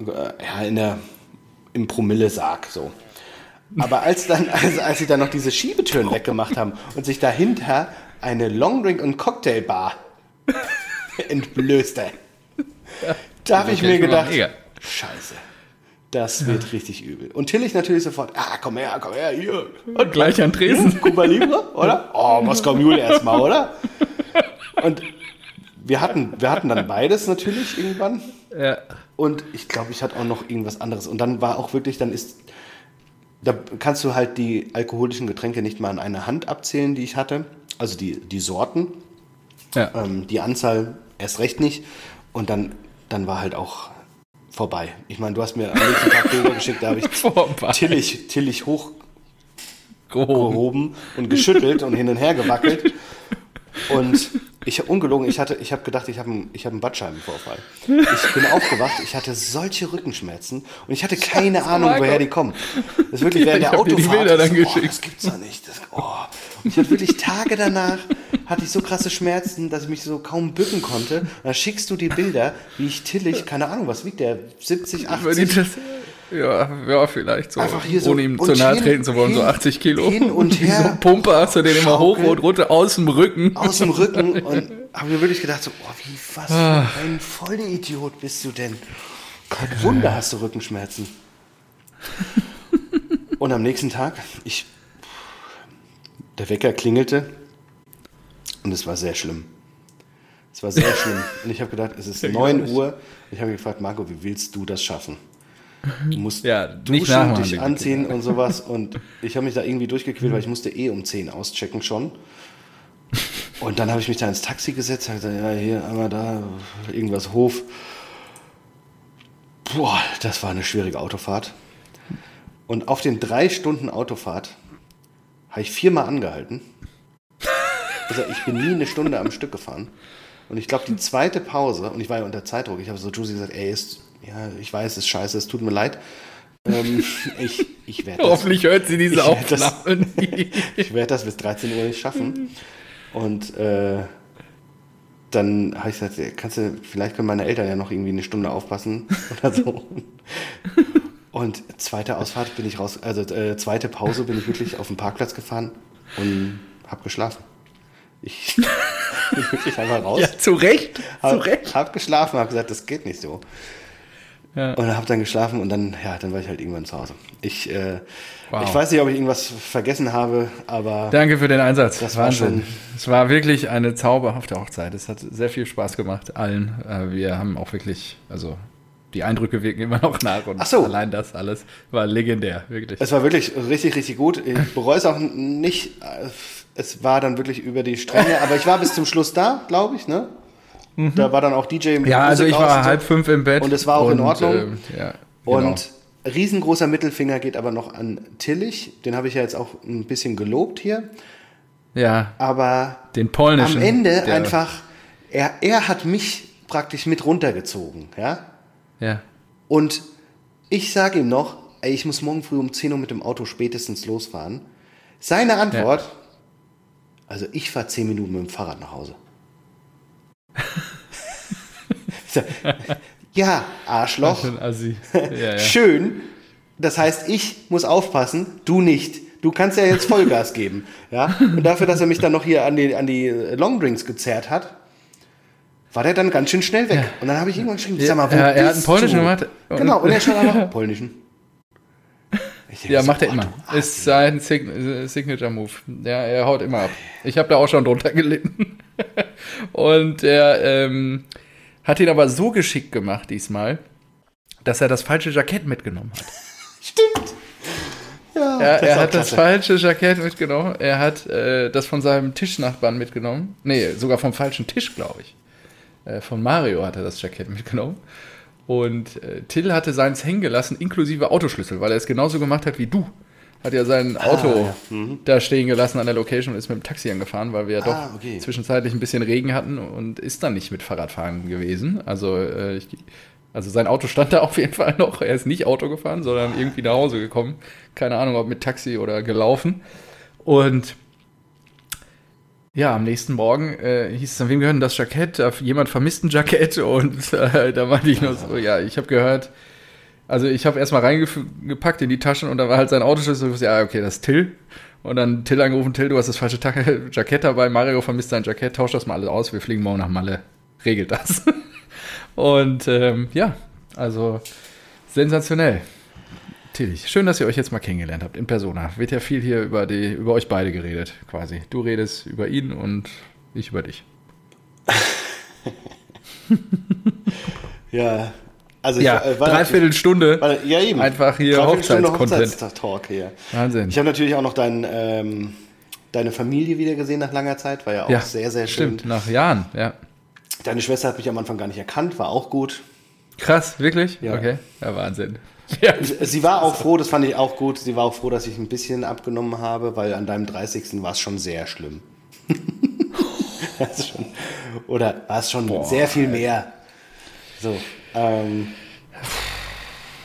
Speaker 2: äh, ja, in der, im Promille-Sarg, so. Aber als dann, als, als sie dann noch diese Schiebetüren weggemacht haben und sich dahinter eine Longdrink- und Cocktailbar entblößte, da habe ich mir gedacht,
Speaker 1: mega.
Speaker 2: scheiße, das wird richtig übel. Und Tillich natürlich sofort, ah, komm her, komm her, hier.
Speaker 1: Und gleich an Tresen.
Speaker 2: Cuba Libre, oder? Oh, Moskau Mule erstmal, oder? Und wir hatten, wir hatten dann beides natürlich irgendwann.
Speaker 1: Ja.
Speaker 2: Und ich glaube, ich hatte auch noch irgendwas anderes. Und dann war auch wirklich, dann ist, da kannst du halt die alkoholischen Getränke nicht mal an einer Hand abzählen, die ich hatte. Also die, die Sorten,
Speaker 1: ja.
Speaker 2: ähm, die Anzahl erst recht nicht. Und dann, dann war halt auch vorbei. Ich meine, du hast mir am nächsten Tag Bilder geschickt, da habe ich
Speaker 1: Vorbei.
Speaker 2: Tillich, Tillich hoch
Speaker 1: Gehoben.
Speaker 2: gehoben und geschüttelt und hin und her gewackelt. Und ich habe ungelogen, ich hatte, ich habe gedacht, ich habe einen, ich habe einen Bandscheibenvorfall. Ich bin aufgewacht, ich hatte solche Rückenschmerzen und ich hatte keine Ahnung,
Speaker 1: Marco.
Speaker 2: woher die kommen. Das ist wirklich während
Speaker 1: Ich
Speaker 2: der
Speaker 1: hab dir die
Speaker 2: Autofahrt.
Speaker 1: Bilder dann
Speaker 2: so, oh,
Speaker 1: geschickt.
Speaker 2: das gibt's doch nicht. Das, oh. Und ich hatte wirklich Tage danach, hatte ich so krasse Schmerzen, dass ich mich so kaum bücken konnte. Und dann schickst du die Bilder, wie ich tillig, keine Ahnung, was wiegt der? 70,
Speaker 1: Wenn die
Speaker 2: 80?
Speaker 1: das, ja, ja, vielleicht so.
Speaker 2: Einfach hier so
Speaker 1: ohne ihm zu nahe
Speaker 2: hin-
Speaker 1: treten zu wollen, so
Speaker 2: hin-
Speaker 1: 80 Kilo.
Speaker 2: hin und her
Speaker 1: So ein Pumper hast du den immer hoch und runter aus dem Rücken.
Speaker 2: aus dem Rücken und habe mir wirklich gedacht, so, oh, wie, was
Speaker 1: Ah.
Speaker 2: für ein Vollidiot bist du denn? Kein Wunder hast du Rückenschmerzen. Und am nächsten Tag, ich, der Wecker klingelte und es war sehr schlimm. Es war sehr schlimm. Und ich habe gedacht, es ist
Speaker 1: Ja,
Speaker 2: 9
Speaker 1: glaub ich.
Speaker 2: Uhr. Ich habe gefragt, Marco, wie willst du das schaffen? Du musst
Speaker 1: Ja,
Speaker 2: duschen, dich anziehen und sowas. Und ich habe mich da irgendwie durchgequält, weil ich musste eh um 10 auschecken schon. Und dann habe ich mich da ins Taxi gesetzt, habe gesagt, ja, hier einmal da, irgendwas Hof. Boah, das war eine schwierige Autofahrt. Und auf den drei Stunden Autofahrt habe ich viermal angehalten. Also ich bin nie eine Stunde am Stück gefahren. Und ich glaube, die zweite Pause, und ich war ja unter Zeitdruck, ich habe so Josie gesagt, ey, ist, ja, ich weiß, es ist scheiße, es tut mir leid. Ähm, ich ich werde
Speaker 1: Hoffentlich hört sie diese
Speaker 2: Ich werd das-
Speaker 1: Aufnahme
Speaker 2: ich werd das bis 13 Uhr nicht schaffen. Und äh, dann habe ich gesagt, kannst du, vielleicht können meine Eltern ja noch irgendwie eine Stunde aufpassen oder so. Und zweite Ausfahrt bin ich raus, also äh, zweite Pause bin ich wirklich auf den Parkplatz gefahren und habe geschlafen. Ich, wirklich einfach raus.
Speaker 1: Ja, zu Recht.
Speaker 2: hab,
Speaker 1: zu Recht.
Speaker 2: Hab geschlafen, hab gesagt, das geht nicht so.
Speaker 1: Ja.
Speaker 2: Und hab dann geschlafen und dann, ja, dann war ich halt irgendwann zu Hause. Ich, äh,
Speaker 1: Wow.
Speaker 2: ich weiß nicht, ob ich irgendwas vergessen habe, aber
Speaker 1: Danke für den Einsatz.
Speaker 2: Das war
Speaker 1: Wahnsinn.
Speaker 2: schon-
Speaker 1: Es war wirklich eine zauberhafte Hochzeit. Es hat sehr viel Spaß gemacht, allen. Äh, Wir haben auch wirklich, also die Eindrücke wirken immer noch nach und
Speaker 2: Ach so.
Speaker 1: allein das alles war legendär, wirklich.
Speaker 2: es war wirklich richtig, richtig gut. Ich bereue es auch nicht. Es war dann wirklich über die Stränge, aber ich war bis zum Schluss da, glaube ich, ne? Da war dann auch DJ mit
Speaker 1: Mhm. ja, also
Speaker 2: Musik
Speaker 1: ich war
Speaker 2: und so.
Speaker 1: halb fünf im Bett.
Speaker 2: Und es war auch in Ordnung.
Speaker 1: ähm, ja, genau.
Speaker 2: Und riesengroßer Mittelfinger geht aber noch an Tillich. Den habe ich ja jetzt auch ein bisschen gelobt hier.
Speaker 1: ja,
Speaker 2: Aber
Speaker 1: den polnischen.
Speaker 2: am Ende einfach, er, er hat mich praktisch mit runtergezogen, ja?
Speaker 1: Ja.
Speaker 2: Und ich sage ihm noch, ey, ich muss morgen früh um 10 Uhr mit dem Auto spätestens losfahren. Seine Antwort, also ich fahre 10 Minuten mit dem Fahrrad nach Hause. Ja, Arschloch.
Speaker 1: Ja, ja.
Speaker 2: schön. Das heißt, ich muss aufpassen, du nicht. Du kannst ja jetzt Vollgas geben. Ja? Und dafür, dass er mich dann noch hier an die, an die Longdrinks gezerrt hat, war der dann ganz schön schnell weg. Und dann habe ich irgendwann geschrieben, sag mal, wo
Speaker 1: Ja, er hat einen polnischen
Speaker 2: du?
Speaker 1: gemacht.
Speaker 2: Genau, und er schreibt einfach polnischen. Denke
Speaker 1: Ja,
Speaker 2: so,
Speaker 1: macht er
Speaker 2: boah,
Speaker 1: immer. Ist sein Sign Signature Move. Ja, er haut immer ab. Ich habe da auch schon drunter gelitten. Und er ähm, hat ihn aber so geschickt gemacht diesmal, dass er das falsche Jackett mitgenommen hat.
Speaker 2: Stimmt. Ja,
Speaker 1: Er,
Speaker 2: das
Speaker 1: er hat das
Speaker 2: klasse.
Speaker 1: falsche Jackett mitgenommen. Er hat äh, das von seinem Tischnachbarn mitgenommen. Nee, sogar vom falschen Tisch, glaube ich. Äh, von Mario hat er das Jackett mitgenommen. Und äh, Till hatte seins hängen gelassen, inklusive Autoschlüssel, weil er es genauso gemacht hat wie du. Hat ja sein Auto
Speaker 2: Ah, ja. Mhm.
Speaker 1: da stehen gelassen an der Location und ist mit dem Taxi angefahren, weil wir ja doch
Speaker 2: Ah, okay.
Speaker 1: zwischenzeitlich ein bisschen Regen hatten und ist dann nicht mit Fahrradfahren gewesen. Also, äh, ich, also sein Auto stand da auf jeden Fall noch. Er ist nicht Auto gefahren, sondern irgendwie nach Hause gekommen. Keine Ahnung, ob mit Taxi oder gelaufen. Und ja, am nächsten Morgen äh, hieß es, an wem gehört denn das Jackett? Äh, Jemand vermisst ein Jackett und äh, da meinte ich nur so, ja, ich habe gehört, also ich habe erstmal reingepackt in die Taschen und da war halt sein Autoschlüssel. Ich ja, okay, das ist Till. Und dann Till angerufen, Till, du hast das falsche Jackett dabei, Mario vermisst sein Jackett, tausch das mal alles aus, wir fliegen morgen nach Malle. Regelt das. und ähm, ja, also sensationell. Tillich, schön, dass ihr euch jetzt mal kennengelernt habt in Persona. Wird ja viel hier über, die, über euch beide geredet, quasi. Du redest über ihn und ich über dich.
Speaker 2: Ja, also
Speaker 1: Ja,
Speaker 2: ich, äh,
Speaker 1: dreiviertel Stunde.
Speaker 2: war, ja eben.
Speaker 1: Einfach hier Hochzeitscontent.
Speaker 2: Hochzeitstalk hier.
Speaker 1: Wahnsinn.
Speaker 2: Ich habe natürlich auch noch dein, ähm, deine Familie wieder gesehen nach langer Zeit, war ja auch
Speaker 1: ja,
Speaker 2: sehr, sehr schön.
Speaker 1: Stimmt, nach Jahren, ja.
Speaker 2: Deine Schwester hat mich am Anfang gar nicht erkannt, war auch gut.
Speaker 1: Krass, wirklich?
Speaker 2: Ja.
Speaker 1: Okay, ja, Wahnsinn. Ja.
Speaker 2: Sie war auch froh, das fand ich auch gut, sie war auch froh, dass ich ein bisschen abgenommen habe, weil an deinem 30. war es schon sehr schlimm. Schon, oder war es schon sehr viel mehr. So, ähm,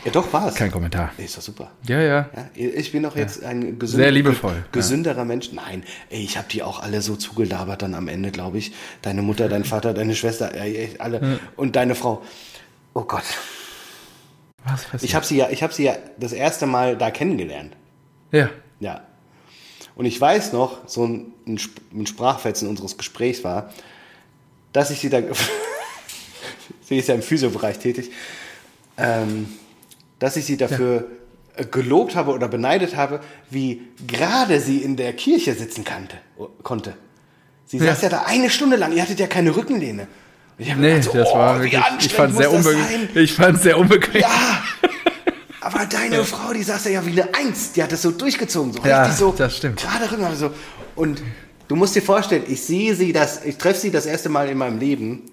Speaker 2: ja doch, war es.
Speaker 1: Kein Kommentar.
Speaker 2: Ist doch super.
Speaker 1: Ja, ja.
Speaker 2: Ja, ich bin doch jetzt ein gesünder,
Speaker 1: Sehr liebevoll,
Speaker 2: gesünderer Mensch. Nein, ey, ich habe die auch alle so zugelabert dann am Ende, glaube ich. Deine Mutter, dein Vater, deine Schwester, alle und deine Frau. Oh Gott,
Speaker 1: Was passiert?
Speaker 2: ich habe sie ja, ich habe sie ja das erste Mal da kennengelernt.
Speaker 1: ja.
Speaker 2: Ja. Und ich weiß noch, so ein, ein Sp- ein Sprachfetzen unseres Gesprächs war, dass ich sie da, sie ist ja im Physiobereich tätig, ähm, dass ich sie dafür äh, gelobt habe oder beneidet habe, wie gerade sie in der Kirche sitzen kannte, konnte. Sie
Speaker 1: Ja.
Speaker 2: saß ja da eine Stunde lang, ihr hattet ja keine Rückenlehne. Ich
Speaker 1: Nee,
Speaker 2: gedacht so,
Speaker 1: das
Speaker 2: oh,
Speaker 1: war wirklich. Ich fand sehr unbequem. Ich fand sehr unbequem.
Speaker 2: Ja, aber deine Frau, die saß ja wie eine Eins. Die hat das so durchgezogen, so
Speaker 1: Ja,
Speaker 2: richtig so.
Speaker 1: das stimmt.
Speaker 2: Gerade Rücken, also. Und du musst dir vorstellen, ich sehe sie das, ich treffe sie das erste Mal in meinem Leben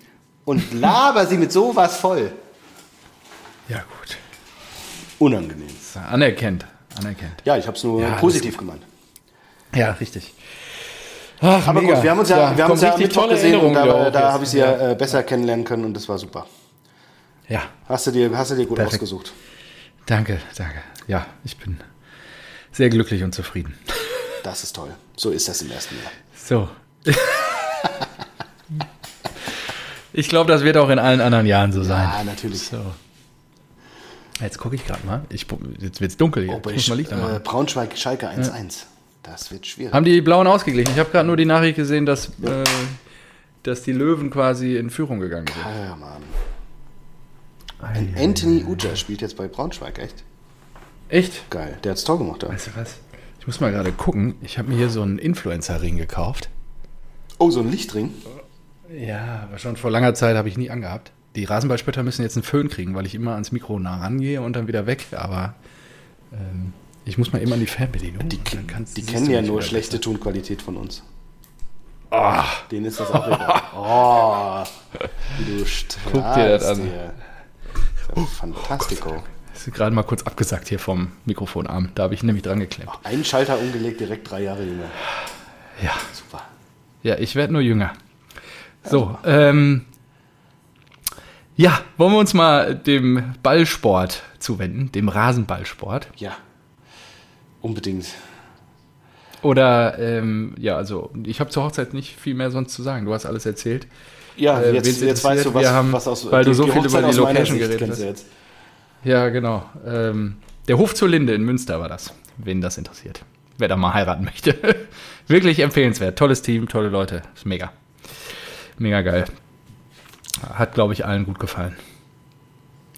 Speaker 2: und laber sie mit sowas voll.
Speaker 1: Ja, gut.
Speaker 2: Unangenehm.
Speaker 1: So, Anerkennt. Anerkennt.
Speaker 2: Ja, ich habe es nur
Speaker 1: Ja,
Speaker 2: positiv gemeint.
Speaker 1: Ja, richtig. Ach,
Speaker 2: Aber
Speaker 1: mega.
Speaker 2: gut, wir haben uns ja, wir haben uns ja Mittwoch
Speaker 1: tolle
Speaker 2: gesehen und da, da habe ich sie ja, äh, besser kennenlernen können und das war super.
Speaker 1: Ja,
Speaker 2: Hast du dir, hast du dir gut
Speaker 1: Perfekt.
Speaker 2: ausgesucht.
Speaker 1: danke, danke. Ja, ich bin sehr glücklich und zufrieden.
Speaker 2: Das ist toll. So ist das im ersten Jahr.
Speaker 1: So. ich glaube, das wird auch in allen anderen Jahren so sein.
Speaker 2: Ja, natürlich.
Speaker 1: So. Jetzt gucke ich gerade mal. Ich, jetzt wird es dunkel hier.
Speaker 2: Oh,
Speaker 1: ich mal Licht
Speaker 2: äh. Braunschweig, Schalke 1-1. Das wird schwierig.
Speaker 1: Haben die Blauen ausgeglichen? Ich habe gerade nur die Nachricht gesehen, dass, äh, dass die Löwen quasi in Führung gegangen sind.
Speaker 2: Ah, Mann. Ein Anthony Uja spielt jetzt bei Braunschweig, echt?
Speaker 1: Echt?
Speaker 2: Geil. Der hat's Tor gemacht da.
Speaker 1: Weißt du was? Ich muss mal gerade gucken. Ich habe mir hier so einen Influencer-Ring gekauft.
Speaker 2: Oh, so ein Lichtring?
Speaker 1: Ja, aber schon vor langer Zeit habe ich nie angehabt. Die Rasenballspötter müssen jetzt einen Föhn kriegen, weil ich immer ans Mikro nah rangehe und dann wieder weg. Aber ähm, ich muss mal immer an die Fernbedienung.
Speaker 2: Die, die kennen ja nur schlechte Tonqualität von uns.
Speaker 1: besser.
Speaker 2: Denen ist das auch egal. Oh, du
Speaker 1: Guck dir das
Speaker 2: strahlst
Speaker 1: an.
Speaker 2: hier. Das Fantastico.
Speaker 1: Oh, ist gerade mal kurz abgesagt hier vom Mikrofonarm. Da habe ich nämlich dran geklemmt.
Speaker 2: Ein Schalter umgelegt, direkt drei Jahre jünger.
Speaker 1: Ja,
Speaker 2: Super.
Speaker 1: ja, ich werde nur jünger. So, ähm, ja, wollen wir uns mal dem Ballsport zuwenden, dem Rasenballsport.
Speaker 2: Ja, unbedingt.
Speaker 1: Oder, ähm, ja, also ich habe zur Hochzeit nicht viel mehr sonst zu sagen. Du hast alles erzählt.
Speaker 2: Ja,
Speaker 1: Äh,
Speaker 2: jetzt, jetzt weißt du, was,
Speaker 1: wir haben-
Speaker 2: was aus
Speaker 1: weil du so viel über die Location geredet hast. Ja, genau. Ähm, der Hof zur Linde in Münster war das, wen das interessiert. Wer da mal heiraten möchte. Wirklich empfehlenswert. Tolles Team, tolle Leute. Ist mega. Mega geil. Hat, glaube ich, allen gut gefallen.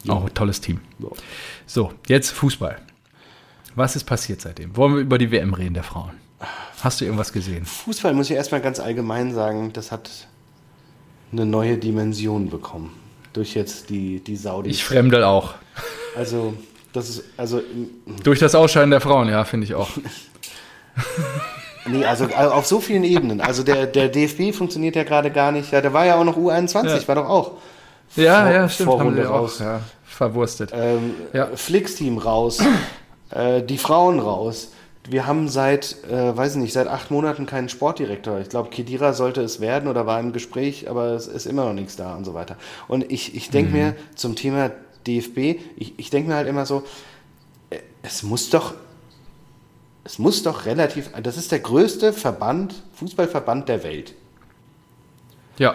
Speaker 1: Auch ein tolles Team.
Speaker 2: Ja.
Speaker 1: So, jetzt Fußball. Was ist passiert seitdem? Wollen wir über die WM reden der Frauen? Hast du irgendwas gesehen?
Speaker 2: Fußball muss ich erstmal ganz allgemein sagen, das hat eine neue Dimension bekommen. Durch jetzt die, die Saudis.
Speaker 1: Ich fremdel auch.
Speaker 2: also, das ist, also,
Speaker 1: Durch das Ausscheiden der Frauen, ja, finde ich auch.
Speaker 2: nee, also auf so vielen Ebenen. Also der, der DFB funktioniert ja gerade gar nicht. Ja, der war ja auch noch U21,
Speaker 1: Ja.
Speaker 2: war doch auch.
Speaker 1: Ja,
Speaker 2: Vor-
Speaker 1: ja, stimmt. Haben sie auch
Speaker 2: raus.
Speaker 1: ja, verwurstet.
Speaker 2: Ähm,
Speaker 1: Ja.
Speaker 2: Flix-Team raus, äh, die Frauen raus. Wir haben seit, äh, weiß ich nicht, seit acht Monaten keinen Sportdirektor. Ich glaube, Kedira sollte es werden oder war im Gespräch, aber es ist immer noch nichts da und so weiter. Und ich, ich denke mir zum Thema DFB, ich, ich denke mir halt immer so, äh, es muss doch, es muss doch relativ, das ist der größte Verband, Fußballverband der Welt.
Speaker 1: Ja.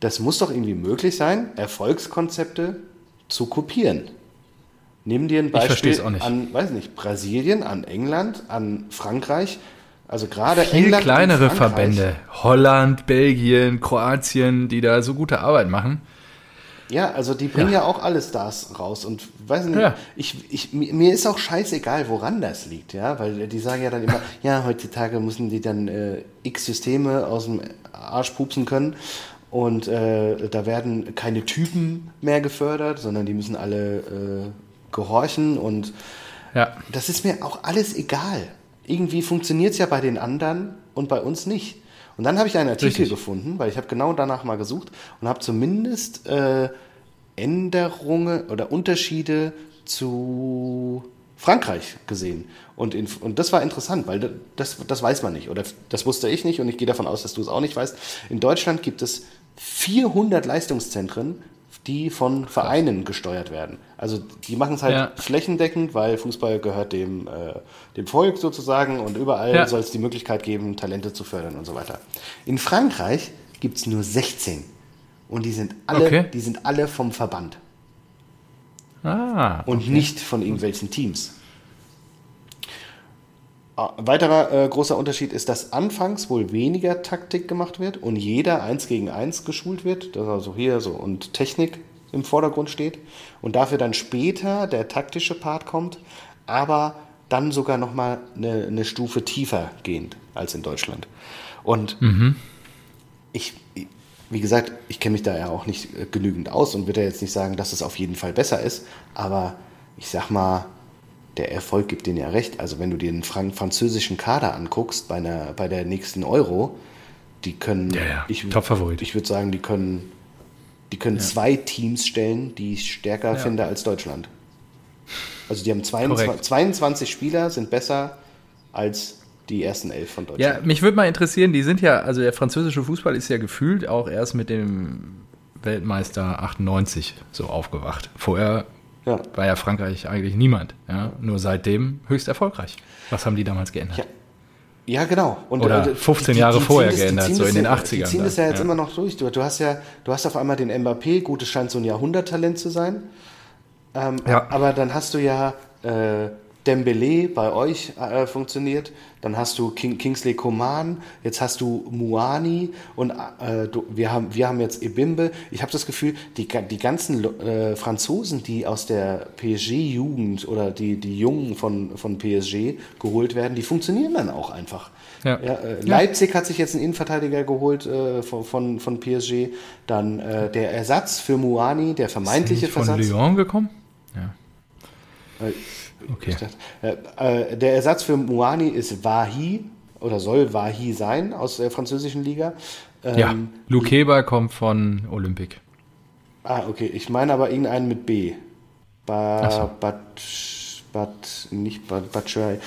Speaker 2: Das muss doch irgendwie möglich sein, Erfolgskonzepte zu kopieren. Nimm dir ein Beispiel an, weiß nicht, Brasilien, an England, an Frankreich. Also gerade
Speaker 1: Viel
Speaker 2: England
Speaker 1: kleinere. Verbände. Holland, Belgien, Kroatien, die da so gute Arbeit machen.
Speaker 2: Ja, also die bringen
Speaker 1: Ja.
Speaker 2: ja, auch alles das raus. Und weiß nicht,
Speaker 1: Ja.
Speaker 2: ich, ich, mir mir ist auch scheißegal, woran das liegt, ja, weil die sagen ja dann immer, ja, heutzutage müssen die dann äh, x Systeme aus dem Arsch pupsen können. Und äh, da werden keine Typen mehr gefördert, sondern die müssen alle äh, gehorchen und
Speaker 1: Ja.
Speaker 2: das ist mir auch alles egal. Irgendwie funktioniert es ja bei den anderen und bei uns nicht. Und dann habe ich einen Artikel
Speaker 1: Richtig.
Speaker 2: gefunden, weil ich habe genau danach mal gesucht und habe zumindest äh, Änderungen oder Unterschiede zu Frankreich gesehen. Und, in, und das war interessant, weil das, das weiß man nicht oder das wusste ich nicht und ich gehe davon aus, dass du es auch nicht weißt. In Deutschland gibt es 400 Leistungszentren, die von Vereinen gesteuert werden. Also die machen es halt
Speaker 1: Ja.
Speaker 2: flächendeckend, weil Fußball gehört dem, äh, dem Volk sozusagen und überall
Speaker 1: Ja.
Speaker 2: soll es die Möglichkeit geben, Talente zu fördern und so weiter. In Frankreich gibt es nur 16 und die sind alle,
Speaker 1: Okay.
Speaker 2: die sind alle vom Verband
Speaker 1: Ah.
Speaker 2: und nicht von irgendwelchen Teams. Ah, Ein weiterer äh, großer Unterschied ist, dass anfangs wohl weniger Taktik gemacht wird und jeder eins gegen eins geschult wird, dass also hier so und Technik im Vordergrund steht und dafür dann später der taktische Part kommt, aber dann sogar noch mal eine, eine Stufe tiefer gehend als in Deutschland. Und ich, wie gesagt, ich kenne mich da ja auch nicht äh, genügend aus und würde ja jetzt nicht sagen, dass es auf jeden Fall besser ist, aber ich sag mal, der Erfolg gibt denen ja recht. Also wenn du dir den Frank französischen Kader anguckst bei, einer, bei der nächsten Euro, die können,
Speaker 1: Ja, ja,
Speaker 2: ich,
Speaker 1: Top-Favorit.
Speaker 2: ich würde sagen, die können, die können zwei Teams stellen, die ich stärker finde als Deutschland. Also die haben 22,
Speaker 1: Korrekt.
Speaker 2: 22 Spieler, sind besser als die ersten elf von Deutschland.
Speaker 1: Ja, mich würde mal interessieren, die sind ja, also der französische Fußball ist ja gefühlt auch erst mit dem Weltmeister 98 so aufgewacht. Vorher
Speaker 2: Ja.
Speaker 1: war ja Frankreich eigentlich niemand. Ja? Nur seitdem höchst erfolgreich. Was haben die damals geändert?
Speaker 2: Ja. Ja, genau. Und,
Speaker 1: Oder
Speaker 2: äh,
Speaker 1: 15 Jahre
Speaker 2: ziehen
Speaker 1: vorher
Speaker 2: das- die
Speaker 1: geändert, so in den
Speaker 2: ja-
Speaker 1: 80ern
Speaker 2: Die ziehen
Speaker 1: da,
Speaker 2: das ja jetzt
Speaker 1: ja.
Speaker 2: immer noch durch. Du, du, hast ja, du hast auf einmal den Mbappé, gut, es scheint so ein Jahrhunderttalent zu sein. Ähm,
Speaker 1: Ja.
Speaker 2: Aber dann hast du ja äh, Dembele bei euch äh, funktioniert, dann hast du King, Kingsley Coman, jetzt hast du Muani und äh, du, wir, haben, wir haben jetzt Ebimbe. Ich habe das Gefühl, die, die ganzen äh, Franzosen, die aus der PSG-Jugend oder die, die Jungen von, von PSG geholt werden, die funktionieren dann auch einfach. Ja. Ja, äh, Leipzig ja. hat sich jetzt einen Innenverteidiger geholt äh, von, von, von, PSG. Dann äh, der Ersatz für Muani, der vermeintliche
Speaker 1: Ist von Versatz. von Lyon gekommen? Ja.
Speaker 2: Äh, Okay. Dachte, äh, der Ersatz für Muani ist Wahi oder soll Wahi sein aus der französischen Liga.
Speaker 1: Ähm, ja, Lukeba kommt von Olympic.
Speaker 2: Ah, okay. Ich meine aber irgendeinen mit B. Ba, so. Bat, Bat, nicht Bat, Batschei.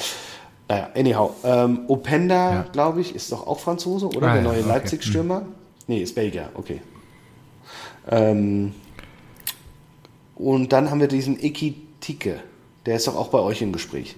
Speaker 2: Naja, anyhow. Ähm, Openda, ja. glaube ich, ist doch auch Franzose, oder? Ah, der neue okay. Leipzig-Stürmer. Hm. Nee, ist Belgier, okay. Ähm, und dann haben wir diesen Ekitike. Der ist doch auch bei euch im Gespräch.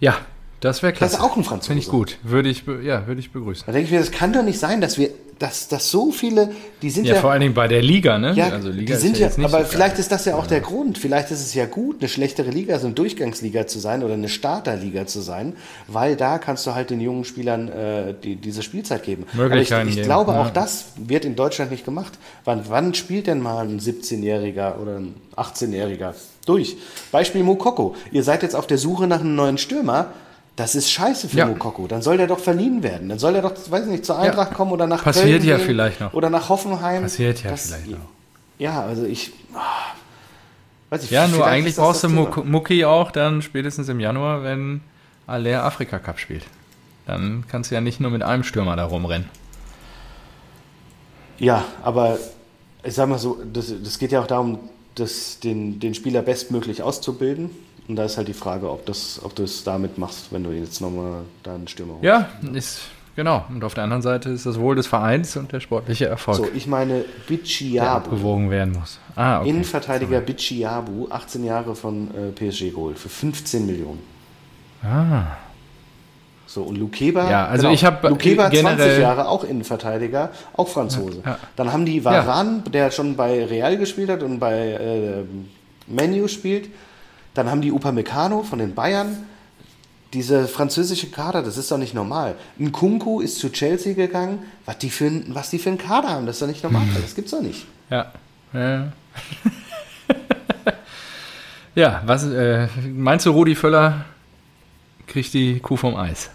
Speaker 1: Ja, das wäre klasse.
Speaker 2: Das ist auch ein Franzose.
Speaker 1: Finde ich gut. Würde ich, ja, würde ich begrüßen.
Speaker 2: Da denke ich mir, das kann doch nicht sein, dass wir, dass, dass so viele, die sind ja,
Speaker 1: ja vor allen Dingen bei der Liga, ne?
Speaker 2: Ja, also Liga die sind ja, aber so vielleicht ist das ja auch der Grund. Vielleicht ist es ja gut, eine schlechtere Liga, so eine Durchgangsliga zu sein oder eine Starterliga zu sein, weil da kannst du halt den jungen Spielern äh, die, diese Spielzeit geben.
Speaker 1: Möglichkeiten
Speaker 2: ich, ich glaube, ja. auch das wird in Deutschland nicht gemacht. Wann, wann spielt denn mal ein 17-Jähriger oder ein 18-Jähriger durch? Beispiel Mokoko. Ihr seid jetzt auf der Suche nach einem neuen Stürmer. Das ist scheiße für ja. Mokoko. Dann soll der doch verliehen werden. Dann soll er doch, weiß ich nicht, zur Eintracht ja. kommen oder nach
Speaker 1: Passiert Köln ja vielleicht noch.
Speaker 2: Oder nach Hoffenheim.
Speaker 1: Passiert ja das, vielleicht noch.
Speaker 2: Ja, also ich. Oh,
Speaker 1: weiß ich ja, nur eigentlich brauchst du Mucki auch dann spätestens im Januar, wenn Aller Afrika Cup spielt. Dann kannst du ja nicht nur mit einem Stürmer da rumrennen.
Speaker 2: Ja, aber ich sag mal so, das, das geht ja auch darum, das, den, den Spieler bestmöglich auszubilden. Und da ist halt die Frage, ob, das, ob du es damit machst, wenn du jetzt nochmal deinen Stürmer holst.
Speaker 1: Ja, ist genau. Und auf der anderen Seite ist das Wohl des Vereins und der sportliche Erfolg. So,
Speaker 2: ich meine Bichiabu.
Speaker 1: Abgewogen werden muss.
Speaker 2: Ah, okay. Innenverteidiger Bichiabu, 18 Jahre von äh, PSG geholt, für 15 Millionen.
Speaker 1: Ah.
Speaker 2: So, und Lukeba,
Speaker 1: ja, also genau, ich habe
Speaker 2: Lukeba 20 Jahre, auch Innenverteidiger, auch Franzose. Ja, ja. Dann haben die Varan, der schon bei Real gespielt hat und bei äh, Menu spielt, dann haben die Upamecano von den Bayern. Diese französische Kader, das ist doch nicht normal. Ein Kunku ist zu Chelsea gegangen. Was die für, ein, was die für einen Kader haben, das ist doch nicht normal. Hm. Das gibt's doch nicht.
Speaker 1: Ja. Ja, ja was äh, meinst du, Rudi Völler kriegt die Kuh vom Eis?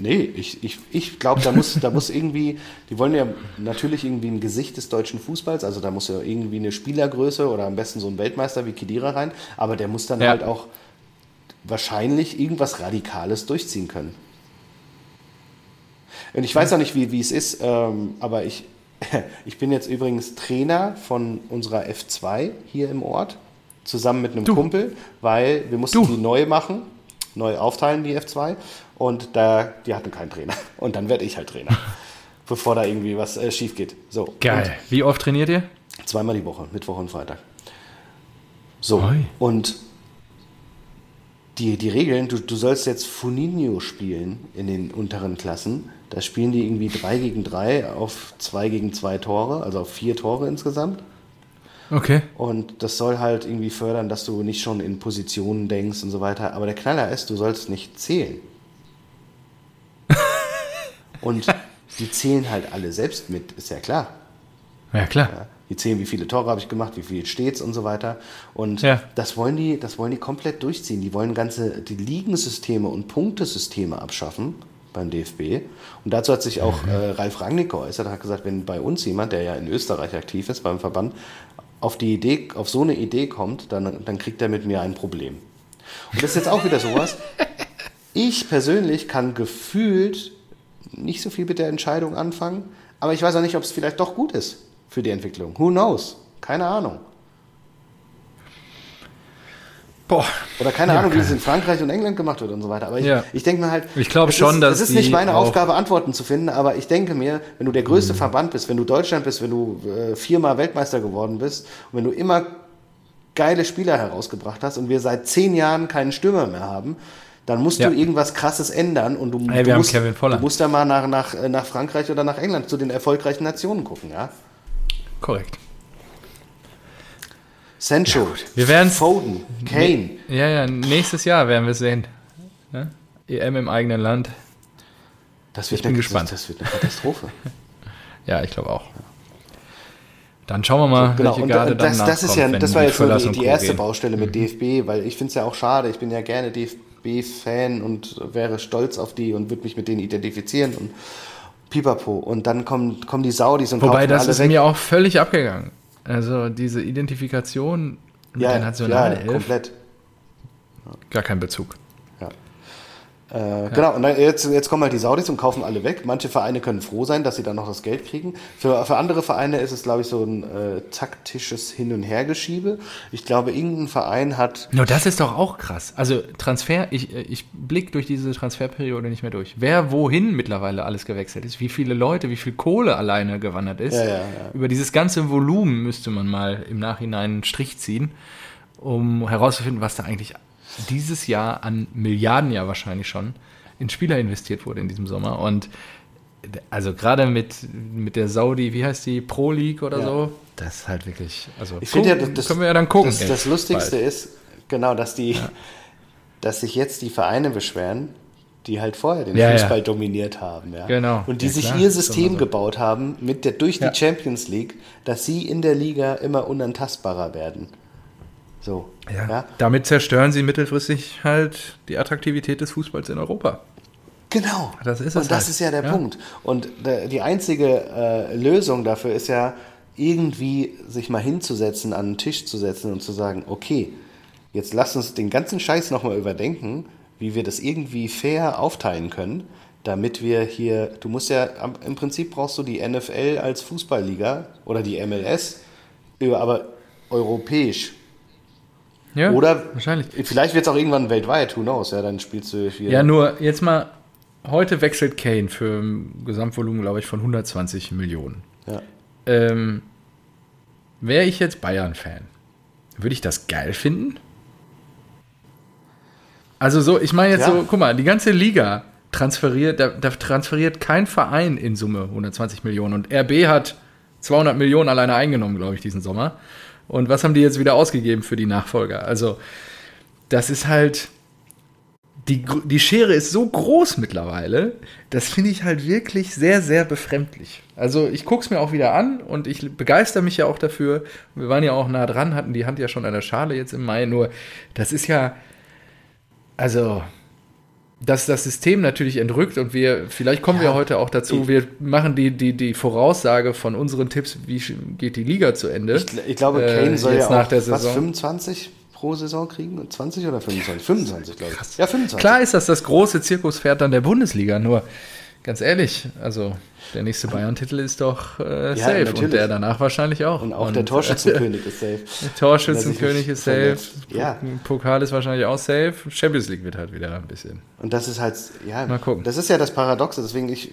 Speaker 2: Nee, ich, ich, ich glaube, da muss, da muss irgendwie, die wollen ja natürlich irgendwie ein Gesicht des deutschen Fußballs, also da muss ja irgendwie eine Spielergröße oder am besten so ein Weltmeister wie Kedira rein, aber der muss dann ja. halt auch wahrscheinlich irgendwas Radikales durchziehen können. Und ich weiß auch nicht, wie, wie es ist, ähm, aber ich, ich bin jetzt übrigens Trainer von unserer F2 hier im Ort, zusammen mit einem du. Kumpel, weil wir mussten du. die neu machen, neu aufteilen, die F2. Und da, die hatten keinen Trainer. Und dann werde ich halt Trainer. bevor da irgendwie was äh, schief geht. So.
Speaker 1: Geil. Wie oft trainiert ihr?
Speaker 2: Zweimal die Woche, Mittwoch und Freitag. So. Oi. Und die, die Regeln, du, du sollst jetzt Funinho spielen in den unteren Klassen. Da spielen die irgendwie 3 gegen 3 auf 2 gegen 2 Tore, also auf 4 Tore insgesamt.
Speaker 1: Okay.
Speaker 2: Und das soll halt irgendwie fördern, dass du nicht schon in Positionen denkst und so weiter. Aber der Knaller ist, du sollst nicht zählen. Und die zählen halt alle selbst mit, ist ja klar.
Speaker 1: Ja, klar. Ja,
Speaker 2: die zählen, wie viele Tore habe ich gemacht, wie viel steht's und so weiter. Und ja. das wollen die, das wollen die komplett durchziehen. Die wollen ganze, die Ligensysteme und Punktesysteme abschaffen beim DFB. Und dazu hat sich auch mhm. äh, Ralf Rangnick geäußert, hat gesagt, wenn bei uns jemand, der ja in Österreich aktiv ist, beim Verband, auf die Idee, auf so eine Idee kommt, dann, dann kriegt er mit mir ein Problem. Und das ist jetzt auch wieder sowas. Ich persönlich kann gefühlt nicht so viel mit der Entscheidung anfangen. Aber ich weiß auch nicht, ob es vielleicht doch gut ist für die Entwicklung. Who knows? Keine Ahnung. Boah. Oder keine ja, Ahnung, wie es in Frankreich und England gemacht wird und so weiter. Aber ich, ja. ich denke mir halt,
Speaker 1: ich glaube schon,
Speaker 2: ist,
Speaker 1: dass
Speaker 2: es ist nicht meine Aufgabe, Antworten zu finden, aber ich denke mir, wenn du der größte mhm. Verband bist, wenn du Deutschland bist, wenn du äh, viermal Weltmeister geworden bist und wenn du immer geile Spieler herausgebracht hast und wir seit zehn Jahren keinen Stürmer mehr haben, dann musst ja. du irgendwas Krasses ändern und du,
Speaker 1: hey,
Speaker 2: du, musst, du musst da mal nach, nach, nach Frankreich oder nach England zu den erfolgreichen Nationen gucken, ja?
Speaker 1: Korrekt.
Speaker 2: Sancho,
Speaker 1: wir werden's-
Speaker 2: Foden, Kane.
Speaker 1: Ja, ja, nächstes Jahr werden wir es sehen. Ne? EM im eigenen Land.
Speaker 2: Das wird
Speaker 1: Ich bin
Speaker 2: eine,
Speaker 1: gespannt.
Speaker 2: Das, das wird eine Katastrophe.
Speaker 1: Ja, ich glaube auch. Dann schauen wir mal,
Speaker 2: genau,
Speaker 1: welche
Speaker 2: und
Speaker 1: Garde
Speaker 2: das,
Speaker 1: dann
Speaker 2: das ist
Speaker 1: nachkommt,
Speaker 2: ja, das war jetzt so die,
Speaker 1: und
Speaker 2: die erste.
Speaker 1: Mhm.
Speaker 2: Baustelle mit DFB, weil ich finde es ja auch schade. Ich bin ja gerne DFB-Fan und wäre stolz auf die und würde mich mit denen identifizieren und pipapo. Und dann kommen, kommen die Saudis und
Speaker 1: Wobei, das ist
Speaker 2: weg.
Speaker 1: mir auch völlig abgegangen. Also diese Identifikation mit
Speaker 2: ja,
Speaker 1: der
Speaker 2: ja,
Speaker 1: Nationalelf,
Speaker 2: komplett.
Speaker 1: gar kein Bezug.
Speaker 2: Ja. Äh, Genau, und dann jetzt, jetzt kommen halt die Saudis und kaufen alle weg. Manche Vereine können froh sein, dass sie dann noch das Geld kriegen. Für, für andere Vereine ist es, glaube ich, so ein äh, taktisches Hin- und Hergeschiebe. Ich glaube, irgendein Verein hat.
Speaker 1: No, das ist doch auch krass. Also Transfer, ich, ich blick durch diese Transferperiode nicht mehr durch. Wer wohin mittlerweile alles gewechselt ist, wie viele Leute, wie viel Kohle alleine gewandert ist.
Speaker 2: Ja, ja.
Speaker 1: Über dieses ganze Volumen müsste man mal im Nachhinein einen Strich ziehen, um herauszufinden, was da eigentlich dieses Jahr an Milliarden ja wahrscheinlich schon in Spieler investiert wurde in diesem Sommer. Und also gerade mit, mit der Saudi, wie heißt die, Pro League oder
Speaker 2: Ja.
Speaker 1: so, das ist halt wirklich, also
Speaker 2: Ich finde ja,
Speaker 1: gucken-
Speaker 2: das,
Speaker 1: können wir ja dann gucken.
Speaker 2: Das, das Lustigste
Speaker 1: bald.
Speaker 2: ist, genau, dass die, dass sich jetzt die Vereine beschweren, die halt vorher den
Speaker 1: Ja, ja.
Speaker 2: Fußball dominiert haben. Ja.
Speaker 1: Genau.
Speaker 2: Und die
Speaker 1: Ja,
Speaker 2: sich
Speaker 1: klar,
Speaker 2: ihr System
Speaker 1: so.
Speaker 2: gebaut haben mit der, durch
Speaker 1: Ja.
Speaker 2: die Champions League, dass sie in der Liga immer unantastbarer werden. So.
Speaker 1: Ja. Damit zerstören sie mittelfristig halt die Attraktivität des Fußballs in Europa.
Speaker 2: Genau.
Speaker 1: Das ist es
Speaker 2: Und das
Speaker 1: halt.
Speaker 2: ist ja der
Speaker 1: Ja.
Speaker 2: Punkt. Und die einzige äh, Lösung dafür ist ja, irgendwie sich mal hinzusetzen, an den Tisch zu setzen und zu sagen, okay, jetzt lass uns den ganzen Scheiß nochmal überdenken, wie wir das irgendwie fair aufteilen können, damit wir hier, du musst ja, im Prinzip brauchst du die NFL als Fußballliga oder die MLS, aber europäisch.
Speaker 1: Ja,
Speaker 2: Oder
Speaker 1: wahrscheinlich.
Speaker 2: vielleicht wird es auch irgendwann weltweit, who knows, ja, dann spielst du hier.
Speaker 1: Ja, nur jetzt mal, heute wechselt Kane für ein Gesamtvolumen, glaube ich, von 120 Millionen.
Speaker 2: ja.
Speaker 1: Ähm, Wäre ich jetzt Bayern-Fan, würde ich das geil finden? Also so, ich meine jetzt
Speaker 2: Ja.
Speaker 1: so, guck mal, die ganze Liga transferiert, da, da transferiert kein Verein in Summe 120 Millionen und RB hat 200 Millionen alleine eingenommen, glaube ich, diesen Sommer. Und was haben die jetzt wieder ausgegeben für die Nachfolger? Also, das ist halt, die, die Schere ist so groß mittlerweile, das finde ich halt wirklich sehr, sehr befremdlich. Also ich gucke es mir auch wieder an und ich begeister mich ja auch dafür. Wir waren ja auch nah dran, hatten die Hand ja schon an der Schale jetzt im Mai, nur das ist ja, also, dass das System natürlich entrückt und wir, vielleicht kommen wir
Speaker 2: Ja,
Speaker 1: heute auch dazu, wir machen die, die, die Voraussage von unseren Tipps, wie geht die Liga zu Ende.
Speaker 2: Ich, ich glaube,
Speaker 1: Äh,
Speaker 2: Kane soll ja
Speaker 1: nach der
Speaker 2: was,
Speaker 1: Saison.
Speaker 2: 25 pro Saison kriegen? 20 oder 25? 25, glaube ich. Ja, 25.
Speaker 1: Klar ist das das große Zirkuspferd dann der Bundesliga, nur ganz ehrlich, also der nächste Bayern-Titel ist doch äh, safe
Speaker 2: natürlich.
Speaker 1: und der danach wahrscheinlich auch.
Speaker 2: Und auch der Torschützenkönig ist safe.
Speaker 1: Der Torschützenkönig ist safe.
Speaker 2: Ja.
Speaker 1: Pokal ist wahrscheinlich auch safe, Champions League wird halt wieder ein bisschen.
Speaker 2: Und das ist halt, ja,
Speaker 1: Mal gucken.
Speaker 2: das ist ja das Paradoxe. Deswegen, ich,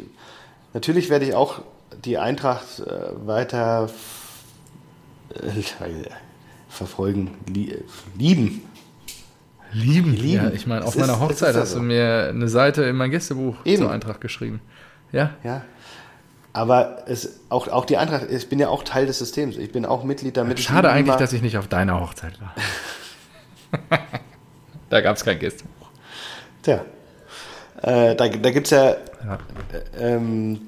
Speaker 2: natürlich werde ich auch die Eintracht äh, weiter äh, verfolgen, lie lieben.
Speaker 1: Lieben,
Speaker 2: Lieben.
Speaker 1: Ja, ich meine, auf meiner
Speaker 2: es
Speaker 1: Hochzeit
Speaker 2: ist ja
Speaker 1: hast
Speaker 2: so.
Speaker 1: du mir eine Seite in mein Gästebuch
Speaker 2: Eben.
Speaker 1: zur Eintracht geschrieben. Ja,
Speaker 2: Ja. Aber es, auch, auch die Eintracht, ich bin ja auch Teil des Systems. Ich bin auch Mitglied damit. ich
Speaker 1: schade eigentlich, dass ich nicht auf deiner Hochzeit war. da gab es kein Gästebuch.
Speaker 2: Tja. Äh, da da gibt es ja,
Speaker 1: Ja.
Speaker 2: ähm,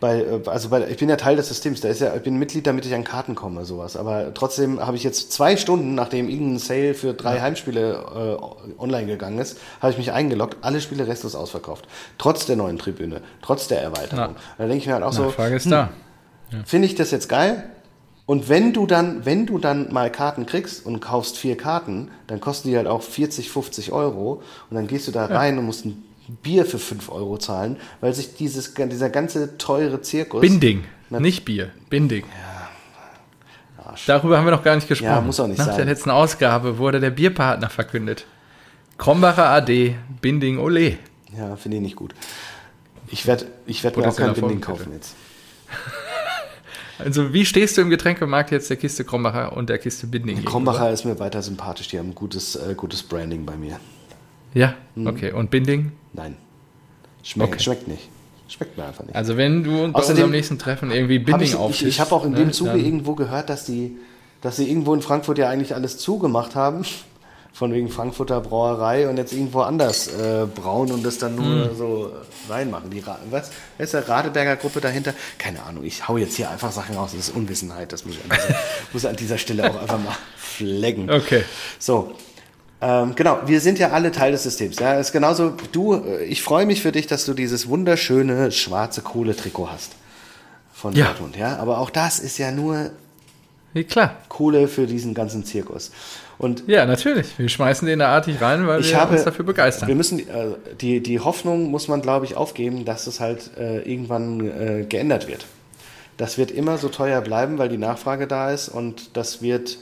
Speaker 2: bei, äh, also bei, ich bin ja Teil des Systems, da ist ja, ich bin Mitglied, damit ich an Karten komme, sowas. Aber trotzdem habe ich jetzt zwei Stunden, nachdem irgendein Sale für drei Heimspiele äh, online gegangen ist, habe ich mich eingeloggt, alle Spiele restlos ausverkauft. Trotz der neuen Tribüne, trotz der Erweiterung. Da denke ich mir halt auch so,
Speaker 1: Nachfrage ist da.
Speaker 2: finde ich das jetzt geil? Und wenn du dann, wenn du dann mal Karten kriegst und kaufst vier Karten, dann kosten die halt auch 40, 50 Euro und dann gehst du da rein und musst ein Bier für 5 Euro zahlen, weil sich dieses, dieser ganze teure Zirkus.
Speaker 1: Binding, nicht Bier. Binding.
Speaker 2: Arsch.
Speaker 1: Darüber haben wir noch gar nicht gesprochen.
Speaker 2: Ja, muss auch nicht
Speaker 1: Nach
Speaker 2: sein.
Speaker 1: der letzten Ausgabe wurde der Bierpartner verkündet. Krombacher AD, Binding Ole.
Speaker 2: Ja, finde ich nicht gut. Ich werde ich werd mir auch kein Binding kaufen jetzt.
Speaker 1: Also wie stehst du im Getränkemarkt jetzt der Kiste Krombacher und der Kiste Binding?
Speaker 2: Krombacher ist mir weiter sympathisch, die haben gutes, äh, gutes Branding bei mir.
Speaker 1: Ja,
Speaker 2: Mhm.
Speaker 1: okay. Und Binding?
Speaker 2: Nein. Schmeckt,
Speaker 1: Okay.
Speaker 2: schmeckt nicht. Schmeckt mir einfach nicht.
Speaker 1: Also wenn du bei
Speaker 2: Außerdem
Speaker 1: unserem nächsten Treffen irgendwie Binding
Speaker 2: ich ich, ich habe auch in
Speaker 1: ne,
Speaker 2: dem Zuge irgendwo gehört, dass die, dass sie irgendwo in Frankfurt ja eigentlich alles zugemacht haben. Von wegen Frankfurter Brauerei und jetzt irgendwo anders äh, brauen und das dann nur
Speaker 1: Hm.
Speaker 2: so reinmachen. Die Ra was? Wer ist der Radeberger Gruppe dahinter? Keine Ahnung, ich hau jetzt hier einfach Sachen raus. Das ist Unwissenheit. Das muss ich an dieser, muss an dieser Stelle auch einfach mal flecken.
Speaker 1: Okay.
Speaker 2: So. Ähm, genau, wir sind ja alle Teil des Systems. Ja, ist genauso du. äh, Ich freue mich für dich, dass du dieses wunderschöne schwarze Kohle-Trikot hast von
Speaker 1: Ja.
Speaker 2: Dortmund. Ja, aber auch das ist ja nur
Speaker 1: Ja, klar.
Speaker 2: Kohle für diesen ganzen Zirkus. Und
Speaker 1: Ja, natürlich. Wir schmeißen den da artig rein, weil
Speaker 2: ich
Speaker 1: wir
Speaker 2: habe
Speaker 1: uns dafür begeistern.
Speaker 2: Wir müssen äh, die die Hoffnung muss man glaube ich aufgeben, dass es halt äh, irgendwann äh, geändert wird. Das wird immer so teuer bleiben, weil die Nachfrage da ist und das wird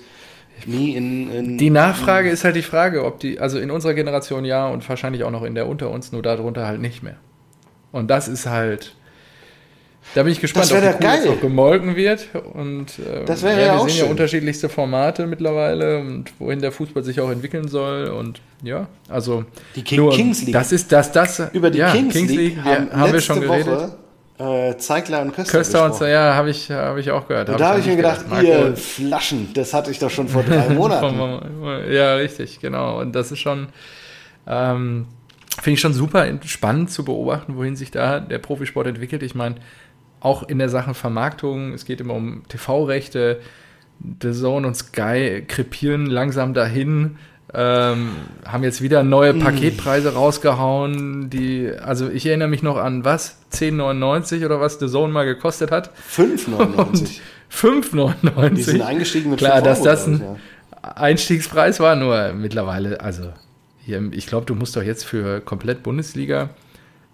Speaker 2: nie in, in
Speaker 1: Die Nachfrage ist halt die Frage, ob die, also in unserer Generation ja und wahrscheinlich auch noch in der unter uns, nur darunter halt nicht mehr. Und das ist halt. Da bin ich gespannt,
Speaker 2: Das
Speaker 1: ob die
Speaker 2: doch
Speaker 1: Kuh jetzt
Speaker 2: geil.
Speaker 1: noch gemolken wird. Und ähm,
Speaker 2: Das wäre
Speaker 1: ja,
Speaker 2: ja
Speaker 1: wir
Speaker 2: auch
Speaker 1: sehen ja
Speaker 2: schön.
Speaker 1: unterschiedlichste Formate mittlerweile und wohin der Fußball sich auch entwickeln soll. Und ja, also
Speaker 2: Die King- Kings League.
Speaker 1: Das ist das, das.
Speaker 2: über die
Speaker 1: ja,
Speaker 2: Kings, League,
Speaker 1: wir,
Speaker 2: haben,
Speaker 1: haben wir schon geredet.
Speaker 2: Woche äh, Zeigler und Köster,
Speaker 1: Köster und so, ja, habe ich, hab ich auch gehört.
Speaker 2: Und da habe ich mir gedacht,
Speaker 1: Marco-
Speaker 2: ihr Flaschen, das hatte ich doch schon vor drei Monaten.
Speaker 1: Ja, richtig, genau. Und das ist schon, ähm, finde ich schon super spannend zu beobachten, wohin sich da der Profisport entwickelt. Ich meine, auch in der Sache Vermarktung, es geht immer um TV-Rechte, The Zone und Sky krepieren langsam dahin, ähm, haben jetzt wieder neue. Paketpreise rausgehauen, die, also ich erinnere mich noch an was, 10,99 oder was The Zone mal gekostet hat.
Speaker 2: 5,99.
Speaker 1: 5,99.
Speaker 2: Die sind eingestiegen mit
Speaker 1: Klar,
Speaker 2: 5
Speaker 1: dass das ein
Speaker 2: ja.
Speaker 1: Einstiegspreis war, nur mittlerweile, also hier, ich glaube, du musst doch jetzt für komplett Bundesliga,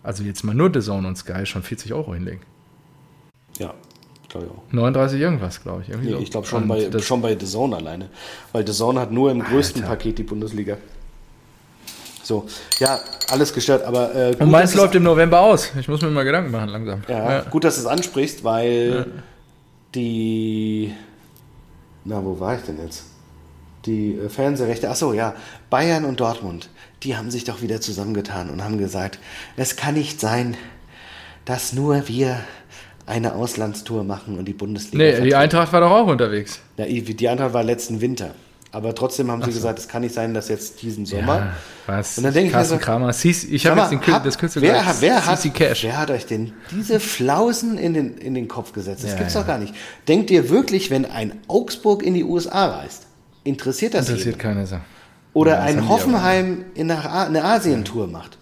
Speaker 1: also jetzt mal nur The Zone und Sky, schon 40 Euro hinlegen.
Speaker 2: Ja, glaube ich auch.
Speaker 1: 39 irgendwas, glaube ich. irgendwie
Speaker 2: Nee,
Speaker 1: so.
Speaker 2: ich glaube schon bei, schon bei The Zone alleine. Weil The Zone hat nur im größten
Speaker 1: Alter.
Speaker 2: Paket die Bundesliga. So, ja, alles gestört, aber äh, gut,
Speaker 1: Und meins läuft im November aus. Ich muss mir mal Gedanken machen langsam.
Speaker 2: Ja, gut, dass du es ansprichst, weil die. Na, wo war ich denn jetzt? Die äh, Fernsehrechte, achso, ja, Bayern und Dortmund, die haben sich doch wieder zusammengetan und haben gesagt, es kann nicht sein, dass nur wir eine Auslandstour machen und die Bundesliga.
Speaker 1: Nee, die
Speaker 2: vertreten.
Speaker 1: Eintracht war doch auch unterwegs.
Speaker 2: Ja, die Eintracht war letzten Winter. Aber trotzdem haben sie gesagt, es kann nicht sein, dass jetzt diesen Sommer.
Speaker 1: Ja, was?
Speaker 2: Und dann denke ich mir so,
Speaker 1: Kramer. Cc, ich habe jetzt den, Kür-
Speaker 2: hab-
Speaker 1: das Kürzel
Speaker 2: wer, hat- wer, hat,
Speaker 1: Cash.
Speaker 2: wer hat euch denn diese Flausen in den, in den Kopf gesetzt? Das
Speaker 1: Ja,
Speaker 2: gibt's
Speaker 1: ja.
Speaker 2: doch gar nicht. Denkt ihr wirklich, wenn ein Augsburg in die USA reist, interessiert das
Speaker 1: Interessiert
Speaker 2: jeden?
Speaker 1: keine Sau.
Speaker 2: Oder
Speaker 1: Ja,
Speaker 2: ein
Speaker 1: die
Speaker 2: Hoffenheim in eine Asientour macht?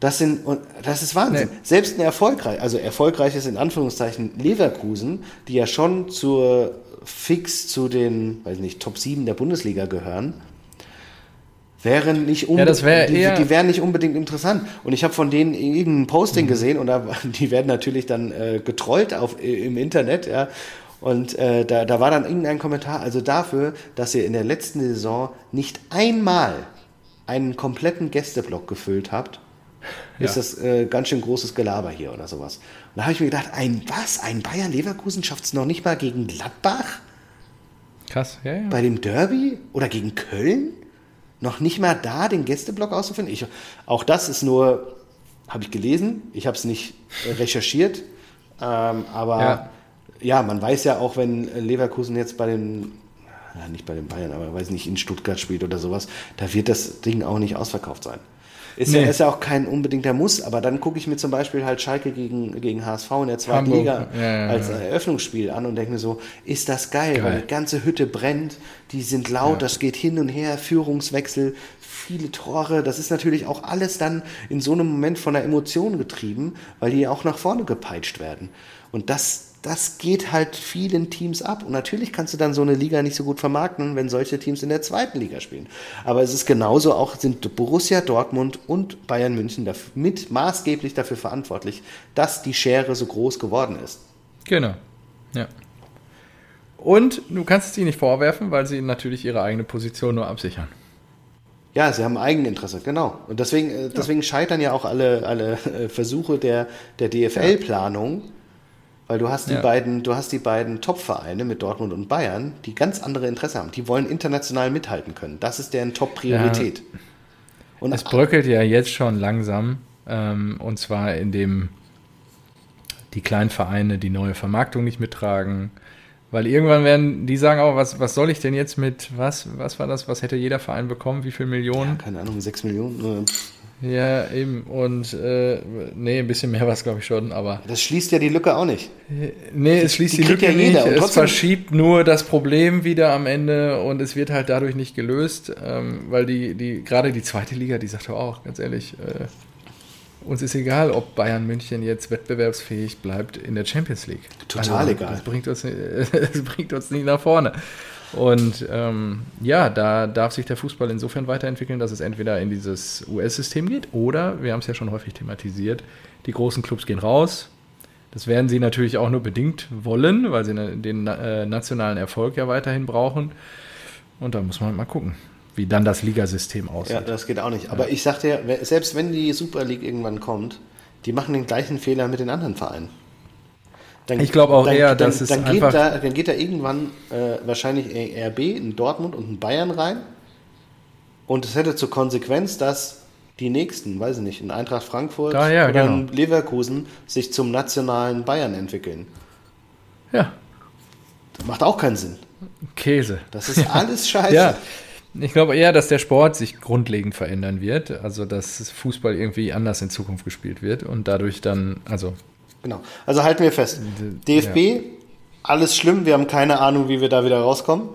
Speaker 2: Das, sind, und das ist Wahnsinn.
Speaker 1: Nee.
Speaker 2: Selbst ein erfolgreich, also erfolgreiches in Anführungszeichen Leverkusen, die ja schon zur fix zu den, weiß nicht, Top 7 der Bundesliga gehören, wären nicht
Speaker 1: Ja, das wär
Speaker 2: die, die wären nicht unbedingt interessant. Und ich habe von denen irgendein Posting
Speaker 1: Mhm.
Speaker 2: gesehen und da, die werden natürlich dann äh, getrollt auf, im Internet, ja. Und äh, da, da war dann irgendein Kommentar, also dafür, dass ihr in der letzten Saison nicht einmal einen kompletten Gästeblock gefüllt habt, ist
Speaker 1: Ja.
Speaker 2: das äh, ganz schön großes Gelaber hier oder sowas. Und da habe ich mir gedacht, ein was? Ein Bayern Leverkusen schafft es noch nicht mal gegen Gladbach?
Speaker 1: Krass, ja, ja.
Speaker 2: bei dem Derby oder gegen Köln noch nicht mal da den Gästeblock auszufinden. Ich, auch das ist nur, habe ich gelesen, ich habe es nicht äh, recherchiert, ähm, aber ja.
Speaker 1: Ja.
Speaker 2: man weiß ja auch, wenn äh, Leverkusen jetzt bei den, ja, nicht bei den Bayern, aber weiß nicht, in Stuttgart spielt oder sowas, da wird das Ding auch nicht ausverkauft sein. Ist, ja,
Speaker 1: Nee.
Speaker 2: ist ja auch kein unbedingter Muss, aber dann gucke ich mir zum Beispiel halt Schalke gegen, gegen HSV in der zweiten
Speaker 1: Hamburg,
Speaker 2: Liga
Speaker 1: ja, ja,
Speaker 2: als
Speaker 1: ja.
Speaker 2: Eröffnungsspiel an und denke mir so, ist das geil,
Speaker 1: Geil.
Speaker 2: weil die ganze Hütte brennt, die sind laut, das geht hin und her, Führungswechsel, viele Tore, das ist natürlich auch alles dann in so einem Moment von der Emotion getrieben, weil die auch nach vorne gepeitscht werden. Und das, das geht halt vielen Teams ab. Und natürlich kannst du dann so eine Liga nicht so gut vermarkten, wenn solche Teams in der zweiten Liga spielen. Aber es ist genauso auch, sind Borussia Dortmund und Bayern München dafür, mit maßgeblich dafür verantwortlich, dass die Schere so groß geworden ist.
Speaker 1: Genau. Ja. Und du kannst es ihnen nicht vorwerfen, weil sie natürlich ihre eigene Position nur absichern.
Speaker 2: Ja, sie haben Eigeninteresse, genau. Und deswegen, äh, deswegen scheitern ja auch alle, alle äh, Versuche der, der DFL-Planung, weil du hast die
Speaker 1: Ja.
Speaker 2: beiden, du hast die beiden Top-Vereine mit Dortmund und Bayern, die ganz andere Interesse haben. Die wollen international mithalten können. Das ist deren Top-Priorität. Und
Speaker 1: Es bröckelt ja jetzt schon langsam, ähm, und zwar indem die kleinen Vereine die neue Vermarktung nicht mittragen, Weil irgendwann werden die sagen auch, was, was soll ich denn jetzt mit, was, was war das, was hätte jeder Verein bekommen, wie viel Millionen?
Speaker 2: Ja, keine Ahnung, 6 Millionen.
Speaker 1: Ja, eben. Und äh, nee, ein bisschen mehr war es, glaube ich, schon, aber.
Speaker 2: Das schließt ja die Lücke auch nicht.
Speaker 1: Nee, es schließt die, die Lücke ja nicht. Es verschiebt nur das Problem wieder am Ende und es wird halt dadurch nicht gelöst, ähm, weil die, die, gerade die zweite Liga, die sagt auch, ganz ehrlich, äh, uns ist egal, ob Bayern München jetzt wettbewerbsfähig bleibt in der Champions League.
Speaker 2: Total also, egal.
Speaker 1: Das bringt, uns, das bringt uns nicht nach vorne. Und ähm, ja, da darf sich der Fußball insofern weiterentwickeln, dass es entweder in dieses US-System geht oder, wir haben es ja schon häufig thematisiert, die großen Clubs gehen raus. Das werden sie natürlich auch nur bedingt wollen, weil sie den äh, nationalen Erfolg ja weiterhin brauchen. Und da muss man mal gucken, wie dann das Ligasystem aussieht.
Speaker 2: Ja, das geht auch nicht. Aber ja. ich sagte ja, selbst wenn die Super League irgendwann kommt, die machen den gleichen Fehler mit den anderen Vereinen.
Speaker 1: Dann, ich glaube auch
Speaker 2: dann,
Speaker 1: eher, dass es
Speaker 2: dann
Speaker 1: einfach...
Speaker 2: Geht da, dann geht da irgendwann äh, wahrscheinlich RB, in Dortmund und in Bayern rein. Und es hätte zur Konsequenz, dass die nächsten, weiß ich nicht, in Eintracht Frankfurt
Speaker 1: ah, ja,
Speaker 2: oder
Speaker 1: genau.
Speaker 2: in Leverkusen sich zum nationalen Bayern entwickeln.
Speaker 1: Ja.
Speaker 2: Das macht auch keinen Sinn.
Speaker 1: Käse.
Speaker 2: Das ist alles scheiße.
Speaker 1: ja. Ich glaube eher, dass der Sport sich grundlegend verändern wird. Also, dass Fußball irgendwie anders in Zukunft gespielt wird und dadurch dann, also
Speaker 2: Genau. Also halten wir fest. DFB, ja. alles schlimm, wir haben keine Ahnung, wie wir da wieder rauskommen.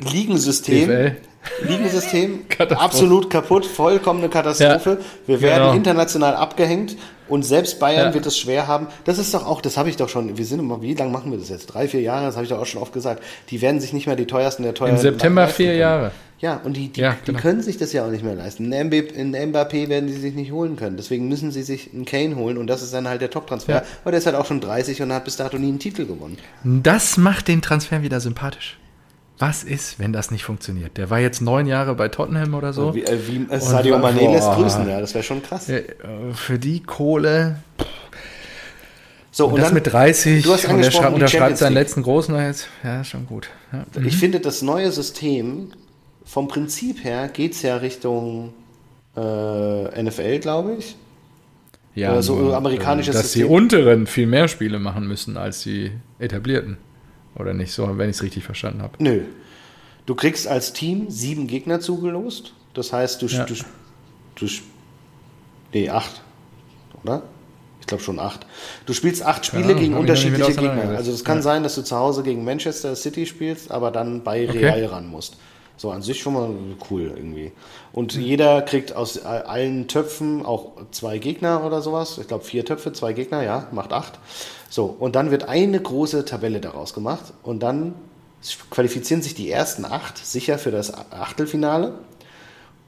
Speaker 2: Ligensystem. DFL. Ligensystem absolut kaputt, vollkommene Katastrophe. Ja, wir werden genau. international abgehängt und selbst Bayern ja. wird es schwer haben. Das ist doch auch, das habe ich doch schon, wir sind immer, wie lange machen wir das jetzt? Drei, vier Jahre, das habe ich doch auch schon oft gesagt. Die werden sich nicht mehr die teuersten der teuersten.
Speaker 1: Im September vier Jahre.
Speaker 2: Ja, und die, die, ja, genau. die, können sich das ja auch nicht mehr leisten. In Mbappé werden sie sich nicht holen können. Deswegen müssen sie sich einen Kane holen und das ist dann halt der Top-Transfer. Ja. Aber der ist halt auch schon 30 und hat bis dato nie einen Titel gewonnen.
Speaker 1: Das macht den Transfer wieder sympathisch. Was ist, wenn das nicht funktioniert? Der war jetzt neun Jahre bei Tottenham oder so.
Speaker 2: Wie, äh, wie äh, Sadio Mané lässt grüßen, ja, das wäre schon krass.
Speaker 1: Äh, für die Kohle.
Speaker 2: So, und,
Speaker 1: und das
Speaker 2: dann,
Speaker 1: mit 30
Speaker 2: du hast
Speaker 1: und er unterschreibt seinen letzten großen jetzt. Ja, schon gut. Ja.
Speaker 2: Ich mhm. finde, das neue System vom Prinzip her geht es ja Richtung äh, NFL, glaube ich.
Speaker 1: Ja, Oder so nur, amerikanisches dass System. die unteren viel mehr Spiele machen müssen als die etablierten. Oder nicht so, wenn ich es richtig verstanden habe.
Speaker 2: Nö. Du kriegst als Team sieben Gegner zugelost. Das heißt, du, ja. du, du nee, acht, oder? Ich glaube schon acht. Du spielst acht Spiele ja, gegen unterschiedliche Gegner. Also es kann ja. sein, dass du zu Hause gegen Manchester City spielst, aber dann bei Real okay. ran musst. So an sich schon mal cool irgendwie. Und mhm. jeder kriegt aus allen Töpfen auch zwei Gegner oder sowas. Ich glaube vier Töpfe, zwei Gegner, ja, macht acht. So, und dann wird eine große Tabelle daraus gemacht und dann qualifizieren sich die ersten acht sicher für das Achtelfinale.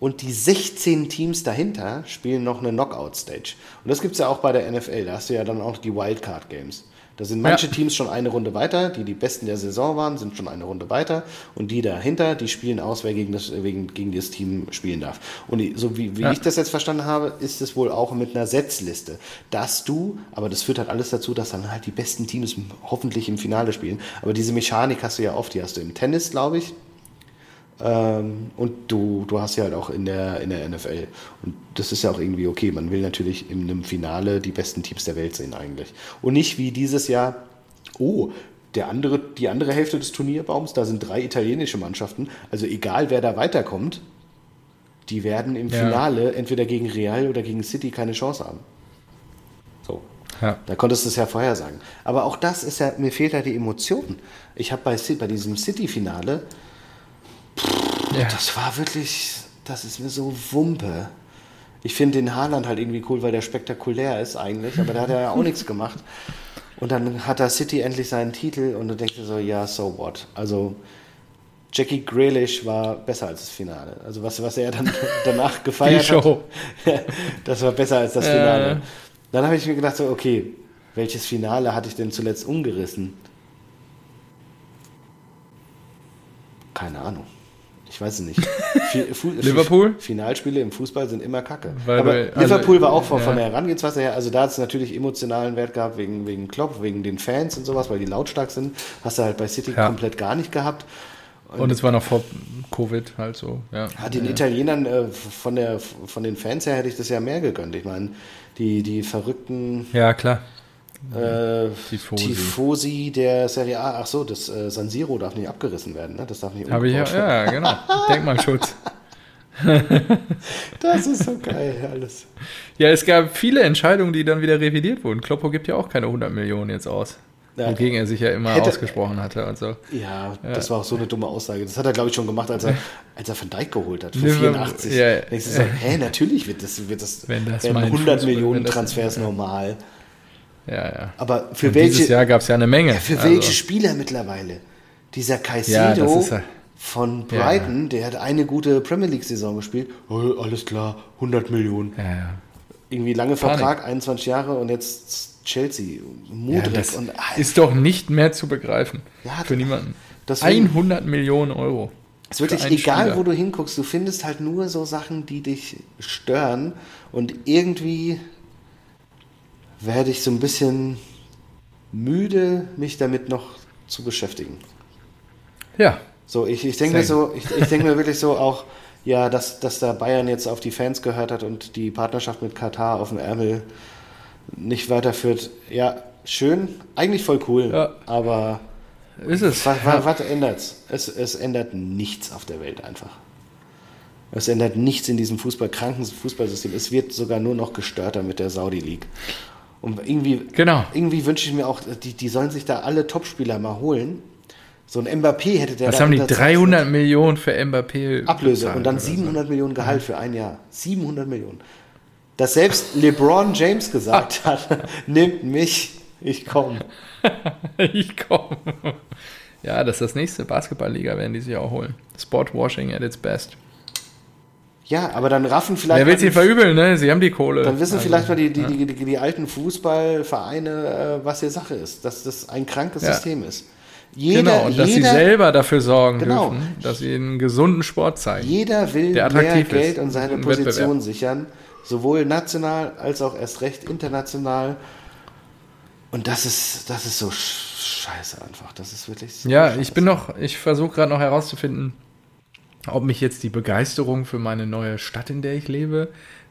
Speaker 2: Und die 16 Teams dahinter spielen noch eine Knockout-Stage. Und das gibt es ja auch bei der NFL. Da hast du ja dann auch die Wildcard-Games. Da sind manche ja. Teams schon eine Runde weiter, die die Besten der Saison waren, sind schon eine Runde weiter und die dahinter, die spielen aus, wer gegen das, gegen, gegen das Team spielen darf. Und so wie, wie ja. ich das jetzt verstanden habe, ist es wohl auch mit einer Setzliste, dass du, aber das führt halt alles dazu, dass dann halt die besten Teams hoffentlich im Finale spielen. Aber diese Mechanik hast du ja oft, die hast du im Tennis, glaube ich, ähm, und du, du hast ja halt auch in der, in der NFL. Und das ist ja auch irgendwie okay. Man will natürlich in einem Finale die besten Teams der Welt sehen eigentlich. Und nicht wie dieses Jahr, oh, der andere, die andere Hälfte des Turnierbaums, da sind drei italienische Mannschaften. Also egal, wer da weiterkommt, die werden im ja. Finale entweder gegen Real oder gegen City keine Chance haben. So. Ja. Da konntest du es ja vorher sagen. Aber auch das ist ja, mir fehlt ja die Emotion. Ich habe bei, bei diesem City-Finale, ja. Das war wirklich, das ist mir so Wumpe. Ich finde den Haaland halt irgendwie cool, weil der spektakulär ist eigentlich, aber da hat er ja auch nichts gemacht. Und dann hat er City endlich seinen Titel und du denkst dir so, ja, so what. Also Jackie Grealish war besser als das Finale. Also was, was er dann danach gefeiert hat, das war besser als das Finale. Äh. Dann habe ich mir gedacht, so, okay, welches Finale hatte ich denn zuletzt umgerissen? Keine Ahnung. Ich weiß es nicht.
Speaker 1: Liverpool?
Speaker 2: Finalspiele im Fußball sind immer kacke.
Speaker 1: Weil
Speaker 2: Aber also, Liverpool war auch von, ja. von der Herangehensweise her, also da hat es natürlich emotionalen Wert gehabt wegen, wegen Klopp, wegen den Fans und sowas, weil die lautstark sind. Hast du halt bei City ja. komplett gar nicht gehabt.
Speaker 1: Und, und, es war noch vor Covid halt so. Ja.
Speaker 2: Hat den Italienern äh, von, der, von den Fans her hätte ich das ja mehr gegönnt. Ich meine, die, die verrückten.
Speaker 1: Ja, klar.
Speaker 2: Äh, Tifosi. Tifosi der Serie A. Ach so, das äh, San Siro darf nicht abgerissen werden, ne? Das darf nicht
Speaker 1: Habe ich ja, ja, genau. Denkmalschutz.
Speaker 2: das ist so geil, alles.
Speaker 1: Ja, es gab viele Entscheidungen, die dann wieder revidiert wurden. Kloppo gibt ja auch keine 100 Millionen jetzt aus. Ja, wogegen er sich ja immer hätte, ausgesprochen hatte und so.
Speaker 2: Ja, ja, das war auch so eine dumme Aussage. Das hat er, glaube ich, schon gemacht, als er, als er Van Dijk geholt hat, für 84. Ja, Denkst du so, hä, natürlich wird das, wird das,
Speaker 1: wenn das
Speaker 2: 100 Fußball, Millionen Transfers normal.
Speaker 1: Ja, ja.
Speaker 2: Aber für und welche.
Speaker 1: Dieses Jahr gab es ja eine Menge. Ja,
Speaker 2: für also. welche Spieler mittlerweile? Dieser Caicedo ja, von Brighton, der hat eine gute Premier League-Saison gespielt. Oh, alles klar, 100 Millionen.
Speaker 1: Ja, ja.
Speaker 2: Irgendwie lange Vertrag, Panik. 21 Jahre und jetzt Chelsea,
Speaker 1: Mudrik und ist doch nicht mehr zu begreifen ja, für niemanden. Deswegen, 100 Millionen Euro.
Speaker 2: Es ist wirklich egal, Spieler. wo du hinguckst, du findest halt nur so Sachen, die dich stören und irgendwie werde ich so ein bisschen müde, mich damit noch zu beschäftigen.
Speaker 1: Ja.
Speaker 2: So, ich, ich denke mir so, ich, ich denke mir wirklich so auch, ja, dass, dass da Bayern jetzt auf die Fans gehört hat und die Partnerschaft mit Katar auf dem Ärmel nicht weiterführt. Ja, schön, eigentlich voll cool, ja. aber
Speaker 1: ist es.
Speaker 2: Was, was, was ändert es? Es ändert nichts auf der Welt einfach. Es ändert nichts in diesem Fußball, kranken Fußballsystem. Es wird sogar nur noch gestörter mit der Saudi League. Und irgendwie,
Speaker 1: genau.
Speaker 2: irgendwie wünsche ich mir auch, die, die sollen sich da alle Topspieler mal holen. So ein Mbappé hätte der
Speaker 1: Was haben die 300 Millionen für Mbappé
Speaker 2: Ablöse und dann 700 so. Millionen Gehalt für ein Jahr. 700 Millionen dass selbst LeBron James gesagt hat, nimmt mich, ich komme.
Speaker 1: ich komme. Ja, das ist das nächste Basketballliga, werden die sich auch holen. Sportwashing at its best.
Speaker 2: Ja, aber dann raffen vielleicht.
Speaker 1: Wer will sie verübeln, ne? Sie haben die Kohle.
Speaker 2: Dann wissen also, vielleicht mal die, die, ja. die, die, die, alten Fußballvereine, äh, was hier Sache ist, dass das ein krankes ja. System ist.
Speaker 1: Jeder, genau, und dass jeder, sie selber dafür sorgen genau. dürfen, dass sie einen gesunden Sport zeigen.
Speaker 2: Jeder will mehr Geld und seine Position sichern sowohl national als auch erst recht international. Und das ist, das ist so scheiße einfach. Das ist wirklich so
Speaker 1: Ja,
Speaker 2: scheiße.
Speaker 1: ich bin noch, ich versuche gerade noch herauszufinden, ob mich jetzt die Begeisterung für meine neue Stadt, in der ich lebe,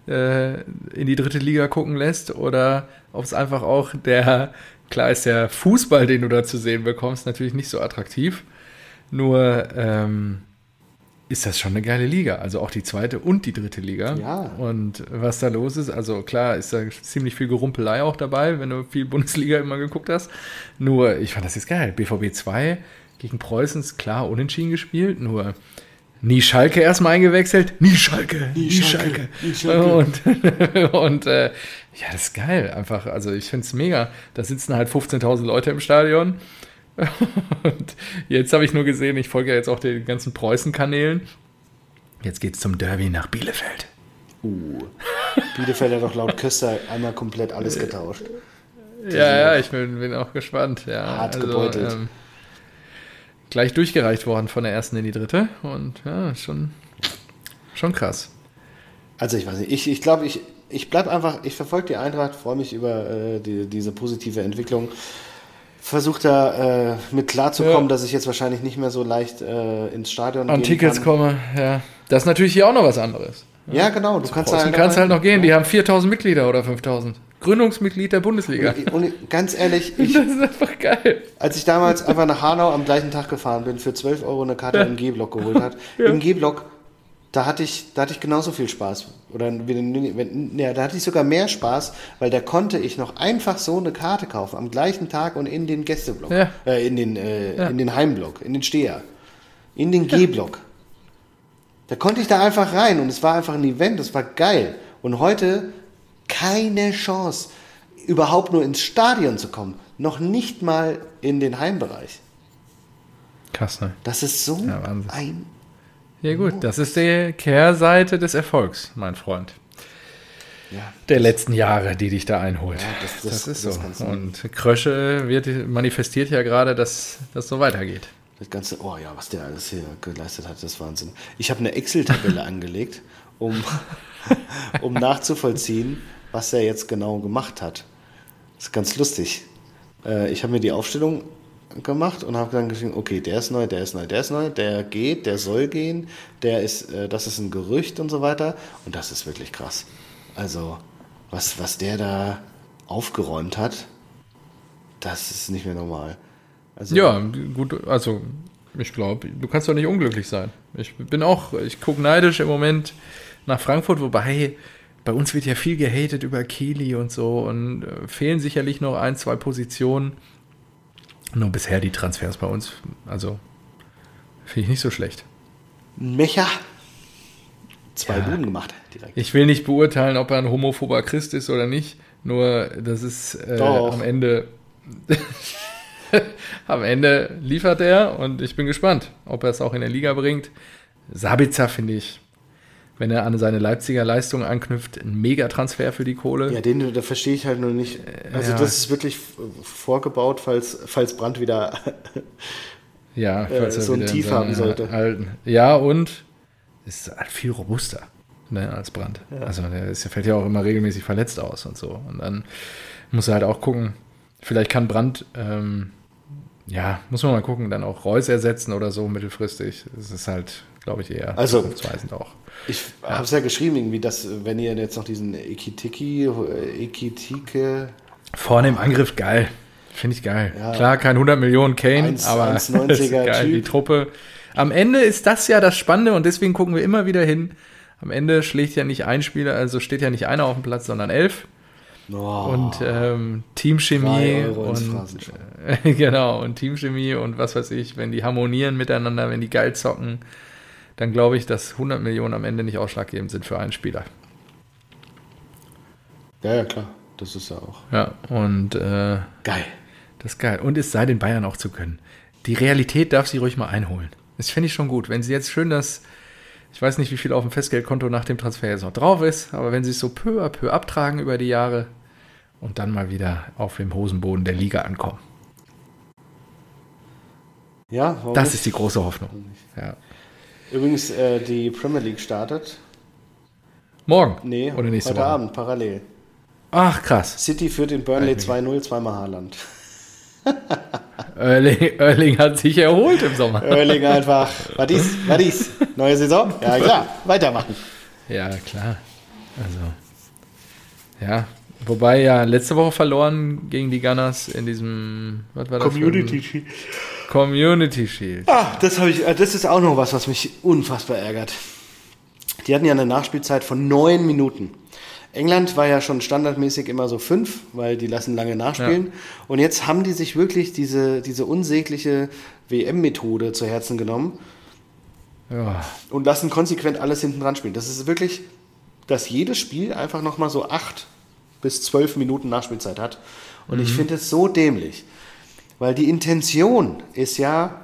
Speaker 1: äh, in die dritte Liga gucken lässt oder ob es einfach auch der, klar ist der Fußball, den du da zu sehen bekommst, natürlich nicht so attraktiv. Nur, ähm, ist das schon eine geile Liga. Also auch die zweite und die dritte Liga.
Speaker 2: Ja.
Speaker 1: Und was da los ist, also klar ist da ziemlich viel Gerumpelei auch dabei, wenn du viel Bundesliga immer geguckt hast. Nur, ich fand das jetzt geil. BVB 2 gegen Preußens, klar, unentschieden gespielt, nur nie Schalke erstmal eingewechselt. Nie Schalke, nie, nie Schalke. Nie Schalke. Und, und äh, ja, das ist geil. Einfach, also ich finde es mega. Da sitzen halt 15.000 Leute im Stadion. Und jetzt habe ich nur gesehen, ich folge ja jetzt auch den ganzen Preußen-Kanälen. Jetzt geht es zum Derby nach Bielefeld.
Speaker 2: Uh. Bielefeld hat doch laut Köster einmal komplett alles getauscht.
Speaker 1: ja, ja, ich bin, bin, auch gespannt. Ja,
Speaker 2: hart also, gebeutelt. Ähm,
Speaker 1: gleich durchgereicht worden von der ersten in die dritte. Und ja, schon, schon krass.
Speaker 2: Also ich weiß nicht, ich, ich glaube, ich, ich bleibe einfach, ich verfolge die Eintracht, freue mich über äh, die, diese positive Entwicklung versucht da äh, mit klarzukommen, ja. dass ich jetzt wahrscheinlich nicht mehr so leicht äh, ins Stadion
Speaker 1: An Tickets kann. komme, ja. Das ist natürlich hier auch noch was anderes.
Speaker 2: Ja, genau. Du kannst
Speaker 1: halt, kannst halt noch gehen. Die haben 4000 Mitglieder oder 5000. Gründungsmitglied der Bundesliga.
Speaker 2: Und, und ganz ehrlich,
Speaker 1: ich, das ist einfach geil.
Speaker 2: Als ich damals einfach nach Hanau am gleichen Tag gefahren bin, für 12 Euro eine Karte ja. im G-Block geholt hat, ja. im G-Block da hatte ich, da hatte ich genauso viel Spaß. Oder ja, da hatte ich sogar mehr Spaß, weil da konnte ich noch einfach so eine Karte kaufen am gleichen Tag und in den Gästeblock, ja. äh, in den, äh, in den Heimblock, in den Steher, in den G-Block. Da konnte ich da einfach rein und es war einfach ein Event, das war geil. Und heute keine Chance, überhaupt nur ins Stadion zu kommen. Noch nicht mal in den Heimbereich.
Speaker 1: Krass, ne?
Speaker 2: Das ist so ja, ein
Speaker 1: ja gut, das ist die Kehrseite des Erfolgs, mein Freund. Ja, der letzten Jahre, die dich da einholt. Ja, das, das, das, ist das so. Und Krösche wird, manifestiert ja gerade, dass das so weitergeht.
Speaker 2: Das ganze, oh ja, was der alles hier geleistet hat, das ist Wahnsinn. Ich habe eine Excel-Tabelle angelegt, um, um nachzuvollziehen, was er jetzt genau gemacht hat. Das ist ganz lustig. Äh, ich habe mir die Aufstellung gemacht und habe dann geschrieben, okay, der ist neu, der ist neu, der ist neu, der geht, der soll gehen, der ist, äh, das ist ein Gerücht und so weiter. Und das ist wirklich krass. Also, was, was der da aufgeräumt hat, das ist nicht mehr normal.
Speaker 1: Also, ja, gut, also ich glaube, du kannst doch nicht unglücklich sein. Ich bin auch, ich gucke neidisch im Moment nach Frankfurt, wobei bei uns wird ja viel gehatet über Kili und so und äh, fehlen sicherlich noch ein, zwei Positionen. Nur bisher die Transfers bei uns, also finde ich nicht so schlecht.
Speaker 2: Mecha. Zwei ja. Buden gemacht
Speaker 1: direkt. Ich will nicht beurteilen, ob er ein homophober Christ ist oder nicht. Nur, das ist äh, am Ende. am Ende liefert er und ich bin gespannt, ob er es auch in der Liga bringt. Sabitzer finde ich, wenn er an seine Leipziger Leistung anknüpft, ein Megatransfer für die Kohle.
Speaker 2: Ja, den da verstehe ich halt nur nicht. Also ja. das ist wirklich vorgebaut, falls, falls Brand wieder
Speaker 1: ja,
Speaker 2: äh, so ein Tief haben sollte.
Speaker 1: Alten. Ja, und ist halt viel robuster ne, als Brand. Ja. Also der ist, fällt ja auch immer regelmäßig verletzt aus und so. Und dann muss er halt auch gucken, vielleicht kann Brand, ähm, ja, muss man mal gucken, dann auch Reus ersetzen oder so mittelfristig. Das ist halt, glaube ich, eher
Speaker 2: also, auch. Ich ja. habe es ja geschrieben, irgendwie, dass, wenn ihr jetzt noch diesen Ekitiki, Ekitike.
Speaker 1: Vorne im Angriff geil. Finde ich geil. Ja. Klar, kein 100 Millionen Kane, 1, aber
Speaker 2: 1,90er geil,
Speaker 1: die Truppe. Am Ende ist das ja das Spannende und deswegen gucken wir immer wieder hin. Am Ende schlägt ja nicht ein Spieler, also steht ja nicht einer auf dem Platz, sondern elf. Oh, und ähm, Teamchemie und äh, genau und Teamchemie und was weiß ich, wenn die harmonieren miteinander, wenn die geil zocken, dann glaube ich, dass 100 Millionen am Ende nicht ausschlaggebend sind für einen Spieler.
Speaker 2: Ja, ja, klar. Das ist ja auch.
Speaker 1: Ja, und äh,
Speaker 2: geil.
Speaker 1: Das ist geil. Und es sei den Bayern auch zu können. Die Realität darf sie ruhig mal einholen. Das finde ich schon gut. Wenn sie jetzt schön das, ich weiß nicht, wie viel auf dem Festgeldkonto nach dem Transfer jetzt noch drauf ist, aber wenn sie es so peu à peu abtragen über die Jahre und dann mal wieder auf dem Hosenboden der Liga ankommen.
Speaker 2: Ja,
Speaker 1: das nicht? ist die große Hoffnung. Ja.
Speaker 2: Übrigens, äh, die Premier League startet.
Speaker 1: Morgen?
Speaker 2: Nee, oder nächste heute Woche? Abend, parallel.
Speaker 1: Ach, krass.
Speaker 2: City führt in Burnley 2-0, zweimal Haaland.
Speaker 1: Erling, Erling, hat sich erholt im Sommer.
Speaker 2: Erling einfach. Was ist? Was ist? Neue Saison? Ja, klar. Weitermachen.
Speaker 1: Ja, klar. Also. Ja. Wobei ja letzte Woche verloren gegen die Gunners in diesem.
Speaker 2: Was war das? Community Shield.
Speaker 1: Community Shield.
Speaker 2: Ah, das, ich, äh, das ist auch noch was, was mich unfassbar ärgert. Die hatten ja eine Nachspielzeit von neun Minuten. England war ja schon standardmäßig immer so fünf, weil die lassen lange nachspielen. Ja. Und jetzt haben die sich wirklich diese, diese unsägliche WM-Methode zu Herzen genommen ja. und lassen konsequent alles hinten dran spielen. Das ist wirklich, dass jedes Spiel einfach nochmal so acht bis zwölf Minuten Nachspielzeit hat. Und mhm. ich finde es so dämlich, weil die Intention ist ja,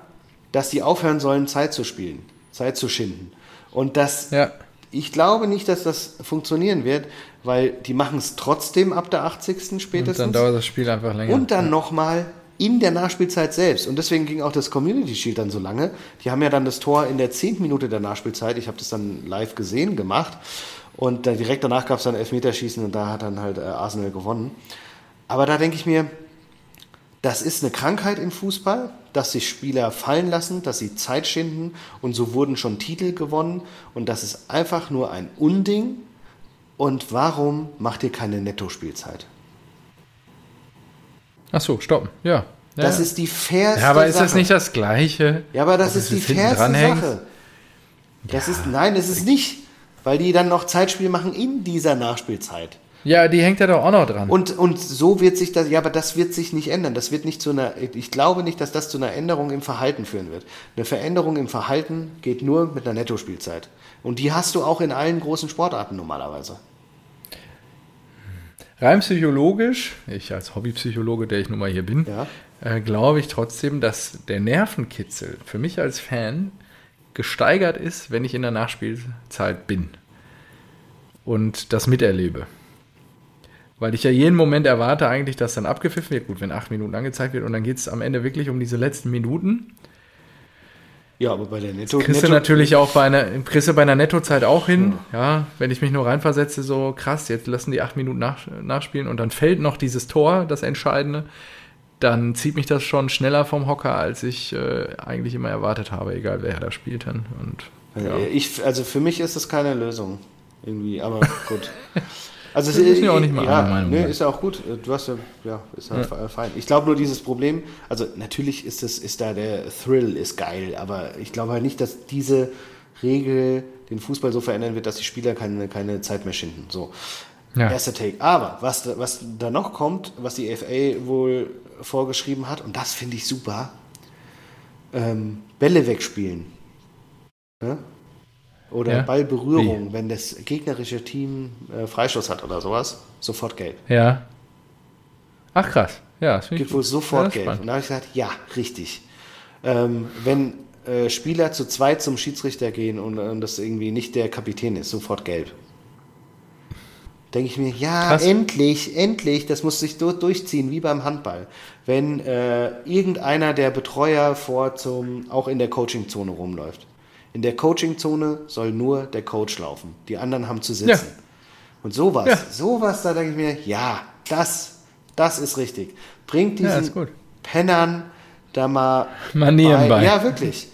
Speaker 2: dass die aufhören sollen, Zeit zu spielen, Zeit zu schinden. Und das, ja. ich glaube nicht, dass das funktionieren wird, weil die machen es trotzdem ab der 80. spätestens.
Speaker 1: Und dann dauert das Spiel einfach länger.
Speaker 2: Und dann ja. nochmal in der Nachspielzeit selbst. Und deswegen ging auch das Community Shield dann so lange. Die haben ja dann das Tor in der 10. Minute der Nachspielzeit, ich habe das dann live gesehen, gemacht. Und dann direkt danach gab es dann Elfmeterschießen und da hat dann halt äh, Arsenal gewonnen. Aber da denke ich mir, das ist eine Krankheit im Fußball, dass sich Spieler fallen lassen, dass sie Zeit schinden und so wurden schon Titel gewonnen. Und das ist einfach nur ein Unding, und warum macht ihr keine Nettospielzeit?
Speaker 1: Ach so, stoppen. Ja.
Speaker 2: ja das ist die fairste
Speaker 1: Ja, aber ist Sache. das nicht das Gleiche?
Speaker 2: Ja, aber das ist die fairste Sache. Das ja. ist, nein, es ist nicht, weil die dann noch Zeitspiel machen in dieser Nachspielzeit.
Speaker 1: Ja, die hängt ja doch auch noch dran.
Speaker 2: Und, und so wird sich das, ja, aber das wird sich nicht ändern. Das wird nicht zu einer, ich glaube nicht, dass das zu einer Änderung im Verhalten führen wird. Eine Veränderung im Verhalten geht nur mit einer Nettospielzeit. Und die hast du auch in allen großen Sportarten normalerweise.
Speaker 1: Rein psychologisch, ich als Hobbypsychologe, der ich nun mal hier bin,
Speaker 2: ja.
Speaker 1: äh, glaube ich trotzdem, dass der Nervenkitzel für mich als Fan gesteigert ist, wenn ich in der Nachspielzeit bin und das miterlebe. Weil ich ja jeden Moment erwarte eigentlich, dass dann abgepfiffen wird. Gut, wenn acht Minuten angezeigt wird und dann geht es am Ende wirklich um diese letzten Minuten.
Speaker 2: Ja, aber bei der Netto.
Speaker 1: Das kriegst Netto du natürlich auch bei einer, kriegst du bei einer Nettozeit auch hin. Ja. ja. wenn ich mich nur reinversetze, so krass, jetzt lassen die acht Minuten nach, nachspielen und dann fällt noch dieses Tor, das Entscheidende, dann zieht mich das schon schneller vom Hocker, als ich äh, eigentlich immer erwartet habe, egal wer da spielt dann. Und,
Speaker 2: ja. ich, also für mich ist das keine Lösung. Irgendwie, aber gut. Also
Speaker 1: Das ist ja auch nicht mal
Speaker 2: ja,
Speaker 1: Meinung
Speaker 2: Nee, ist ja auch gut. Du hast ja, ja ist ja, fein. Ich glaube nur dieses Problem, also natürlich ist das, ist da der Thrill ist geil, aber ich glaube halt nicht, dass diese Regel den Fußball so verändern wird, dass die Spieler keine, keine Zeit mehr schinden. So.
Speaker 1: Ja.
Speaker 2: Erster Take. Aber was, da- was da noch kommt, was die FA wohl vorgeschrieben hat, und das finde ich super, ähm, Bälle wegspielen. Ja? Oder
Speaker 1: Ja.
Speaker 2: Ballberührung, wenn das gegnerische Team äh, Freistoß hat oder sowas, sofort gelb.
Speaker 1: Ja. Ach krass. Ja, das
Speaker 2: Gibt wohl sofort
Speaker 1: Ja,
Speaker 2: gelb.
Speaker 1: spannend.
Speaker 2: Und da habe ich gesagt, ja, richtig. Ähm, wenn äh, Spieler zu zweit zum Schiedsrichter gehen und, und das irgendwie nicht der Kapitän ist, sofort gelb. Denke ich mir, ja,
Speaker 1: Krass.
Speaker 2: endlich, endlich, das muss sich durchziehen, wie beim Handball. Wenn äh, irgendeiner der Betreuer vor zum, auch in der Coachingzone rumläuft. In der Coachingzone soll nur der Coach laufen. Die anderen haben zu sitzen.
Speaker 1: Ja.
Speaker 2: Und sowas,
Speaker 1: Ja.
Speaker 2: sowas, da denke ich mir, ja, das, das ist richtig. Bringt
Speaker 1: Ja,
Speaker 2: diesen
Speaker 1: gut.
Speaker 2: Pennern da mal
Speaker 1: Manieren bei.
Speaker 2: Ja, wirklich.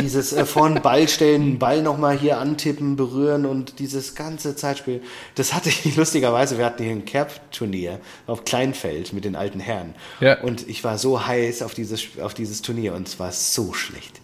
Speaker 2: Dieses äh, von Ball stellen, Ball nochmal hier antippen, berühren und dieses ganze Zeitspiel. Das hatte ich lustigerweise, wir hatten hier ein Kerb-Turnier auf Kleinfeld mit den alten Herren.
Speaker 1: Ja.
Speaker 2: Und ich war so heiß auf dieses, auf dieses Turnier und es war so schlecht.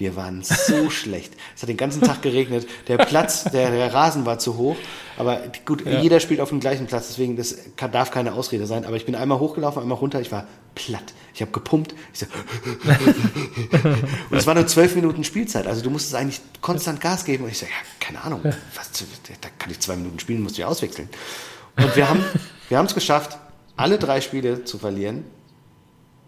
Speaker 2: Wir waren so schlecht. Es hat den ganzen Tag geregnet. Der Platz, der, der Rasen war zu hoch. Aber gut, jeder spielt auf dem gleichen Platz, deswegen das kann, darf keine Ausrede sein. Aber ich bin einmal hochgelaufen, einmal runter. Ich war platt. Ich habe gepumpt. Ich so und es war nur zwölf Minuten Spielzeit. Also du musstest eigentlich konstant Gas geben. Und ich so, ja, keine Ahnung. Was, da kann ich zwei Minuten spielen, musst du ja auswechseln. Und wir haben wir haben es geschafft, alle drei Spiele zu verlieren.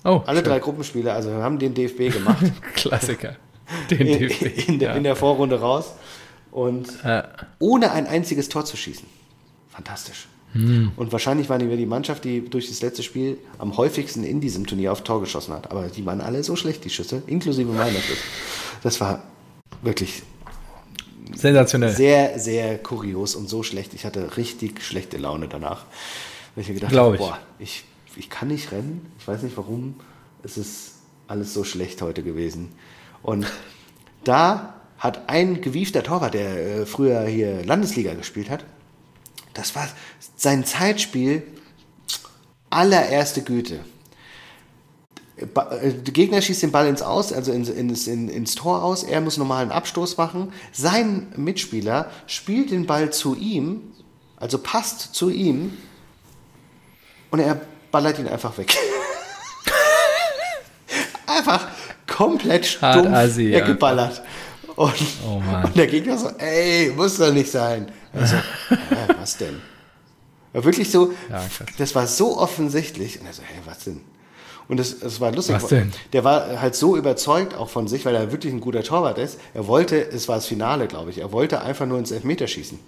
Speaker 1: Oh,
Speaker 2: Alle
Speaker 1: schön.
Speaker 2: drei Gruppenspiele. Also wir haben den DFB gemacht.
Speaker 1: Klassiker.
Speaker 2: In, in, der,
Speaker 1: ja.
Speaker 2: in der Vorrunde raus und
Speaker 1: Ja.
Speaker 2: ohne ein einziges Tor zu schießen. Fantastisch.
Speaker 1: Hm.
Speaker 2: Und wahrscheinlich waren wir die Mannschaft, die durch das letzte Spiel am häufigsten in diesem Turnier auf Tor geschossen hat. Aber die waren alle so schlecht, die Schüsse, inklusive meiner Schuss. Das war wirklich
Speaker 1: Sensationell.
Speaker 2: sehr, sehr kurios und so schlecht. Ich hatte richtig schlechte Laune danach. Weil ich mir gedacht habe, boah, ich, ich kann nicht rennen. Ich weiß nicht warum. Es ist alles so schlecht heute gewesen. Und da hat ein gewiefter Torwart, der äh, früher hier Landesliga gespielt hat, das war sein Zeitspiel allererste Güte. Äh, Der Gegner schießt den Ball ins Aus, also ins, ins, in, ins Tor aus. Er muss nochmal einen Abstoß machen. Sein Mitspieler spielt den Ball zu ihm, also passt zu ihm, und er ballert ihn einfach weg. einfach komplett stumpf
Speaker 1: assi, ja.
Speaker 2: weggeballert. Und,
Speaker 1: Oh
Speaker 2: und der Gegner so, ey, muss doch nicht sein. Also, ja, was denn? War wirklich so,
Speaker 1: Ja,
Speaker 2: das war so offensichtlich. Und er so, hey, was denn? Und es, es war lustig.
Speaker 1: Was denn?
Speaker 2: Der war halt so überzeugt auch von sich, weil er wirklich ein guter Torwart ist. Er wollte, es war das Finale, glaube ich, er wollte einfach nur ins Elfmeterschießen.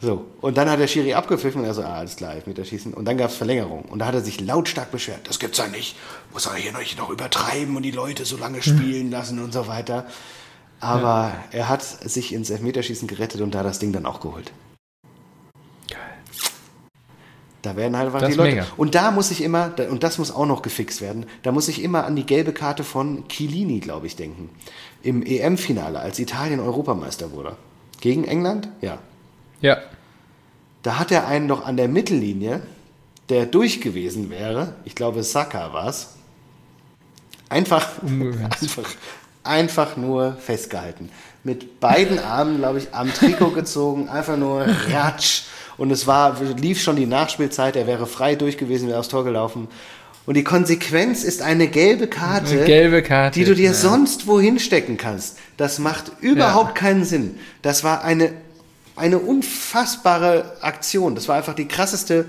Speaker 2: So, und dann hat der Schiri abgepfiffen und er so, ah, alles klar, Elfmeterschießen. Und dann gab es Verlängerung. Und da hat er sich lautstark beschwert. Das gibt's ja nicht. Muss er hier noch, noch übertreiben und die Leute so lange spielen lassen und so weiter. Aber er hat sich ins Elfmeterschießen gerettet und da das Ding dann auch geholt.
Speaker 1: Geil.
Speaker 2: Da werden halt einfach die Leute.
Speaker 1: mega.
Speaker 2: Und da muss ich immer, und das muss auch noch gefixt werden, da muss ich immer an die gelbe Karte von Chiellini, glaube ich, denken. Im EM-Finale, als Italien Europameister wurde. Gegen England? Ja.
Speaker 1: Ja.
Speaker 2: Da hat er einen noch an der Mittellinie, der durch gewesen wäre. Ich glaube, Saka war es. Einfach, einfach, einfach nur festgehalten. Mit beiden Armen, glaube ich, am Trikot gezogen, einfach nur ratsch. Und es war, lief schon die Nachspielzeit, er wäre frei durch gewesen, wäre aufs Tor gelaufen. Und die Konsequenz ist eine gelbe Karte,
Speaker 1: Eine gelbe Karte,
Speaker 2: die du dir
Speaker 1: ja.
Speaker 2: sonst wohin stecken kannst. Das macht überhaupt keinen Sinn. Das war eine, eine unfassbare Aktion. Das war einfach die krasseste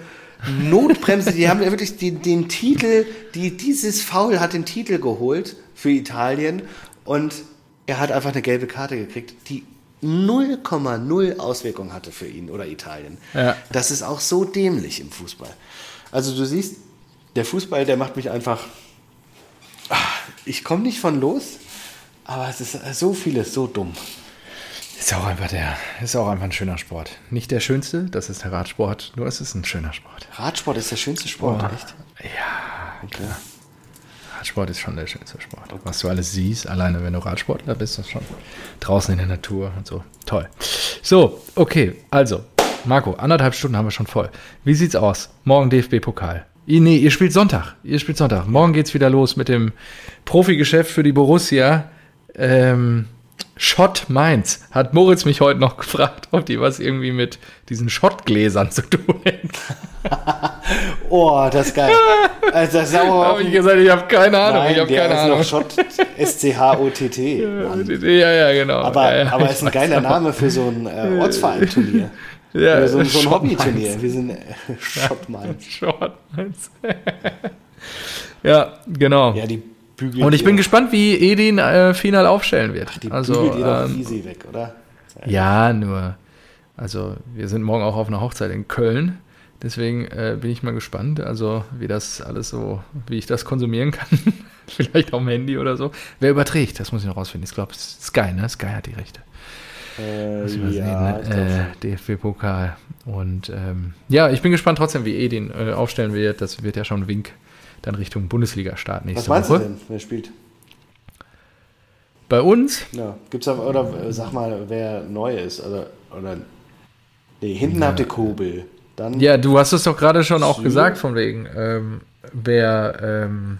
Speaker 2: Notbremse. Die haben ja wirklich den, den Titel, die, dieses Foul hat den Titel geholt für Italien und er hat einfach eine gelbe Karte gekriegt, die 0,0 Auswirkung hatte für ihn oder Italien.
Speaker 1: Ja.
Speaker 2: Das ist auch so dämlich im Fußball. Also du siehst, der Fußball, der macht mich einfach. Ah, Ich komme nicht von los, aber es ist so vieles so dumm.
Speaker 1: Ist auch einfach der, ist auch einfach ein schöner Sport. Nicht der schönste, das ist der Radsport, nur es ist ein schöner Sport.
Speaker 2: Radsport ist der schönste Sport,
Speaker 1: Oh.
Speaker 2: echt?
Speaker 1: Ja,
Speaker 2: Okay.
Speaker 1: Radsport ist schon der schönste Sport. Was du alles siehst, alleine wenn du Radsportler bist, das schon draußen in der Natur und so. Toll. So, okay, also, Marco, anderthalb Stunden haben wir schon voll. Wie sieht's aus? Morgen DFB-Pokal. Nee, ihr spielt Sonntag. Ihr spielt Sonntag. Morgen geht's wieder los mit dem Profigeschäft für die Borussia. Ähm, Schott Mainz. Hat Moritz mich heute noch gefragt, ob die was irgendwie mit diesen Schottgläsern zu tun hätten.
Speaker 2: oh, das ist geil. Also das
Speaker 1: habe ich gesagt, ich habe keine Ahnung.
Speaker 2: Nein,
Speaker 1: ich habe
Speaker 2: keine Ahnung. Schott, S-C-H-O-T-T.
Speaker 1: Ja, ja, genau.
Speaker 2: Aber,
Speaker 1: ja, ja,
Speaker 2: aber ist ein geiler Name für so ein äh, Ortsverein-Turnier.
Speaker 1: Ja,
Speaker 2: Oder so, so ein Hobbyturnier. Wir sind äh, Schott Mainz.
Speaker 1: Schott Mainz. ja, genau.
Speaker 2: Ja, die bügelt
Speaker 1: Und ich bin gespannt, wie Edin äh, final aufstellen wird.
Speaker 2: Ach, die
Speaker 1: also,
Speaker 2: bügelt ihr doch
Speaker 1: ähm,
Speaker 2: easy weg, oder?
Speaker 1: ja, nur, also wir sind morgen auch auf einer Hochzeit in Köln. Deswegen äh, bin ich mal gespannt, also wie das alles so, wie ich das konsumieren kann. Vielleicht auf dem Handy oder so. Wer überträgt, das muss ich noch rausfinden. Ich glaube, Sky, ne? Sky hat die Rechte.
Speaker 2: Äh, ja,
Speaker 1: ne? äh, DFB-Pokal. Und ähm, ja, ich bin gespannt trotzdem, wie Edin äh, aufstellen wird. Das wird ja schon ein Wink dann Richtung Bundesliga-Start
Speaker 2: Was
Speaker 1: nächste
Speaker 2: meinst du
Speaker 1: Woche.
Speaker 2: denn, wer spielt?
Speaker 1: Bei uns,
Speaker 2: Ja, gibt's da, oder äh, sag mal, wer neu ist, oder, oder, nee, hinten habt ihr Kobel, dann,
Speaker 1: ja, du hast es doch gerade schon auch gesagt, von wegen, ähm, wer, ähm,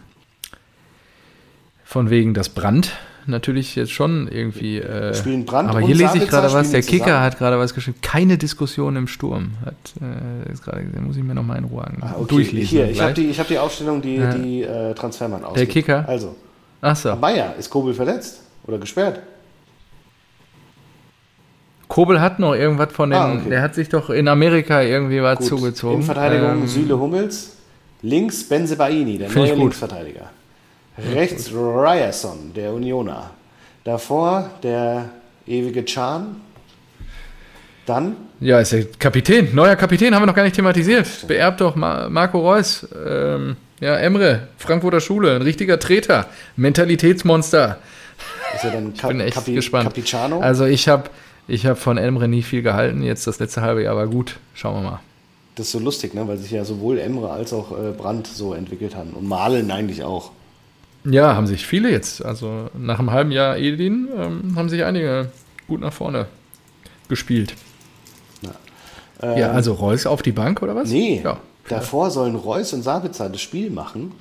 Speaker 1: von wegen das Brand natürlich jetzt schon irgendwie. Äh,
Speaker 2: Spielen Brandt
Speaker 1: aber hier lese ich gerade was. Der Kicker
Speaker 2: zusammen?
Speaker 1: hat gerade was geschrieben. Keine Diskussion im Sturm. Hat, äh, ist gerade, den muss ich mir noch mal in Ruhe an,
Speaker 2: Ah, okay.
Speaker 1: durchlesen.
Speaker 2: Hier, ich habe die, ich hab die Aufstellung, die
Speaker 1: Ja.
Speaker 2: die äh, Transfermann ausgibt.
Speaker 1: Der Kicker?
Speaker 2: Also,
Speaker 1: Ach so.
Speaker 2: Bayer, ist Kobel verletzt oder gesperrt?
Speaker 1: Kobel hat noch irgendwas von den.
Speaker 2: Ah, okay.
Speaker 1: Der hat sich doch in Amerika irgendwie was
Speaker 2: Gut.
Speaker 1: zugezogen.
Speaker 2: Innenverteidigung
Speaker 1: Ähm,
Speaker 2: Süle Hummels, links Benzebaini, der neue
Speaker 1: gut.
Speaker 2: Rechts Ryerson, der Unioner. Davor der ewige Chan. Dann
Speaker 1: Ja, ist der Kapitän. Neuer Kapitän haben wir noch gar nicht thematisiert. Beerbt doch Ma Marco Reus. Ähm, ja, Emre, Frankfurter Schule, ein richtiger Treter. Mentalitätsmonster.
Speaker 2: ist er dann Ka
Speaker 1: bin echt
Speaker 2: Capi
Speaker 1: gespannt.
Speaker 2: Capiciano.
Speaker 1: Also ich habe ich hab von Emre nie viel gehalten. Jetzt das letzte halbe Jahr war gut. Schauen wir mal.
Speaker 2: Das ist so lustig, ne? weil sich ja sowohl Emre als auch äh, Brandt so entwickelt haben. Und Malen eigentlich auch.
Speaker 1: Ja, haben sich viele jetzt. Also nach einem halben Jahr Edin ähm, haben sich einige gut nach vorne gespielt.
Speaker 2: Ähm,
Speaker 1: ja, also Reus auf die Bank oder was?
Speaker 2: Nee,
Speaker 1: Ja.
Speaker 2: davor sollen Reus und Sabitzer das Spiel machen.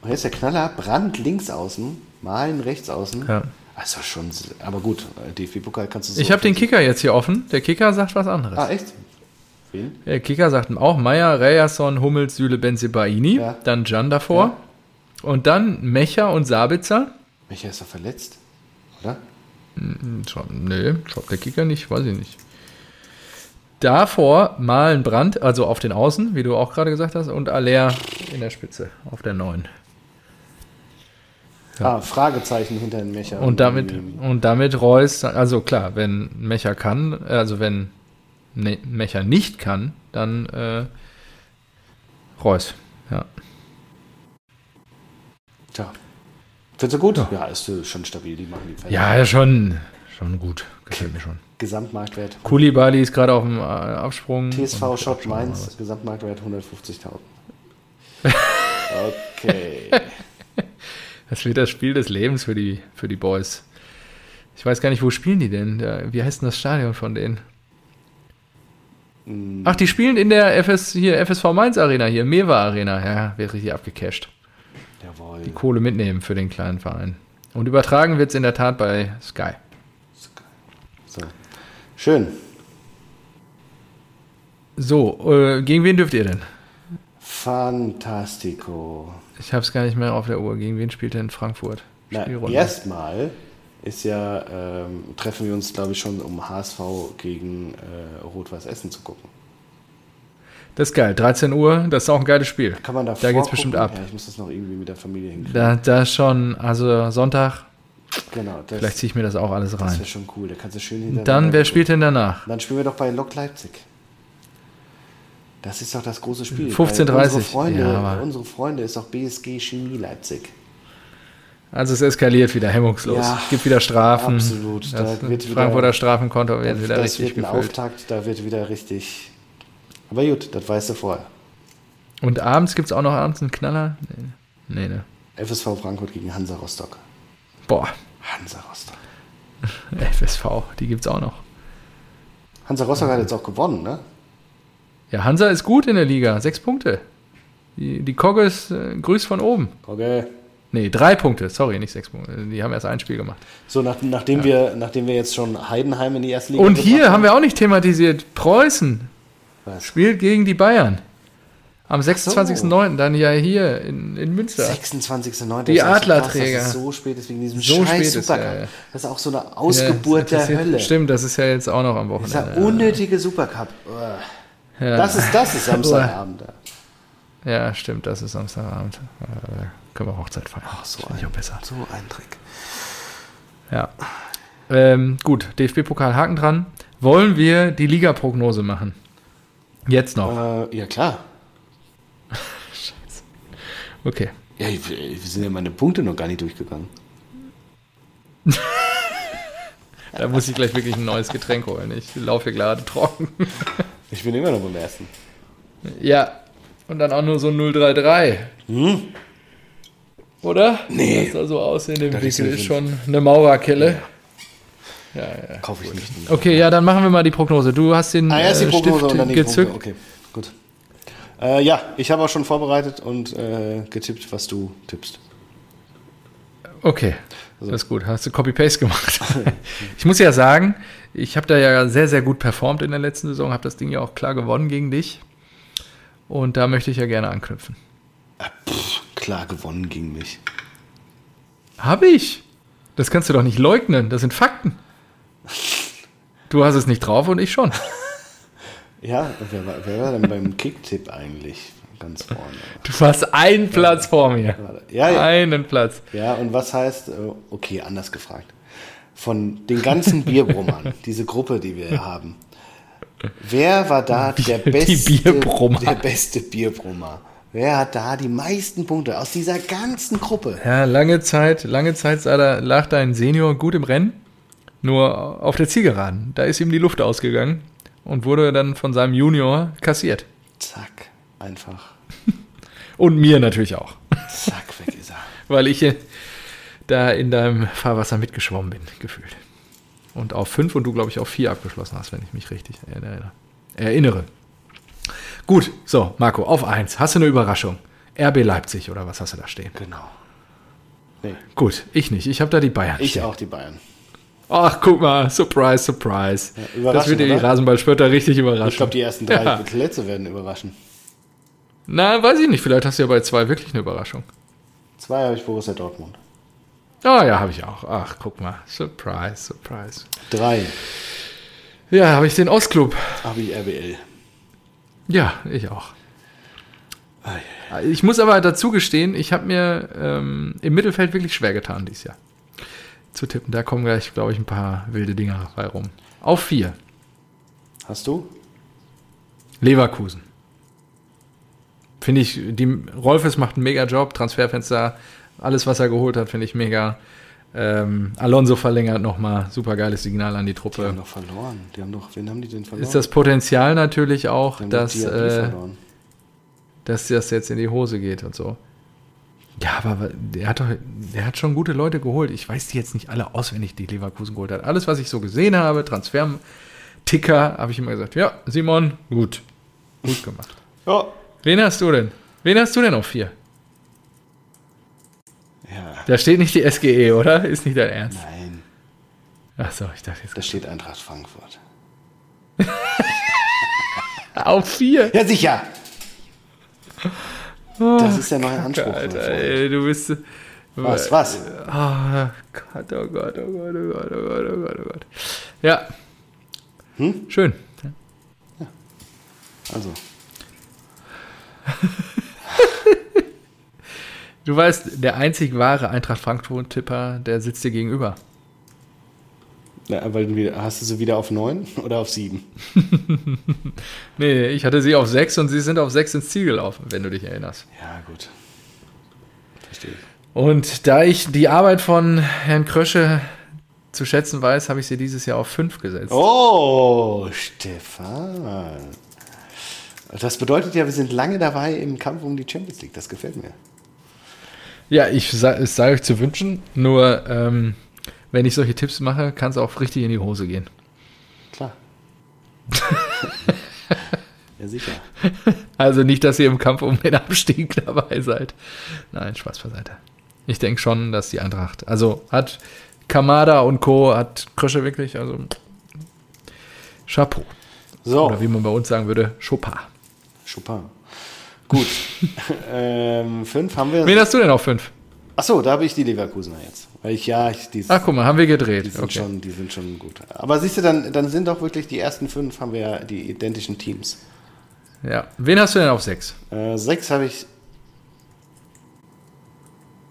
Speaker 2: Und jetzt der Knaller, Brandt links außen, Malen rechts außen.
Speaker 1: Ja.
Speaker 2: Also schon, aber gut, DFB-Pokal kannst du so.
Speaker 1: Ich habe den Kicker jetzt hier offen. Der Kicker sagt was anderes.
Speaker 2: Ah, echt? Wen?
Speaker 1: Der Kicker sagt auch Meier, Reyerson, Hummels, Süle, Benzebaini.
Speaker 2: Ja.
Speaker 1: Dann Jan davor. Und dann Mecher und Sabitzer.
Speaker 2: Welcher ist doch verletzt? Oder?
Speaker 1: Hm, nee, schaut der Kicker nicht, weiß ich nicht. Davor Malen Brandt, also auf den Außen, wie du auch gerade gesagt hast, und Aller in der Spitze, auf der 9.
Speaker 2: Ah, Fragezeichen hinter den Mecher.
Speaker 1: Und damit, und damit Reus, also klar, wenn Mecher kann, also wenn Mecher nicht kann, dann äh, Reus. Ja.
Speaker 2: Tja. Findest du gut? Ja, ist äh, schon stabil, die machen die Fälle.
Speaker 1: ja, ja, schon, schon gut. Gefällt mir schon.
Speaker 2: Gesamtmarktwert.
Speaker 1: Kulibali ist gerade auf dem äh, Absprung.
Speaker 2: TSV
Speaker 1: mal,
Speaker 2: Mainz, Gesamtmarktwert 150.000. Okay.
Speaker 1: Das wird das Spiel des Lebens für die, für die Boys. Ich weiß gar nicht, wo spielen die denn? Wie heißt denn das Stadion von denen?
Speaker 2: Mm,
Speaker 1: Ach, die spielen in der FS, hier, FSV Mainz Arena, hier, Mewa Arena. Ja, wird richtig abgecasht.
Speaker 2: Jawohl.
Speaker 1: Die Kohle mitnehmen für den kleinen Verein. Und übertragen wird es in der Tat bei Sky.
Speaker 2: So. Schön.
Speaker 1: So, äh, gegen wen dürft ihr denn?
Speaker 2: Fantastico.
Speaker 1: Ich habe es gar nicht mehr auf der Uhr. Gegen wen spielt denn Frankfurt?
Speaker 2: Erstmal ist ja, ähm, treffen wir uns, glaube ich, schon, um HSV gegen äh, Rot-Weiß Essen zu gucken.
Speaker 1: Das ist geil. 13 Uhr, das ist auch ein geiles Spiel.
Speaker 2: Kann man da
Speaker 1: Da geht's bestimmt ab.
Speaker 2: Ja, ich muss das noch irgendwie mit der Familie hinkriegen.
Speaker 1: Da, da schon, also Sonntag,
Speaker 2: genau, das,
Speaker 1: vielleicht ziehe ich mir das auch alles
Speaker 2: das
Speaker 1: rein.
Speaker 2: wäre schon cool. Da kannst du schön
Speaker 1: Und
Speaker 2: hintereinander
Speaker 1: dann, wer spielt denn danach?
Speaker 2: Dann spielen wir doch bei Lok Leipzig. Das ist doch das große Spiel.
Speaker 1: 15:30.
Speaker 2: Weil Unsere Freunde,
Speaker 1: Ja,
Speaker 2: unsere Freunde ist doch BSG Chemie Leipzig.
Speaker 1: Also es eskaliert wieder hemmungslos.
Speaker 2: Ja,
Speaker 1: es gibt wieder Strafen.
Speaker 2: absolut. Da
Speaker 1: Das
Speaker 2: wird wieder-
Speaker 1: Frankfurter Strafenkonto wird
Speaker 2: Das,
Speaker 1: wieder
Speaker 2: das
Speaker 1: richtig
Speaker 2: wird ein
Speaker 1: gefüllt.
Speaker 2: Auftakt, da wird wieder richtig. Aber gut, das weißt du vorher.
Speaker 1: Und abends gibt es auch noch abends einen Knaller? Nee, nee. ne.
Speaker 2: FSV Frankfurt gegen Hansa Rostock.
Speaker 1: Boah,
Speaker 2: Hansa Rostock.
Speaker 1: FSV, die gibt's auch noch.
Speaker 2: Hansa Rostock hat jetzt auch gewonnen, ne?
Speaker 1: Ja, Hansa ist gut in der Liga. Sechs Punkte. Die, die Kogges äh, grüßt von oben.
Speaker 2: Okay.
Speaker 1: Nee, drei Punkte. Sorry, nicht sechs Punkte. Die haben erst ein Spiel gemacht.
Speaker 2: So, nach, nachdem, wir, nachdem wir jetzt schon Heidenheim in die erste Liga
Speaker 1: Und hier haben wir auch nicht thematisiert. Preußen
Speaker 2: Was?
Speaker 1: spielt gegen die Bayern. Am 26.09. dann ja hier in, in Münster.
Speaker 2: 26.09.
Speaker 1: Die
Speaker 2: Das ist so
Speaker 1: Adlerträger.
Speaker 2: so spät ist wegen diesem
Speaker 1: So
Speaker 2: scheiß Supercup.
Speaker 1: ja, ja.
Speaker 2: Das ist auch so eine
Speaker 1: Ja,
Speaker 2: Ausgeburt
Speaker 1: das
Speaker 2: der Hölle.
Speaker 1: Stimmt, das ist ja jetzt auch noch am
Speaker 2: Dieser
Speaker 1: Wochenende.
Speaker 2: unnötige Supercup.
Speaker 1: Ja.
Speaker 2: Das ist, das ist Samstagabend. da.
Speaker 1: Ja, stimmt, das ist Samstagabend. Äh, können wir Hochzeit feiern.
Speaker 2: Ach, so
Speaker 1: auch besser.
Speaker 2: So ein Trick.
Speaker 1: Ja. Ähm, gut, DFB-Pokal Haken dran. Wollen wir die Liga-Prognose machen? Jetzt noch.
Speaker 2: Äh, ja, klar.
Speaker 1: Okay.
Speaker 2: Ja, wir sind ja meine Punkte noch gar nicht durchgegangen.
Speaker 1: Da muss ich gleich wirklich ein neues Getränk holen. Ich laufe hier gerade trocken.
Speaker 2: Ich bin immer noch beim ersten.
Speaker 1: Ja. Und dann auch nur so 033.
Speaker 2: Hm?
Speaker 1: Oder?
Speaker 2: Nee.
Speaker 1: Das da so aussehen im
Speaker 2: ein
Speaker 1: ist schon eine Maurerkelle. Ja, ja.
Speaker 2: Kaufe ich nicht.
Speaker 1: Okay, ja, dann machen wir mal die Prognose. Du hast den
Speaker 2: Ah, erst die
Speaker 1: äh,
Speaker 2: Prognose
Speaker 1: Stift
Speaker 2: und dann die
Speaker 1: gezückt.
Speaker 2: Punkte. Okay, gut. Äh, ja, ich habe auch schon vorbereitet und äh, getippt, was du tippst.
Speaker 1: Okay,
Speaker 2: Also-
Speaker 1: das ist gut. Hast du Copy-Paste gemacht? ich muss ja sagen, ich habe da ja sehr, sehr gut performt in der letzten Saison, habe das Ding ja auch klar gewonnen gegen dich. Und da möchte ich ja gerne anknüpfen.
Speaker 2: Klar gewonnen gegen mich.
Speaker 1: Habe ich? Das kannst du doch nicht leugnen. Das sind Fakten. Du hast es nicht drauf und ich schon.
Speaker 2: Ja, wer war, wer war denn beim Kicktipp eigentlich ganz vorne?
Speaker 1: Du warst einen Platz vor mir.
Speaker 2: Ja, ja.
Speaker 1: Einen Platz.
Speaker 2: Ja, und was heißt, äh, okay, anders gefragt. Von den ganzen Bierbrummern, diese Gruppe, die wir haben, wer war da der beste,
Speaker 1: Bierbrummer.
Speaker 2: der beste Bierbrummer? Wer hat da die meisten Punkte aus dieser ganzen Gruppe?
Speaker 1: Ja, lange Zeit, lange Zeit sah da, lag dein Senior gut im Rennen. Nur auf der Zielgeraden. Da ist ihm die Luft ausgegangen und wurde dann von seinem Junior kassiert.
Speaker 2: Zack, einfach.
Speaker 1: Und mir natürlich auch.
Speaker 2: Zack, weg ist er.
Speaker 1: Weil ich da in deinem Fahrwasser mitgeschwommen bin, gefühlt. Und auf fünf und du, glaube ich, auf vier abgeschlossen hast, wenn ich mich richtig erinnere. erinnere. Gut, so, Marco, auf eins. Hast du eine Überraschung? RB Leipzig oder was hast du da stehen?
Speaker 2: Genau. Nee,
Speaker 1: Gut, ich nicht. Ich habe da die Bayern.
Speaker 2: ich
Speaker 1: stehen.
Speaker 2: auch die Bayern.
Speaker 1: Ach, guck mal, surprise, surprise.
Speaker 2: Ja,
Speaker 1: das wird die? Rasenballspötter richtig überraschen.
Speaker 2: Ich glaube, die ersten drei
Speaker 1: Ja.
Speaker 2: Plätze werden überraschen.
Speaker 1: Na, weiß ich nicht. Vielleicht hast du ja bei zwei wirklich eine Überraschung.
Speaker 2: Zwei habe ich Borussia Dortmund.
Speaker 1: Ah, ja, habe ich auch. Ach, guck mal. Surprise, surprise.
Speaker 2: Drei
Speaker 1: Ja, habe ich den Ostclub.
Speaker 2: habe ich RBL.
Speaker 1: Ja, ich auch. Ich muss aber dazu gestehen, ich habe mir ähm, im Mittelfeld wirklich schwer getan dieses Jahr. Zu tippen. Da kommen gleich, glaube ich, ein paar wilde Dinger bei rum. Auf vier.
Speaker 2: Hast du?
Speaker 1: Leverkusen. Finde ich, die, Rolfes macht einen mega Job, Transferfenster, alles, was er geholt hat, finde ich mega. Ähm, Alonso verlängert nochmal, super geiles Signal an die
Speaker 2: Die
Speaker 1: Truppe.
Speaker 2: haben doch verloren. Die haben doch, wen haben die denn verloren?
Speaker 1: Ist das Potenzial natürlich auch,
Speaker 2: Die
Speaker 1: dass, äh, dass das jetzt in die Hose geht und so. Ja, aber der hat doch, der hat schon gute Leute geholt. Ich weiß die jetzt nicht alle auswendig, die Leverkusen geholt hat. Alles, was ich so gesehen habe, Transfer-Ticker, habe ich immer gesagt, ja, Simon, gut. Gut gemacht.
Speaker 2: Ja.
Speaker 1: Wen hast du denn? Wen hast du denn auf vier?
Speaker 2: Ja.
Speaker 1: Da steht nicht die SGE, oder? Ist nicht dein Ernst?
Speaker 2: Nein,
Speaker 1: Achso, ich dachte jetzt.
Speaker 2: da steht Eintracht Frankfurt.
Speaker 1: Auf vier?
Speaker 2: Ja, sicher. Das ist der neue Anspruch. mein
Speaker 1: Alter, ey, du bist.
Speaker 2: Was, was?
Speaker 1: Ah, Gott, oh Gott, oh Gott, oh Gott, oh Gott, oh Gott, oh Gott. Ja.
Speaker 2: Hm?
Speaker 1: Schön.
Speaker 2: Also,
Speaker 1: Du weißt, der einzig wahre Eintracht Frankfurt-Tipper, der sitzt dir gegenüber.
Speaker 2: Na, weil du hast du sie wieder auf neun oder auf sieben?
Speaker 1: Nee, ich hatte sie auf sechs und sie sind auf sechs ins Ziel gelaufen, wenn du dich erinnerst.
Speaker 2: Ja, gut. Verstehe ich.
Speaker 1: Und da ich die Arbeit von Herrn Krösche zu schätzen weiß, habe ich sie dieses Jahr auf fünf gesetzt.
Speaker 2: Oh, Stefan. Das bedeutet ja, wir sind lange dabei im Kampf um die Champions League. Das gefällt mir.
Speaker 1: Ja, ich sa- es sei euch zu wünschen, nur ähm, wenn ich solche Tipps mache, kann es auch richtig in die Hose gehen.
Speaker 2: Klar. ja, sicher.
Speaker 1: Also nicht, dass ihr im Kampf um den Abstieg dabei seid. Nein, Spaß beiseite. Ich denke schon, dass die Eintracht, also hat Kamada und Co. hat Krösche wirklich, also Chapeau.
Speaker 2: So,
Speaker 1: Oder wie man bei uns sagen würde, Chopin.
Speaker 2: Chopin. Gut. ähm, fünf haben wir.
Speaker 1: Wen hast du denn auf fünf?
Speaker 2: Achso, da habe ich die Leverkusener jetzt. Weil ich, ja, ich, die,
Speaker 1: Ach, guck mal, haben wir
Speaker 2: die,
Speaker 1: gedreht.
Speaker 2: sind
Speaker 1: Okay.
Speaker 2: schon, die sind schon gut. Aber siehst du, dann, dann sind doch wirklich die ersten fünf, haben wir ja die identischen Teams.
Speaker 1: Ja. Wen hast du denn auf sechs?
Speaker 2: Äh, sechs habe ich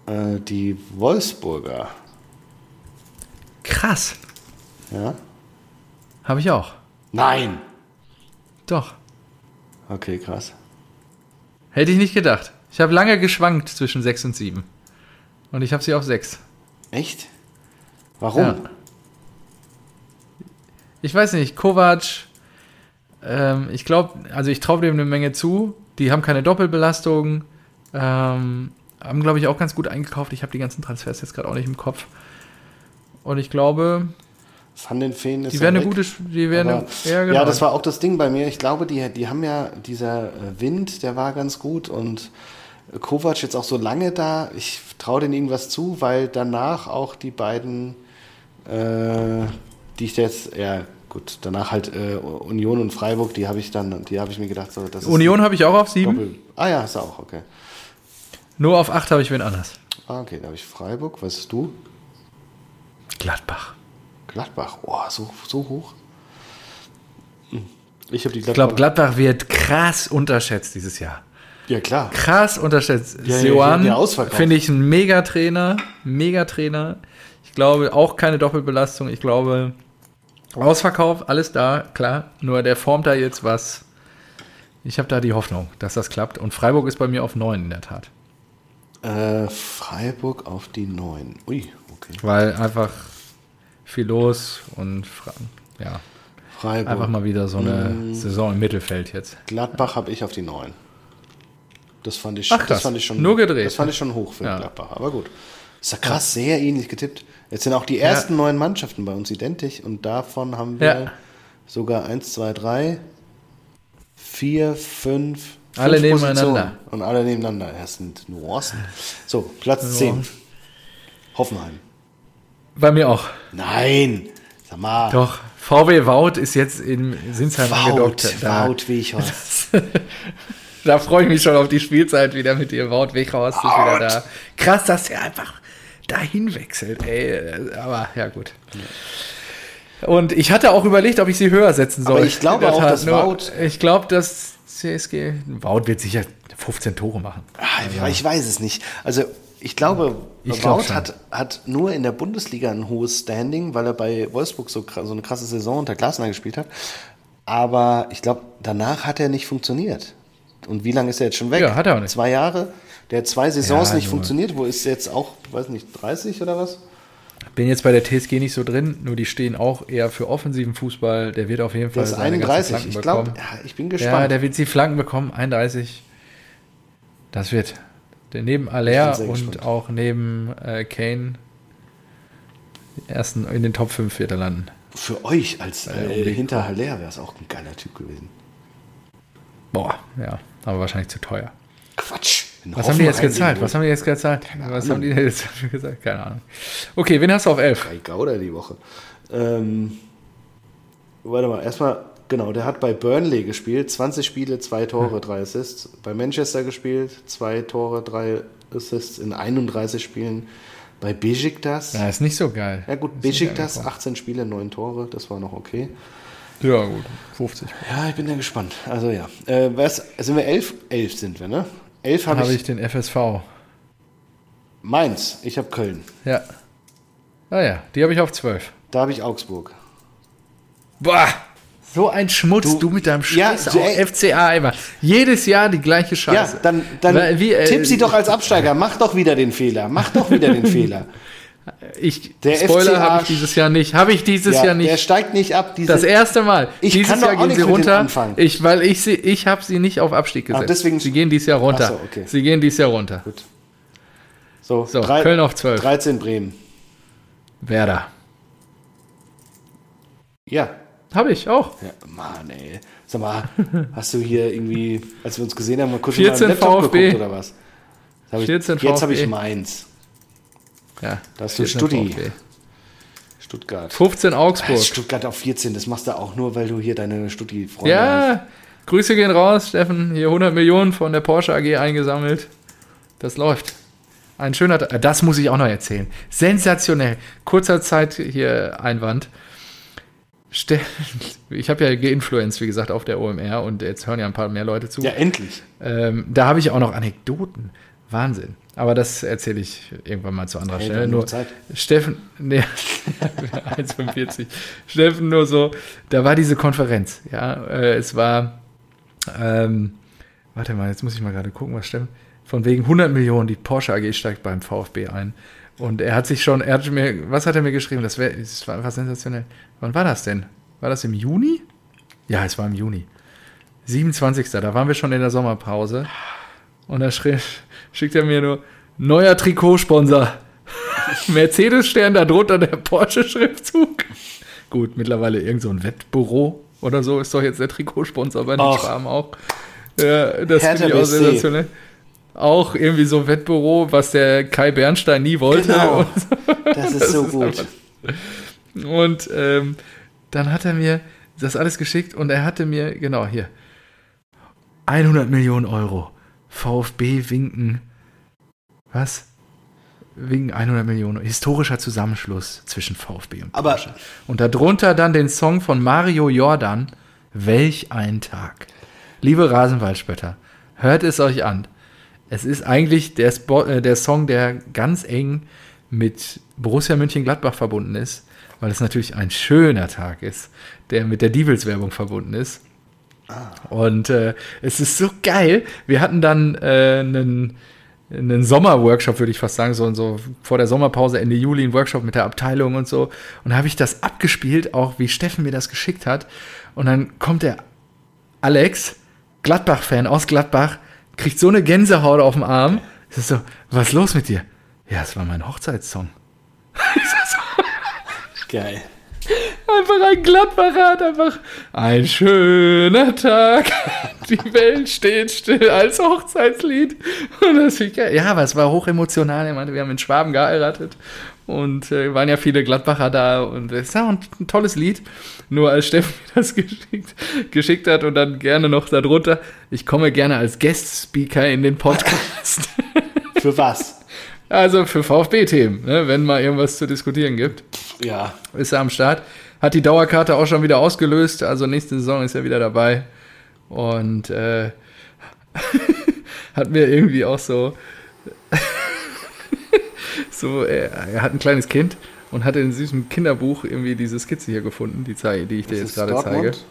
Speaker 2: äh, die Wolfsburger.
Speaker 1: Krass.
Speaker 2: Ja?
Speaker 1: Habe ich auch.
Speaker 2: Nein!
Speaker 1: Doch.
Speaker 2: Okay, krass.
Speaker 1: Hätte ich nicht gedacht. Ich habe lange geschwankt zwischen sechs und sieben. Und ich habe sie auf sechs.
Speaker 2: Echt? Warum?
Speaker 1: Ja. Ich weiß nicht, Kovac, ähm, ich glaube, also ich traue dem eine Menge zu. Die haben keine Doppelbelastung. Ähm, haben, glaube ich, auch ganz gut eingekauft. Ich habe die ganzen Transfers jetzt gerade auch nicht im Kopf. Und ich glaube,
Speaker 2: Van den Feen ist
Speaker 1: die werden eine gute. Die werden
Speaker 2: Aber,
Speaker 1: eine, ja, genau.
Speaker 2: Ja, das war auch das Ding bei mir. Ich glaube, die, die haben ja, dieser äh, Wind, der war ganz gut und Kovac jetzt auch so lange da. Ich traue denen irgendwas zu, weil danach auch die beiden, äh, die ich jetzt, ja gut, danach halt äh, Union und Freiburg, die habe ich dann, die habe ich mir gedacht, so, das ist
Speaker 1: Union habe ich auch auf sieben.
Speaker 2: Doppel. Ah ja, ist auch, okay.
Speaker 1: Nur auf acht habe ich wen anders.
Speaker 2: Ah, okay, da habe ich Freiburg. Was ist du?
Speaker 1: Gladbach.
Speaker 2: Gladbach. Oh, so, so hoch. Hm. Ich
Speaker 1: Ich glaube, Gladbach wird krass unterschätzt dieses Jahr.
Speaker 2: Ja, klar.
Speaker 1: krass unterschätzt.
Speaker 2: Ja, ja, der Ausverkauf.
Speaker 1: finde ich ein Megatrainer, Megatrainer. Ich glaube auch keine Doppelbelastung. Ich glaube Ausverkauf, alles da, klar. Nur der formt da jetzt was. Ich habe da die Hoffnung, dass das klappt. Und Freiburg ist bei mir auf 9 in der Tat.
Speaker 2: Äh, Freiburg auf die 9. Ui, okay.
Speaker 1: Weil einfach viel los und Fra- ja,
Speaker 2: Freiburg.
Speaker 1: einfach mal wieder so eine
Speaker 2: Mm.
Speaker 1: Saison im Mittelfeld jetzt.
Speaker 2: Gladbach habe ich auf die 9. Das fand ich,
Speaker 1: Ach,
Speaker 2: das fand ich schon.
Speaker 1: Nur gedreht.
Speaker 2: Das fand ich schon hoch für
Speaker 1: Ja.
Speaker 2: Gladbach. Aber gut. Ist ja krass, sehr ähnlich getippt. Jetzt sind auch die ersten neun Mannschaften bei uns identisch und davon haben wir
Speaker 1: Ja.
Speaker 2: sogar 1, 2, 3, 4, 5.
Speaker 1: Alle nebeneinander.
Speaker 2: Und alle nebeneinander. Das sind Nuancen. So, Platz 10. Hoffenheim.
Speaker 1: Bei mir auch.
Speaker 2: Nein! Sag mal.
Speaker 1: Doch. VW Wout ist jetzt in Sinsheim
Speaker 2: Wout,
Speaker 1: angedockt.
Speaker 2: Wout Weghorst.
Speaker 1: Da freue ich mich schon auf die Spielzeit wieder mit dir. Wout Weghorst ist wieder da. Krass, dass er einfach dahin wechselt, ey. Aber ja, gut. Und ich hatte auch überlegt, ob ich sie höher setzen soll.
Speaker 2: Aber ich glaube auch, dass Wout-
Speaker 1: Ich glaube, dass CSG. Wout wird sicher 15 Tore machen.
Speaker 2: Ah, Ich weiß es nicht. Also ich glaube,
Speaker 1: Ich glaub
Speaker 2: hat, hat nur in der Bundesliga ein hohes Standing, weil er bei Wolfsburg so, so eine krasse Saison unter Glasner gespielt hat. Aber ich glaube, danach hat er nicht funktioniert. Und wie lange ist er jetzt schon weg?
Speaker 1: Ja, hat er auch nicht.
Speaker 2: Zwei Jahre. Der hat zwei Saisons
Speaker 1: Ja,
Speaker 2: nicht
Speaker 1: nur-
Speaker 2: funktioniert. Wo ist er jetzt auch, weiß nicht, 30 oder was?
Speaker 1: Bin jetzt bei der TSG nicht so drin, nur die stehen auch eher für offensiven Fußball. Der wird auf jeden Fall
Speaker 2: ist
Speaker 1: seine ganzen
Speaker 2: 31.
Speaker 1: Flanken
Speaker 2: Ich glaube, ja, ich bin
Speaker 1: Ja,
Speaker 2: gespannt.
Speaker 1: der wird die Flanken bekommen, 31. Das wird. Der neben Aller
Speaker 2: sehr
Speaker 1: und
Speaker 2: gespannt.
Speaker 1: auch neben äh, Kane ersten in den Top 5 wird er landen.
Speaker 2: Für euch als
Speaker 1: Ja,
Speaker 2: äh,
Speaker 1: unbedingt.
Speaker 2: hinter Haller wäre es auch ein geiler Typ gewesen.
Speaker 1: Boah, ja, aber wahrscheinlich zu teuer.
Speaker 2: Quatsch.
Speaker 1: Was haben die jetzt gezahlt? Was haben die jetzt gezahlt? Was haben die denn jetzt gesagt? Keine Ahnung. Okay, wen hast du auf 11?
Speaker 2: drei Gauder die Woche. Ähm, warte mal, erstmal, genau, der hat bei Burnley gespielt, 20 Spiele, zwei Tore, drei Assists. Bei Manchester gespielt, zwei Tore, drei Assists in 31 Spielen. Bei Besiktas,
Speaker 1: Ja, ist nicht so geil.
Speaker 2: ja gut, Besiktas,
Speaker 1: angekommen.
Speaker 2: 18 Spiele, neun Tore, das war noch okay.
Speaker 1: Ja, gut, 50.
Speaker 2: Ja, ich bin ja gespannt. Also ja, äh, was, sind wir elf? Elf sind wir, ne? Elf habe
Speaker 1: Habe
Speaker 2: ich,
Speaker 1: ich den FSV.
Speaker 2: Mainz, ich habe Köln.
Speaker 1: Ja. Ah ja, die habe ich auf 12.
Speaker 2: Da habe ich Augsburg.
Speaker 1: Boah, so ein Schmutz, du,
Speaker 2: Du-
Speaker 1: mit deinem
Speaker 2: Ja,
Speaker 1: Scheiß auf FCA immer. Jedes Jahr die gleiche Scheiße.
Speaker 2: Ja, dann, dann
Speaker 1: wie, äh,
Speaker 2: tipp sie doch als Absteiger. Mach doch wieder den Fehler. Mach doch wieder den Fehler.
Speaker 1: Ich,
Speaker 2: Der
Speaker 1: Spoiler habe ich dieses Jahr nicht. Habe ich dieses
Speaker 2: Ja,
Speaker 1: Jahr
Speaker 2: Der
Speaker 1: nicht.
Speaker 2: steigt nicht ab. Diese,
Speaker 1: Das erste Mal.
Speaker 2: Ich
Speaker 1: dieses
Speaker 2: kann
Speaker 1: Jahr gehen sie runter. Ich, weil ich sie, ich habe sie nicht auf Abstieg gesetzt.
Speaker 2: deswegen-
Speaker 1: sie gehen dieses Jahr runter.
Speaker 2: Ach so, okay.
Speaker 1: Sie gehen dieses Jahr runter.
Speaker 2: Gut. So,
Speaker 1: So,
Speaker 2: drei-
Speaker 1: Köln auf 12.
Speaker 2: 13 Bremen.
Speaker 1: Werder.
Speaker 2: Ja.
Speaker 1: Habe ich auch.
Speaker 2: ja. Mann, ey. Sag mal, hast du hier irgendwie, als wir uns gesehen haben, mal kurz
Speaker 1: 14
Speaker 2: mal Laptop
Speaker 1: VfB.
Speaker 2: geguckt oder was? Jetzt hab ich,
Speaker 1: 14
Speaker 2: Jetzt habe ich
Speaker 1: VfB. Ja,
Speaker 2: Da hast du
Speaker 1: 14
Speaker 2: Studi.
Speaker 1: VfB.
Speaker 2: Stuttgart.
Speaker 1: 15 Augsburg.
Speaker 2: Was, Stuttgart auf 14, das machst du auch nur, weil du hier deine Studi-Freunde hast.
Speaker 1: Ja, Grüße gehen raus, Steffen. Hier 100 Millionen von der Porsche AG eingesammelt. Das läuft. Ein schöner, das muss ich auch noch erzählen. Sensationell. Kurzer Zeit hier Einwand. Ich habe ja geinfluenced, wie gesagt, auf der OMR und jetzt hören ja ein paar mehr Leute zu.
Speaker 2: Ja, endlich.
Speaker 1: Ähm, da habe ich auch noch Anekdoten. Wahnsinn. Aber das erzähle ich irgendwann mal zu anderer
Speaker 2: Hey,
Speaker 1: Stelle. Nur
Speaker 2: Zeit.
Speaker 1: Steffen, nee, 1,45. Steffen nur so, da war diese Konferenz. Ja, äh, es war, ähm, warte mal, jetzt muss ich mal gerade gucken, was Steffen, von wegen 100 Millionen, die Porsche AG steigt beim VfB ein. Und er hat sich schon, er hat mir, was hat er mir geschrieben? Das, wär, das war einfach sensationell. Wann war das denn? War das im Juni? Ja, es war im Juni. 27. Da waren wir schon in der Sommerpause. Und da schrie, schickt er mir nur, neuer Trikotsponsor. Mercedes-Stern, darunter der Porsche-Schriftzug. Gut, mittlerweile irgend so ein Wettbüro oder so ist doch jetzt der Trikotsponsor bei den
Speaker 2: Ach.
Speaker 1: Schwaben auch. Ja, das finde ich auch sensationell. Auch irgendwie so ein Wettbüro, was der Kai Bernstein nie wollte.
Speaker 2: Genau.
Speaker 1: So.
Speaker 2: Das ist so
Speaker 1: ist
Speaker 2: gut.
Speaker 1: einfach- Und ähm, dann hat er mir das alles geschickt und er hatte mir, genau hier, 100 Millionen Euro. VfB winken. Was? Winken 100 Millionen. Historischer Zusammenschluss zwischen VfB und
Speaker 2: Aber-
Speaker 1: Porsche. Und darunter dann den Song von Mario Jordan. Welch ein Tag. Liebe Rasenwaldspötter, hört es euch an. Es ist eigentlich der, Spo äh, der Song, der ganz eng mit Borussia Mönchengladbach verbunden ist, weil es natürlich ein schöner Tag ist, der mit der Diebels-Werbung verbunden ist. Und äh, es ist so geil. Wir hatten dann äh, einen, einen Sommerworkshop, würde ich fast sagen, so, so vor der Sommerpause Ende Juli einen Workshop mit der Abteilung und so. Und da habe ich das abgespielt, auch wie Steffen mir das geschickt hat. Und dann kommt der Alex, Gladbach-Fan aus Gladbach, kriegt so eine Gänsehaut auf dem Arm. Ich so, was ist los mit dir? Ja, es war mein Hochzeitssong.
Speaker 2: Geil.
Speaker 1: Einfach ein Gladbacher hat einfach ein schöner Tag. Die Welt steht still als Hochzeitslied. Und das ich. Ja, aber es war hochemotional. Er meinte, wir haben in Schwaben geheiratet. Und äh, waren ja viele Gladbacher da. Und es ist ja auch ein, ein tolles Lied. Nur als Steffen mir das geschickt, geschickt hat und dann gerne noch darunter, ich komme gerne als Guest-Speaker in den Podcast.
Speaker 2: Für was?
Speaker 1: also für VfB-Themen, ne, wenn mal irgendwas zu diskutieren gibt
Speaker 2: Ja.
Speaker 1: ist er am Start. Hat die Dauerkarte auch schon wieder ausgelöst, also nächste Saison ist er wieder dabei. Und äh, hat mir irgendwie auch so, so er, er hat ein kleines Kind und hat in diesem Kinderbuch irgendwie diese Skizze hier gefunden, die, zeige, die ich dir jetzt gerade
Speaker 2: Dortmund?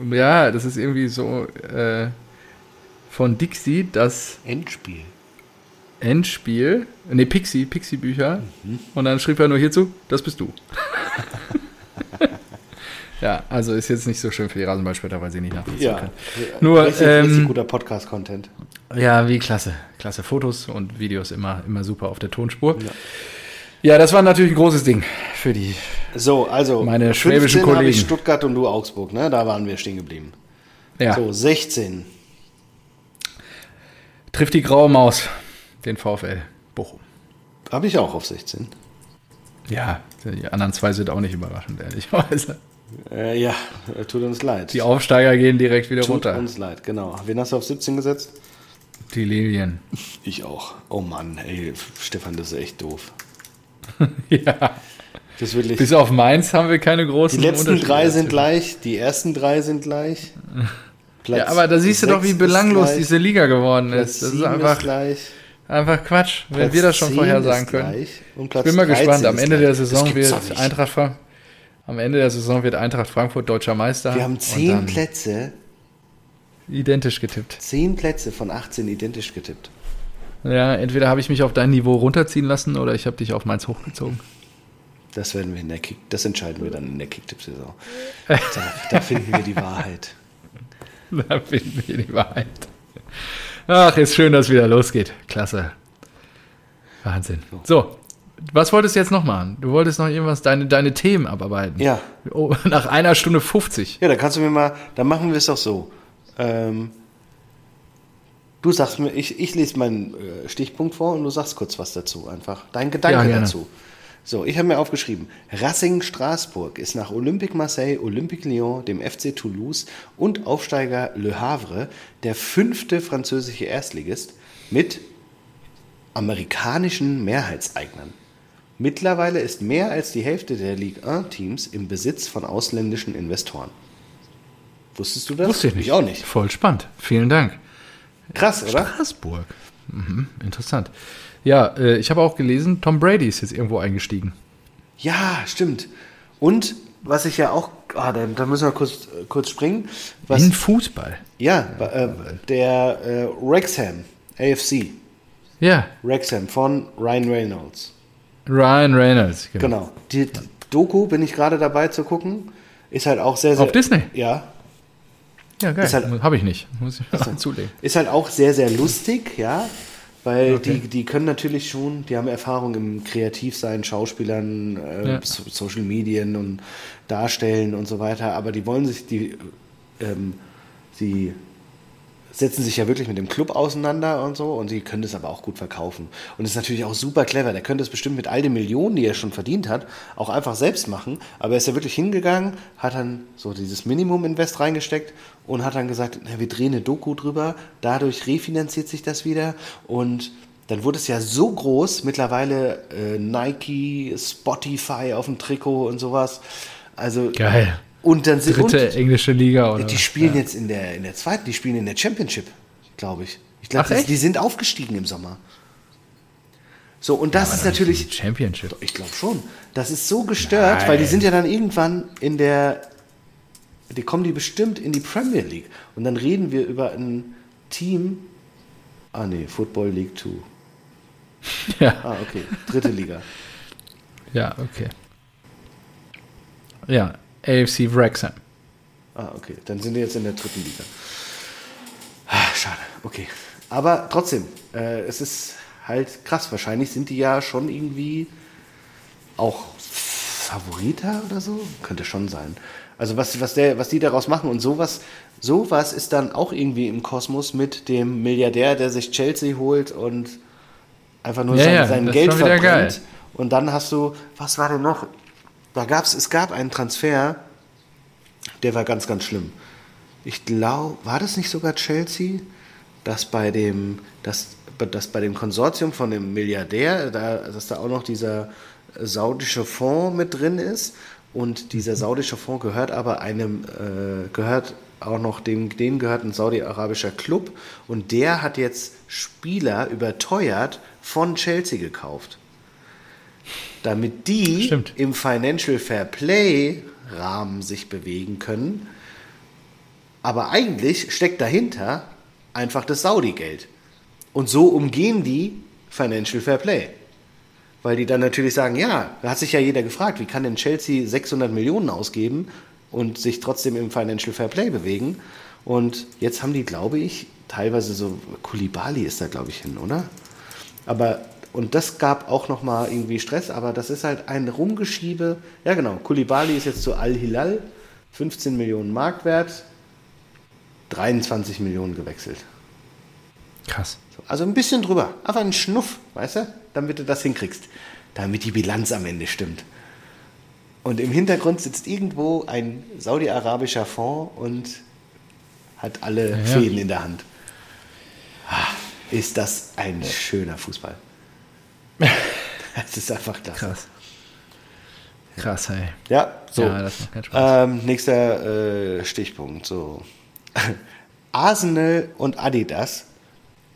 Speaker 1: zeige. Ja, das ist irgendwie so äh, von Dixie das
Speaker 2: Endspiel.
Speaker 1: Endspiel, nee, Pixie, Pixie-Bücher.
Speaker 2: Mhm.
Speaker 1: Und dann schrieb er nur hierzu, das bist du. ja, also ist jetzt nicht so schön für die Rasenballspötter, weil sie nicht nachvollziehen
Speaker 2: Ja.
Speaker 1: können. Nur,
Speaker 2: richtig,
Speaker 1: ähm,
Speaker 2: richtig guter Podcast-Content.
Speaker 1: Ja, wie klasse. Klasse Fotos und Videos immer, immer super auf der Tonspur. Ja. das war natürlich ein großes Ding für die.
Speaker 2: So, also
Speaker 1: Meine
Speaker 2: 15
Speaker 1: schwäbischen
Speaker 2: habe ich
Speaker 1: Kollegen.
Speaker 2: Stuttgart und du Augsburg, ne? Da waren wir stehen geblieben.
Speaker 1: Ja,
Speaker 2: So, 16.
Speaker 1: trifft die graue Maus, den VfL Bochum.
Speaker 2: Habe ich auch auf 16.
Speaker 1: Ja, die anderen zwei sind auch nicht überraschend, ehrlicherweise.
Speaker 2: Äh, ja, äh, tut uns leid.
Speaker 1: Die Aufsteiger gehen direkt wieder
Speaker 2: tut
Speaker 1: runter.
Speaker 2: uns leid, genau. Wen hast du auf 17 gesetzt?
Speaker 1: Die Lilien.
Speaker 2: Ich auch. Oh Mann, ey, Stefan, das ist echt doof.
Speaker 1: ja.
Speaker 2: Das ist wirklich.
Speaker 1: Bis auf Mainz haben wir keine
Speaker 2: die
Speaker 1: großen
Speaker 2: letzten
Speaker 1: Unterschiede
Speaker 2: drei sind gleich, die ersten drei sind gleich. Platz
Speaker 1: Ja, aber da siehst du doch, wie
Speaker 2: ist
Speaker 1: belanglos
Speaker 2: gleich,
Speaker 1: diese Liga geworden
Speaker 2: Platz
Speaker 1: ist. Das ist einfach,
Speaker 2: gleich.
Speaker 1: einfach Quatsch, wenn
Speaker 2: Platz
Speaker 1: wir das schon
Speaker 2: 10
Speaker 1: vorhersagen
Speaker 2: ist
Speaker 1: können. Ich bin mal
Speaker 2: 13
Speaker 1: gespannt. Am
Speaker 2: ist
Speaker 1: Ende
Speaker 2: gleich.
Speaker 1: der Saison wird. Eintracht am Ende der Saison wird Eintracht Frankfurt deutscher Meister.
Speaker 2: Wir haben zehn Plätze,
Speaker 1: Identisch getippt.
Speaker 2: zehn Plätze von 18 identisch getippt.
Speaker 1: Ja, entweder habe ich mich auf dein Niveau runterziehen lassen oder ich habe dich auf meins hochgezogen.
Speaker 2: Das werden wir in der Kick, das entscheiden wir dann in der Kicktipp-Saison. Da, da finden wir die Wahrheit.
Speaker 1: Da finden wir die Wahrheit. Ach, ist schön, dass es wieder losgeht. Klasse. Wahnsinn. So, was wolltest du jetzt noch machen? Du wolltest noch irgendwas, deine, deine Themen abarbeiten.
Speaker 2: Ja.
Speaker 1: Oh, nach einer Stunde 50.
Speaker 2: Ja, dann kannst du mir mal, dann machen wir es doch so. Ähm, du sagst mir, ich, ich lese meinen äh, Stichpunkt vor und du sagst kurz was dazu einfach. Dein Gedanke
Speaker 1: Ja,
Speaker 2: dazu. So, ich habe mir aufgeschrieben, Racing Straßburg ist nach Olympique Marseille, Olympique Lyon, dem FC Toulouse und Aufsteiger Le Havre der fünfte französische Erstligist mit amerikanischen Mehrheitseignern. Mittlerweile ist mehr als die Hälfte der Ligue 1 Teams im Besitz von ausländischen Investoren. Wusstest du das?
Speaker 1: Wusste ich nicht.
Speaker 2: Ich auch nicht.
Speaker 1: Voll spannend. Vielen Dank.
Speaker 2: Krass, oder?
Speaker 1: Straßburg. Mhm, interessant. Ja, äh, ich habe auch gelesen, Tom Brady ist jetzt irgendwo eingestiegen.
Speaker 2: Ja, stimmt. Und was ich ja auch, ah, da, da müssen wir kurz, äh, kurz springen. Was,
Speaker 1: In Fußball.
Speaker 2: ja, äh, der äh, Wrexham, AFC,
Speaker 1: Ja,
Speaker 2: Wrexham von Ryan Reynolds.
Speaker 1: Ryan Reynolds.
Speaker 2: Genau. Die Doku bin ich gerade dabei zu gucken. Ist halt auch sehr, sehr.
Speaker 1: Auf Disney?
Speaker 2: Ja.
Speaker 1: Ja, geil.
Speaker 2: Halt-
Speaker 1: habe ich nicht. Muss ich mal zulegen.
Speaker 2: Ist halt auch sehr, sehr lustig, ja. Weil
Speaker 1: Okay.
Speaker 2: die, die können natürlich schon, die haben Erfahrung im Kreativsein, Schauspielern, äh,
Speaker 1: Ja.
Speaker 2: so, Social Medien und Darstellen und so weiter, aber die wollen sich, die, ähm, sie setzen sich ja wirklich mit dem Club auseinander und so und sie können das aber auch gut verkaufen. Und das ist natürlich auch super clever. Der könnte es bestimmt mit all den Millionen, die er schon verdient hat, auch einfach selbst machen. Aber er ist ja wirklich hingegangen, hat dann so dieses Minimum-Invest reingesteckt und hat dann gesagt, na, wir drehen eine Doku drüber, dadurch refinanziert sich das wieder und dann wurde es ja so groß, mittlerweile äh, Nike, Spotify auf dem Trikot und sowas. Also
Speaker 1: Geil.
Speaker 2: Und dann sind
Speaker 1: Dritte
Speaker 2: und,
Speaker 1: englische Liga oder
Speaker 2: die spielen jetzt in der, in der zweiten, die spielen in der Championship, glaube ich. Ich glaube, die sind aufgestiegen im Sommer. So, und das
Speaker 1: Aber
Speaker 2: ist natürlich,
Speaker 1: Championship.
Speaker 2: ich glaube schon, das ist so gestört,
Speaker 1: Nein.
Speaker 2: weil die sind ja dann irgendwann in der, die kommen die bestimmt in die Premier League. Und dann reden wir über ein Team, ah nee, Football League 2.
Speaker 1: Ja,
Speaker 2: Ah, okay, dritte Liga.
Speaker 1: ja, okay. Ja, AFC Wrexham.
Speaker 2: Ah, okay. Dann sind wir jetzt in der dritten Liga. Ah, schade, okay. Aber trotzdem, äh, es ist halt krass. Wahrscheinlich sind die ja schon irgendwie auch Favoriter oder so. Könnte schon sein. Also was, was, der, was die daraus machen und sowas, sowas ist dann auch irgendwie im Kosmos mit dem Milliardär, der sich Chelsea holt und einfach nur
Speaker 1: Ja,
Speaker 2: sein, sein Geld verbrennt.
Speaker 1: geil.
Speaker 2: Und dann hast du, was war denn noch? Da gab's, es gab einen Transfer, der war ganz, ganz schlimm. Ich glaube, war das nicht sogar Chelsea, dass bei dem, dass, dass bei dem Konsortium von dem Milliardär, da, dass da auch noch dieser saudische Fonds mit drin ist und dieser saudische Fonds gehört aber einem, äh, gehört auch noch dem, denen gehört ein saudi-arabischer Club und der hat jetzt Spieler überteuert von Chelsea gekauft. Damit die
Speaker 1: Stimmt.
Speaker 2: im Financial Fair Play Rahmen sich bewegen können. Aber eigentlich steckt dahinter einfach das Saudi-Geld. Und so umgehen die Financial Fair Play. Weil die dann natürlich sagen, ja, da hat sich ja jeder gefragt, wie kann denn Chelsea 600 Millionen ausgeben und sich trotzdem im Financial Fair Play bewegen? Und jetzt haben die, glaube ich, teilweise so, Kulibali ist da, glaube ich, hin, oder? Aber, und das gab auch nochmal irgendwie Stress, aber das ist halt ein Rumgeschiebe. Ja, genau, Kulibali ist jetzt zu Al-Hilal, 15 Millionen Marktwert, 23 Millionen gewechselt.
Speaker 1: Krass.
Speaker 2: So, Also ein bisschen drüber. Einfach ein Schnuff, weißt du? Damit du das hinkriegst. Damit die Bilanz am Ende stimmt. Und im Hintergrund sitzt irgendwo ein saudi-arabischer Fonds und hat alle
Speaker 1: Ja, ja.
Speaker 2: Fäden in der Hand. Ah, Ist das ein schöner Fußball. Das ist einfach klasse.
Speaker 1: Krass. Krass, ey.
Speaker 2: Ja, so.
Speaker 1: Ja, das macht keinen Spaß.
Speaker 2: Ähm, nächster äh, Stichpunkt. So. Arsenal und Adidas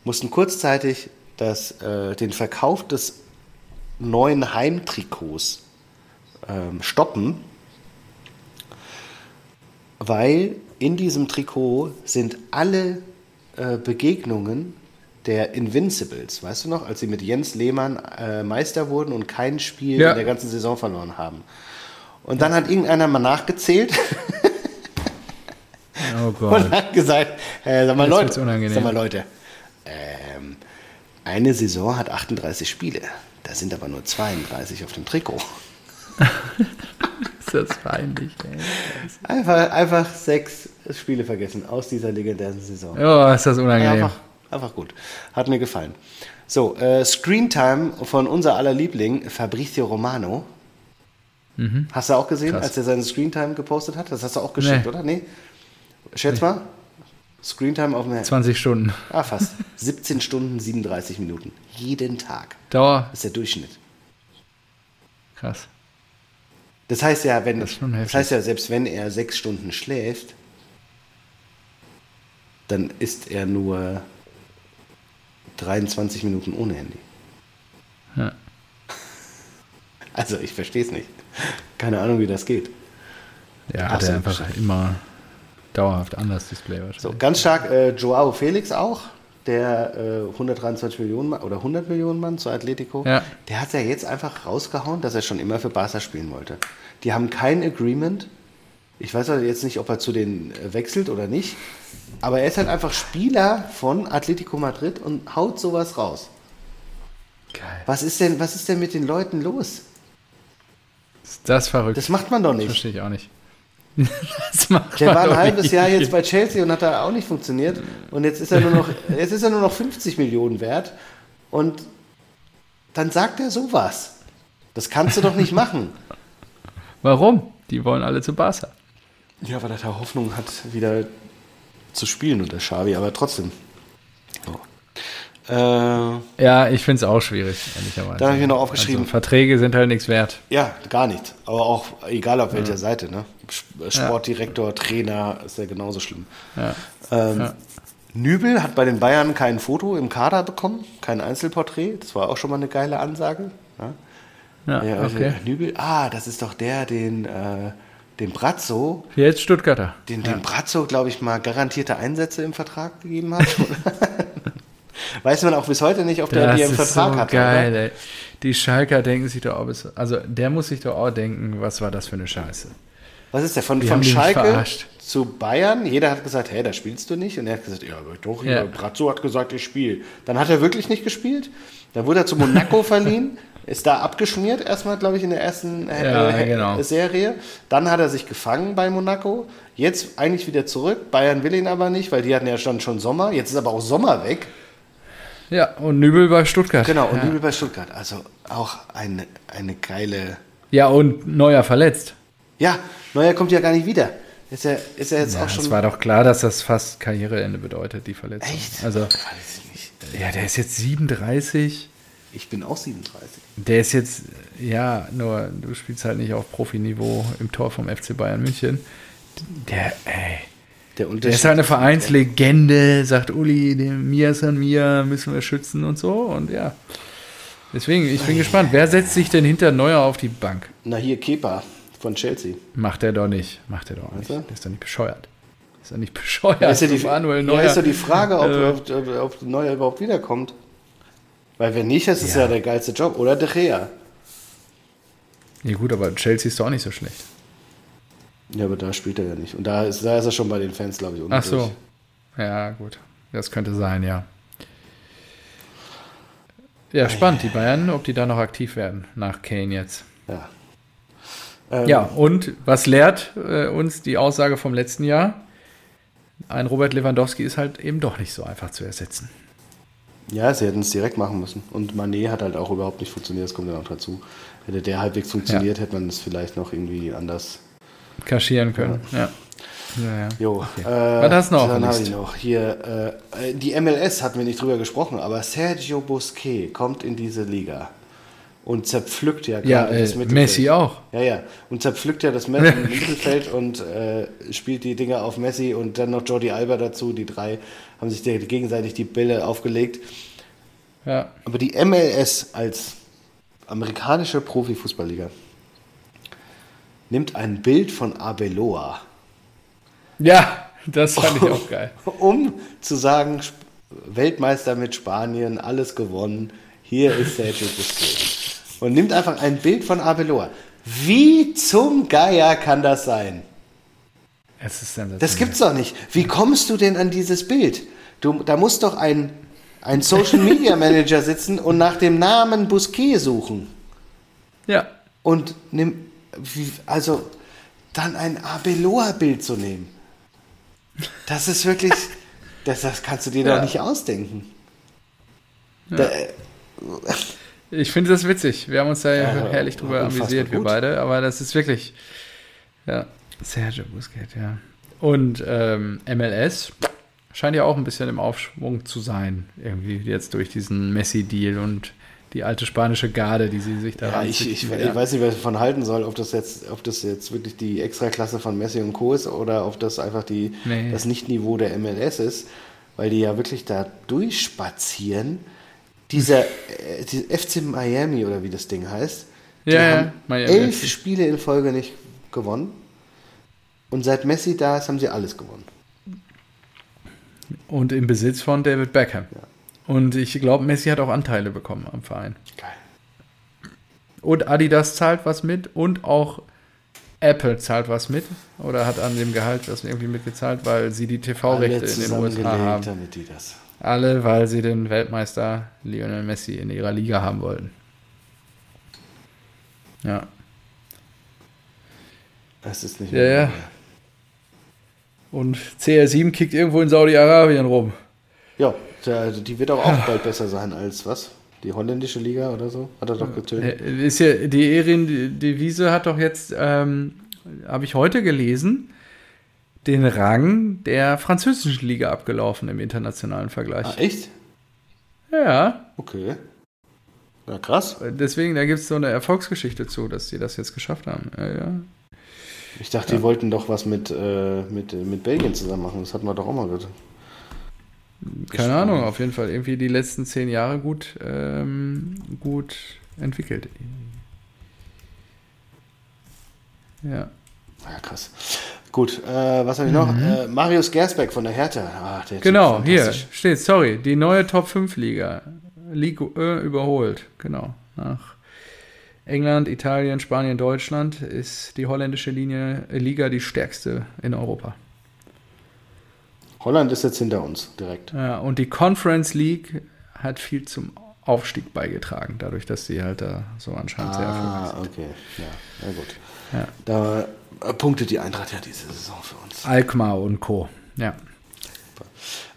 Speaker 2: mussten kurzzeitig das, äh, den Verkauf des neuen Heimtrikots ähm, stoppen, weil in diesem Trikot sind alle äh, Begegnungen der Invincibles, weißt du noch, als sie mit Jens Lehmann äh, Meister wurden und kein Spiel
Speaker 1: Ja.
Speaker 2: in der ganzen Saison verloren haben. Und dann hat irgendeiner mal nachgezählt
Speaker 1: Oh
Speaker 2: und
Speaker 1: Gott.
Speaker 2: hat gesagt, äh, sag mal Leute, sag mal Leute, ähm, Eine Saison hat 38 Spiele. Da sind aber nur 32 auf dem Trikot.
Speaker 1: ist das peinlich, ey.
Speaker 2: Einfach, einfach sechs Spiele vergessen aus dieser legendären Saison.
Speaker 1: Ja, ist das unangenehm.
Speaker 2: Einfach, einfach gut. Hat mir gefallen. So, äh, Screentime von unser aller Liebling, Fabrizio Romano. Hast du auch gesehen,
Speaker 1: Krass.
Speaker 2: als er seinen Screentime gepostet hat? Das hast du auch geschickt,
Speaker 1: Nee.
Speaker 2: oder? Nee? Schätz mal. Screentime auf dem
Speaker 1: 20 Stunden.
Speaker 2: Ah, fast. 17 Stunden, 37 Minuten. Jeden Tag.
Speaker 1: Dauer.
Speaker 2: Das ist der Durchschnitt.
Speaker 1: Krass.
Speaker 2: Das heißt ja, wenn,
Speaker 1: Das
Speaker 2: das heißt ja, selbst wenn er sechs Stunden schläft, dann ist er nur 23 Minuten ohne Handy.
Speaker 1: Ja.
Speaker 2: Also ich verstehe es nicht. Keine Ahnung, wie das geht.
Speaker 1: Ja, hat er einfach immer dauerhaft anders Display wahrscheinlich.
Speaker 2: So, ganz stark äh, Joao Felix auch, der äh, 123 Millionen Mann, oder 100 Millionen Mann zu Atletico.
Speaker 1: Ja.
Speaker 2: Der hat ja jetzt einfach rausgehauen, dass er schon immer für Barca spielen wollte. Die haben kein Agreement. Ich weiß jetzt nicht, ob er zu denen äh, wechselt oder nicht. Aber er ist halt einfach Spieler von Atletico Madrid und haut sowas raus.
Speaker 1: Geil.
Speaker 2: Was ist denn, was ist denn mit den Leuten los?
Speaker 1: Ist das verrückt?
Speaker 2: Das macht man doch
Speaker 1: Das
Speaker 2: nicht.
Speaker 1: verstehe ich auch nicht. das macht
Speaker 2: Der
Speaker 1: man
Speaker 2: war ein halbes
Speaker 1: nicht.
Speaker 2: Jahr jetzt bei Chelsea und hat da auch nicht funktioniert. Und jetzt ist er nur noch, jetzt ist er nur noch 50 Millionen wert. Und dann sagt er sowas. Das kannst du doch nicht machen.
Speaker 1: Warum? Die wollen alle zu Barca.
Speaker 2: Ja, weil er da Hoffnung hat, wieder zu spielen unter Xavi, aber trotzdem. So. Äh,
Speaker 1: Ja, ich finde es auch schwierig, ehrlicherweise.
Speaker 2: Da habe ich mir noch aufgeschrieben.
Speaker 1: Also, Verträge sind halt nichts wert.
Speaker 2: ja, gar nicht. Aber auch egal auf welcher Seite. Ne? Sp- Sportdirektor, Trainer, ist ja genauso schlimm.
Speaker 1: Ja.
Speaker 2: Ähm,
Speaker 1: Ja.
Speaker 2: Nübel hat bei den Bayern kein Foto im Kader bekommen, kein Einzelporträt. Das war auch schon mal eine geile Ansage. Ja?
Speaker 1: Ja,
Speaker 2: Ja, also
Speaker 1: okay.
Speaker 2: Nübel, ah, das ist doch der, den, äh, den Brazzo,
Speaker 1: Jetzt Stuttgarter.
Speaker 2: den,
Speaker 1: ja.
Speaker 2: den Brazzo, glaube ich, mal garantierte Einsätze im Vertrag gegeben hat. Weiß man auch bis heute nicht, ob der
Speaker 1: Das
Speaker 2: die im
Speaker 1: ist
Speaker 2: Vertrag
Speaker 1: so
Speaker 2: hat.
Speaker 1: geil, ey. Die Schalker denken sich doch auch, bis- also der muss sich doch auch denken, was war das für eine Scheiße.
Speaker 2: Was ist der? Von,
Speaker 1: Die
Speaker 2: von Schalke
Speaker 1: verarscht.
Speaker 2: zu Bayern. Jeder hat gesagt, hey, da spielst du nicht. Und er hat gesagt, ja, aber doch,
Speaker 1: Ja.
Speaker 2: ja. Brazzo hat gesagt, ich spiele. Dann hat er wirklich nicht gespielt. Dann wurde er zu Monaco verliehen. Ist da abgeschmiert, erstmal, glaube ich, in der ersten
Speaker 1: Ja,
Speaker 2: äh,
Speaker 1: genau.
Speaker 2: Serie. Dann hat er sich gefangen bei Monaco. Jetzt eigentlich wieder zurück. Bayern will ihn aber nicht, weil die hatten ja schon, schon Sommer. Jetzt ist aber auch Sommer weg.
Speaker 1: Ja, und Nübel bei Stuttgart.
Speaker 2: Genau, und
Speaker 1: ja.
Speaker 2: Nübel bei Stuttgart. Also auch eine, eine geile.
Speaker 1: ja, und Neuer verletzt.
Speaker 2: Ja, Neuer kommt ja gar nicht wieder. Ist er, ist er jetzt
Speaker 1: Ja,
Speaker 2: auch schon.
Speaker 1: es war doch klar, dass das fast Karriereende bedeutet, die Verletzung.
Speaker 2: Echt?
Speaker 1: Also,
Speaker 2: Weiß ich nicht.
Speaker 1: ja, der ist jetzt 37.
Speaker 2: Ich bin auch 37.
Speaker 1: Der ist jetzt, ja, nur du spielst halt nicht auf Profiniveau im Tor vom FC Bayern München. Der, ey,
Speaker 2: Der
Speaker 1: der ist halt eine Vereinslegende, sagt Uli, den Mia San Mia müssen wir schützen und so. Und ja, deswegen, ich bin gespannt. Wer setzt sich denn hinter Neuer auf die Bank?
Speaker 2: Na, hier Kepa von Chelsea.
Speaker 1: Macht er doch nicht. Macht er doch nicht. Der ist doch nicht bescheuert. Ist doch nicht bescheuert.
Speaker 2: Ist ja die,
Speaker 1: Manuel
Speaker 2: ja,
Speaker 1: Neuer.
Speaker 2: ist ja die Frage, ob,
Speaker 1: Also-
Speaker 2: ob, ob, ob Neuer überhaupt wiederkommt. Weil wenn nicht, ist es ja.
Speaker 1: Ja.
Speaker 2: der geilste Job. Oder De Gea.
Speaker 1: Ja gut, aber Chelsea ist doch auch nicht so schlecht.
Speaker 2: Ja, aber da spielt er ja nicht. Und da ist, da ist er schon bei den Fans, glaube ich, unten
Speaker 1: Ach so.
Speaker 2: durch.
Speaker 1: Ja, gut. Das könnte sein, ja. Ja, spannend, die Bayern, ob die da noch aktiv werden nach Kane jetzt.
Speaker 2: Ja. Ähm,
Speaker 1: Ja, und was lehrt äh, uns die Aussage vom letzten Jahr? Ein Robert Lewandowski ist halt eben doch nicht so einfach zu ersetzen.
Speaker 2: Ja, sie hätten es direkt machen müssen. Und Manet hat halt auch überhaupt nicht funktioniert, das kommt dann auch dazu. Hätte der halbwegs funktioniert, hätte man es vielleicht noch irgendwie anders.
Speaker 1: Kaschieren können. Ja. ja, ja.
Speaker 2: Jo,
Speaker 1: Okay.
Speaker 2: äh,
Speaker 1: Was hast du noch
Speaker 2: Dann habe ich noch hier, äh, die MLS hatten wir nicht drüber gesprochen, aber Sergio Busquets kommt in diese Liga und zerpflückt ja
Speaker 1: Ja,
Speaker 2: gerade
Speaker 1: äh,
Speaker 2: das Mittelfeld.
Speaker 1: Messi auch.
Speaker 2: Ja, ja. Und zerpflückt ja das Messi im Mittelfeld und äh, spielt die Dinger auf Messi und dann noch Jordi Alba dazu. Die drei haben sich gegenseitig die Bälle aufgelegt.
Speaker 1: Ja.
Speaker 2: Aber die MLS als amerikanische Profifußballliga nimmt ein Bild von Abeloa,
Speaker 1: ja, das fand ich auch geil.
Speaker 2: um zu sagen, Weltmeister mit Spanien, alles gewonnen. Hier ist Sergio Busquets. Und nimmt einfach ein Bild von Abeloa. Wie zum Geier kann das sein?
Speaker 1: Es ist sensationell.
Speaker 2: Das gibt's doch nicht. Wie kommst du denn an dieses Bild? Du, da muss doch ein einen Social Media Manager sitzen und nach dem Namen Busquet suchen.
Speaker 1: Ja.
Speaker 2: Und nimm, also dann ein Abeloa-Bild zu nehmen. Das ist wirklich, das, das kannst du dir
Speaker 1: Ja.
Speaker 2: doch nicht ausdenken.
Speaker 1: Ja.
Speaker 2: Da,
Speaker 1: Ich finde das witzig. Wir haben uns da ja
Speaker 2: Ja,
Speaker 1: herrlich drüber amüsiert, wir beide. Aber das ist wirklich, ja, Sergio Busquets, ja. Und ähm, MLS scheint ja auch ein bisschen im Aufschwung zu sein. Irgendwie jetzt durch diesen Messi-Deal und die alte spanische Garde, die sie sich da
Speaker 2: ja, ich, ich,
Speaker 1: ranzüchten.
Speaker 2: ich weiß nicht, was ich davon halten soll, ob das jetzt, ob das jetzt wirklich die Extraklasse von Messi und Co. ist oder ob das einfach die,
Speaker 1: Nee.
Speaker 2: das Nicht-Niveau der MLS ist, weil die ja wirklich da durchspazieren. Dieser äh, die FC Miami oder wie das Ding heißt, die
Speaker 1: Ja, ja,
Speaker 2: haben
Speaker 1: Miami
Speaker 2: elf
Speaker 1: FC.
Speaker 2: Spiele in Folge nicht gewonnen. Und seit Messi da ist, haben sie alles gewonnen.
Speaker 1: Und im Besitz von David Beckham. Und ich glaube, Messi hat auch Anteile bekommen am Verein.
Speaker 2: Geil.
Speaker 1: Und Adidas zahlt was mit und auch Apple zahlt was mit oder hat an dem Gehalt was irgendwie mitgezahlt, weil sie die TV-Rechte in den USA haben.
Speaker 2: damit die das.
Speaker 1: Alle, weil sie den Weltmeister Lionel Messi in ihrer Liga haben wollten. Ja.
Speaker 2: Das ist nicht
Speaker 1: Ja, ja. Und CR7 kickt irgendwo in Saudi-Arabien rum.
Speaker 2: Ja, der, die wird auch, auch bald besser sein als was? Die holländische Liga oder so? Hat er doch getötet.
Speaker 1: Äh, Ist ja, die Erin-Devise hat doch jetzt, ähm, habe ich heute gelesen, den Rang der französischen Liga abgelaufen im internationalen Vergleich.
Speaker 2: Ah, echt?
Speaker 1: Ja,
Speaker 2: Okay. Ja, krass.
Speaker 1: deswegen, da gibt es so eine Erfolgsgeschichte zu, dass sie das jetzt geschafft haben. Ja, ja.
Speaker 2: Ich dachte, die wollten doch was mit, äh, mit, mit Belgien zusammen machen. Das hatten wir doch auch mal gehört.
Speaker 1: Keine Ahnung, auf jeden Fall irgendwie die letzten zehn Jahre gut, ähm, gut entwickelt. Ja.
Speaker 2: Ja, krass. Gut, äh, was habe ich noch? Äh, Marius Gersbeck von der Hertha. Ach, der
Speaker 1: Mhm. Genau, hier steht, sorry, die neue Top 5 Liga. Ligue Ö überholt, genau. Nach England, Italien, Spanien, Deutschland ist die holländische Linie, äh, Liga die stärkste in Europa.
Speaker 2: Holland ist jetzt hinter uns direkt.
Speaker 1: Ja, und die Conference League hat viel zum Aufstieg beigetragen, dadurch, dass sie halt da so anscheinend sehr erfolgreich
Speaker 2: Ah, okay. Ja, na gut.
Speaker 1: Ja.
Speaker 2: Da äh, punktet die Eintracht ja diese Saison für uns.
Speaker 1: sind. Alkmaar und Co. Ja.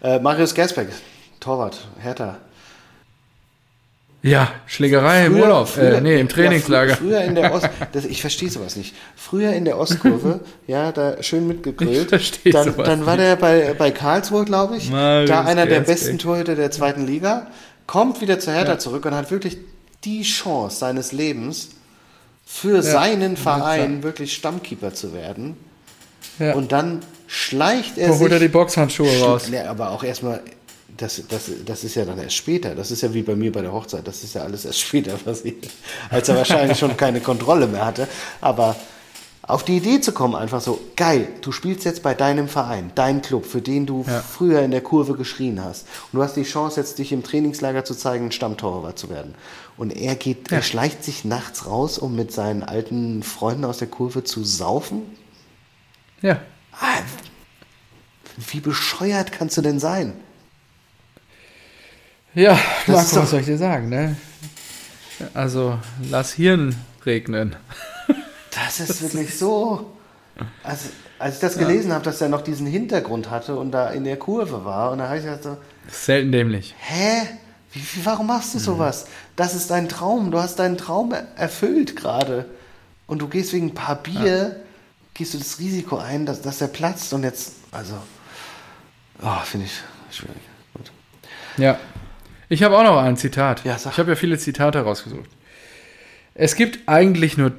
Speaker 2: Äh, Marius Gersbeck, Torwart, Hertha.
Speaker 1: Ja, Schlägerei im Urlaub. äh, nee, im Trainingslager.
Speaker 2: Ja, frü- früher in der Ost, das, ich verstehe sowas nicht. Früher in der Ostkurve, ja, da schön mitgegrillt.
Speaker 1: Ich versteh
Speaker 2: dann,
Speaker 1: sowas
Speaker 2: dann war der bei, bei Karlsruhe, glaube ich,
Speaker 1: Marius
Speaker 2: da einer der
Speaker 1: Gersbeck.
Speaker 2: besten Torhüter der zweiten Liga, kommt wieder zur Hertha
Speaker 1: Ja.
Speaker 2: zurück und hat wirklich die Chance seines Lebens für seinen Verein wirklich Stammkeeper zu werden.
Speaker 1: ja.
Speaker 2: Und dann schleicht er
Speaker 1: Wo holt er die
Speaker 2: sich
Speaker 1: Boxhandschuhe raus?
Speaker 2: Aber auch erstmal, das, das, das ist ja dann erst später. Das ist ja wie bei mir bei der Hochzeit. Das ist ja alles erst später passiert. Als er wahrscheinlich schon keine Kontrolle mehr hatte. Aber auf die Idee zu kommen, einfach so, geil, du spielst jetzt bei deinem Verein, dein Club, für den du
Speaker 1: Ja.
Speaker 2: früher in der Kurve geschrien hast. Und du hast die Chance, jetzt dich im Trainingslager zu zeigen, Stammtorwart zu werden. Und er geht,
Speaker 1: Ja.
Speaker 2: er schleicht sich nachts raus, um mit seinen alten Freunden aus der Kurve zu saufen.
Speaker 1: Ja.
Speaker 2: Ah, wie bescheuert kannst du denn sein?
Speaker 1: Ja,
Speaker 2: Das
Speaker 1: Marco, was soll ich dir sagen, ne? Also, lass Hirn regnen.
Speaker 2: Das ist wirklich so. Also, als ich das gelesen habe, dass er noch diesen Hintergrund hatte und da in der Kurve war, und da habe ich gedacht so,
Speaker 1: Selten dämlich.
Speaker 2: hä? Wie, warum machst du sowas? Das ist dein Traum. Du hast deinen Traum er- erfüllt gerade. Und du gehst wegen ein paar Bier, gehst du das Risiko ein, dass, dass er platzt und jetzt, also, oh, finde ich schwierig. Gut.
Speaker 1: Ja. Ich habe auch noch ein Zitat.
Speaker 2: Ja.
Speaker 1: Ich habe ja viele Zitate rausgesucht. Es gibt eigentlich nur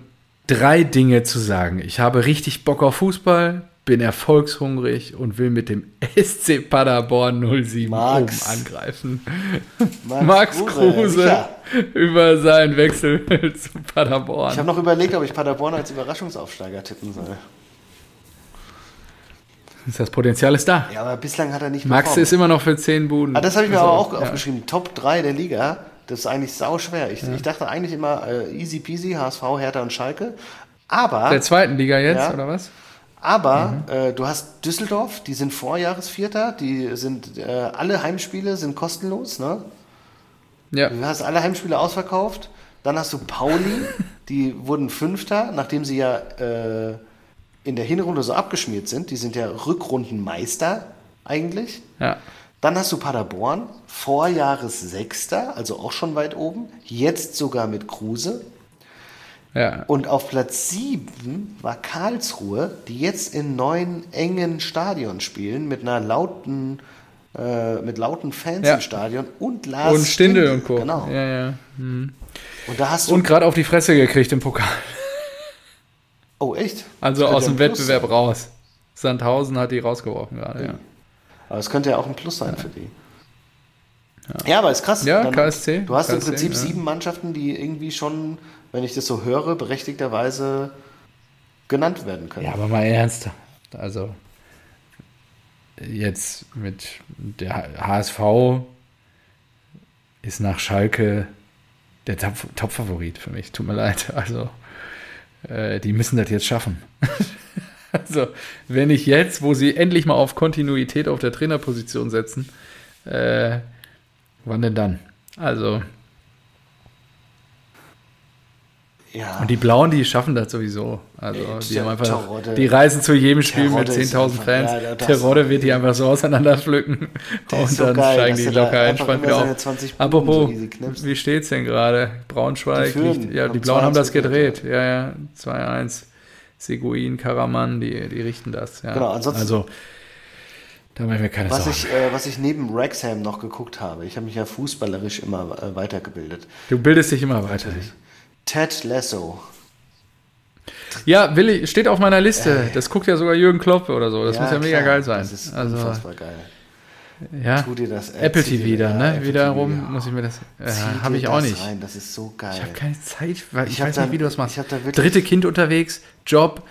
Speaker 1: drei Dinge zu sagen. Ich habe richtig Bock auf Fußball, bin erfolgshungrig und will mit dem SC Paderborn 07
Speaker 2: Max.
Speaker 1: oben angreifen.
Speaker 2: Max
Speaker 1: Max
Speaker 2: Kruse, sicher.
Speaker 1: über seinen Wechsel zu Paderborn.
Speaker 2: Ich habe noch überlegt, ob ich Paderborn als Überraschungsaufsteiger tippen soll.
Speaker 1: das Potenzial ist da.
Speaker 2: Ja, aber bislang hat er nicht
Speaker 1: Max
Speaker 2: performt.
Speaker 1: ist immer noch für 10 Buden.
Speaker 2: Ah, das habe ich mir
Speaker 1: Also,
Speaker 2: aber auch
Speaker 1: ja.
Speaker 2: aufgeschrieben. Top 3 der Liga. Das ist eigentlich sau schwer. Ich, ich dachte eigentlich immer äh, easy peasy, HSV, Hertha und Schalke. Aber,
Speaker 1: Der zweiten Liga jetzt,
Speaker 2: Ja.
Speaker 1: oder was?
Speaker 2: Aber mhm. äh, du hast Düsseldorf, die sind Vorjahresvierter, die sind äh, alle Heimspiele sind kostenlos, ne? Ja. Du hast alle Heimspiele ausverkauft. Dann hast du Pauli, die wurden Fünfter, nachdem sie ja äh, in der Hinrunde so abgeschmiert sind. Die sind ja Rückrundenmeister eigentlich.
Speaker 1: Ja.
Speaker 2: Dann hast du Paderborn, Vorjahres Sechster, also auch schon weit oben. Jetzt sogar mit Kruse.
Speaker 1: Ja.
Speaker 2: Und auf Platz 7 war Karlsruhe, die jetzt in neun engen Stadion spielen, mit einer lauten, äh, mit lauten Fans ja. im Stadion und
Speaker 1: Lars Und Stindel und Co.
Speaker 2: Genau.
Speaker 1: Ja, ja. Mhm.
Speaker 2: Und da hast
Speaker 1: du. Und gerade auf die Fresse gekriegt im Pokal.
Speaker 2: Oh, echt?
Speaker 1: Also aus dem Wettbewerb raus. Sandhausen hat die rausgeworfen gerade, ja.
Speaker 2: Aber es könnte ja auch ein Plus sein für die. Ja. ja, aber ist krass.
Speaker 1: Ja, Dann, KSC.
Speaker 2: Du hast
Speaker 1: KSC,
Speaker 2: im Prinzip ja. sieben Mannschaften, die irgendwie schon wenn ich das so höre, berechtigterweise genannt werden können.
Speaker 1: Ja, aber mal ernst. Also jetzt mit der HSV ist nach Schalke der Top-Favorit für mich. Tut mir leid. Also äh, die müssen das jetzt schaffen. also wenn ich jetzt, wo sie endlich mal auf Kontinuität auf der Trainerposition setzen, äh, wann denn dann? Also
Speaker 2: Ja.
Speaker 1: Und die Blauen, die schaffen das sowieso. Also die haben einfach, Terodde. die reisen zu jedem Spiel Terodde mit 10.000 Fans. Ja, Terodde wird die einfach so auseinanderpflücken und dann geil, steigen die locker entspannt wieder auf. Apropos, so wie steht's denn gerade? Braunschweig, liegt, ja, die Blauen haben das gedreht. Ja, ja, 2-1. Seguin, Karaman, die, die richten das. Ja.
Speaker 2: Genau, ansonsten.
Speaker 1: Also, da machen wir keine
Speaker 2: was
Speaker 1: Sorgen.
Speaker 2: Ich, äh, was ich neben Wrexham noch geguckt habe, ich habe mich ja fußballerisch immer äh, weitergebildet.
Speaker 1: Du bildest dich immer weiter. Natürlich.
Speaker 2: Ted Lasso.
Speaker 1: Ja, will ich, steht auf meiner Liste. Das guckt ja sogar Jürgen Klopp oder so. Das ja, muss ja mega geil sein.
Speaker 2: Das ist also, unfassbar geil.
Speaker 1: Ja,
Speaker 2: tu dir das,
Speaker 1: äh, Apple TV wieder, ja, ne? Apple Wiederum TV, muss ich mir das. Äh, habe ich auch nicht.
Speaker 2: Rein. Das ist so geil.
Speaker 1: Ich habe keine Zeit, weil ich, ich weiß da, nicht, wie du das machst. Da Dritte Kind unterwegs, Job,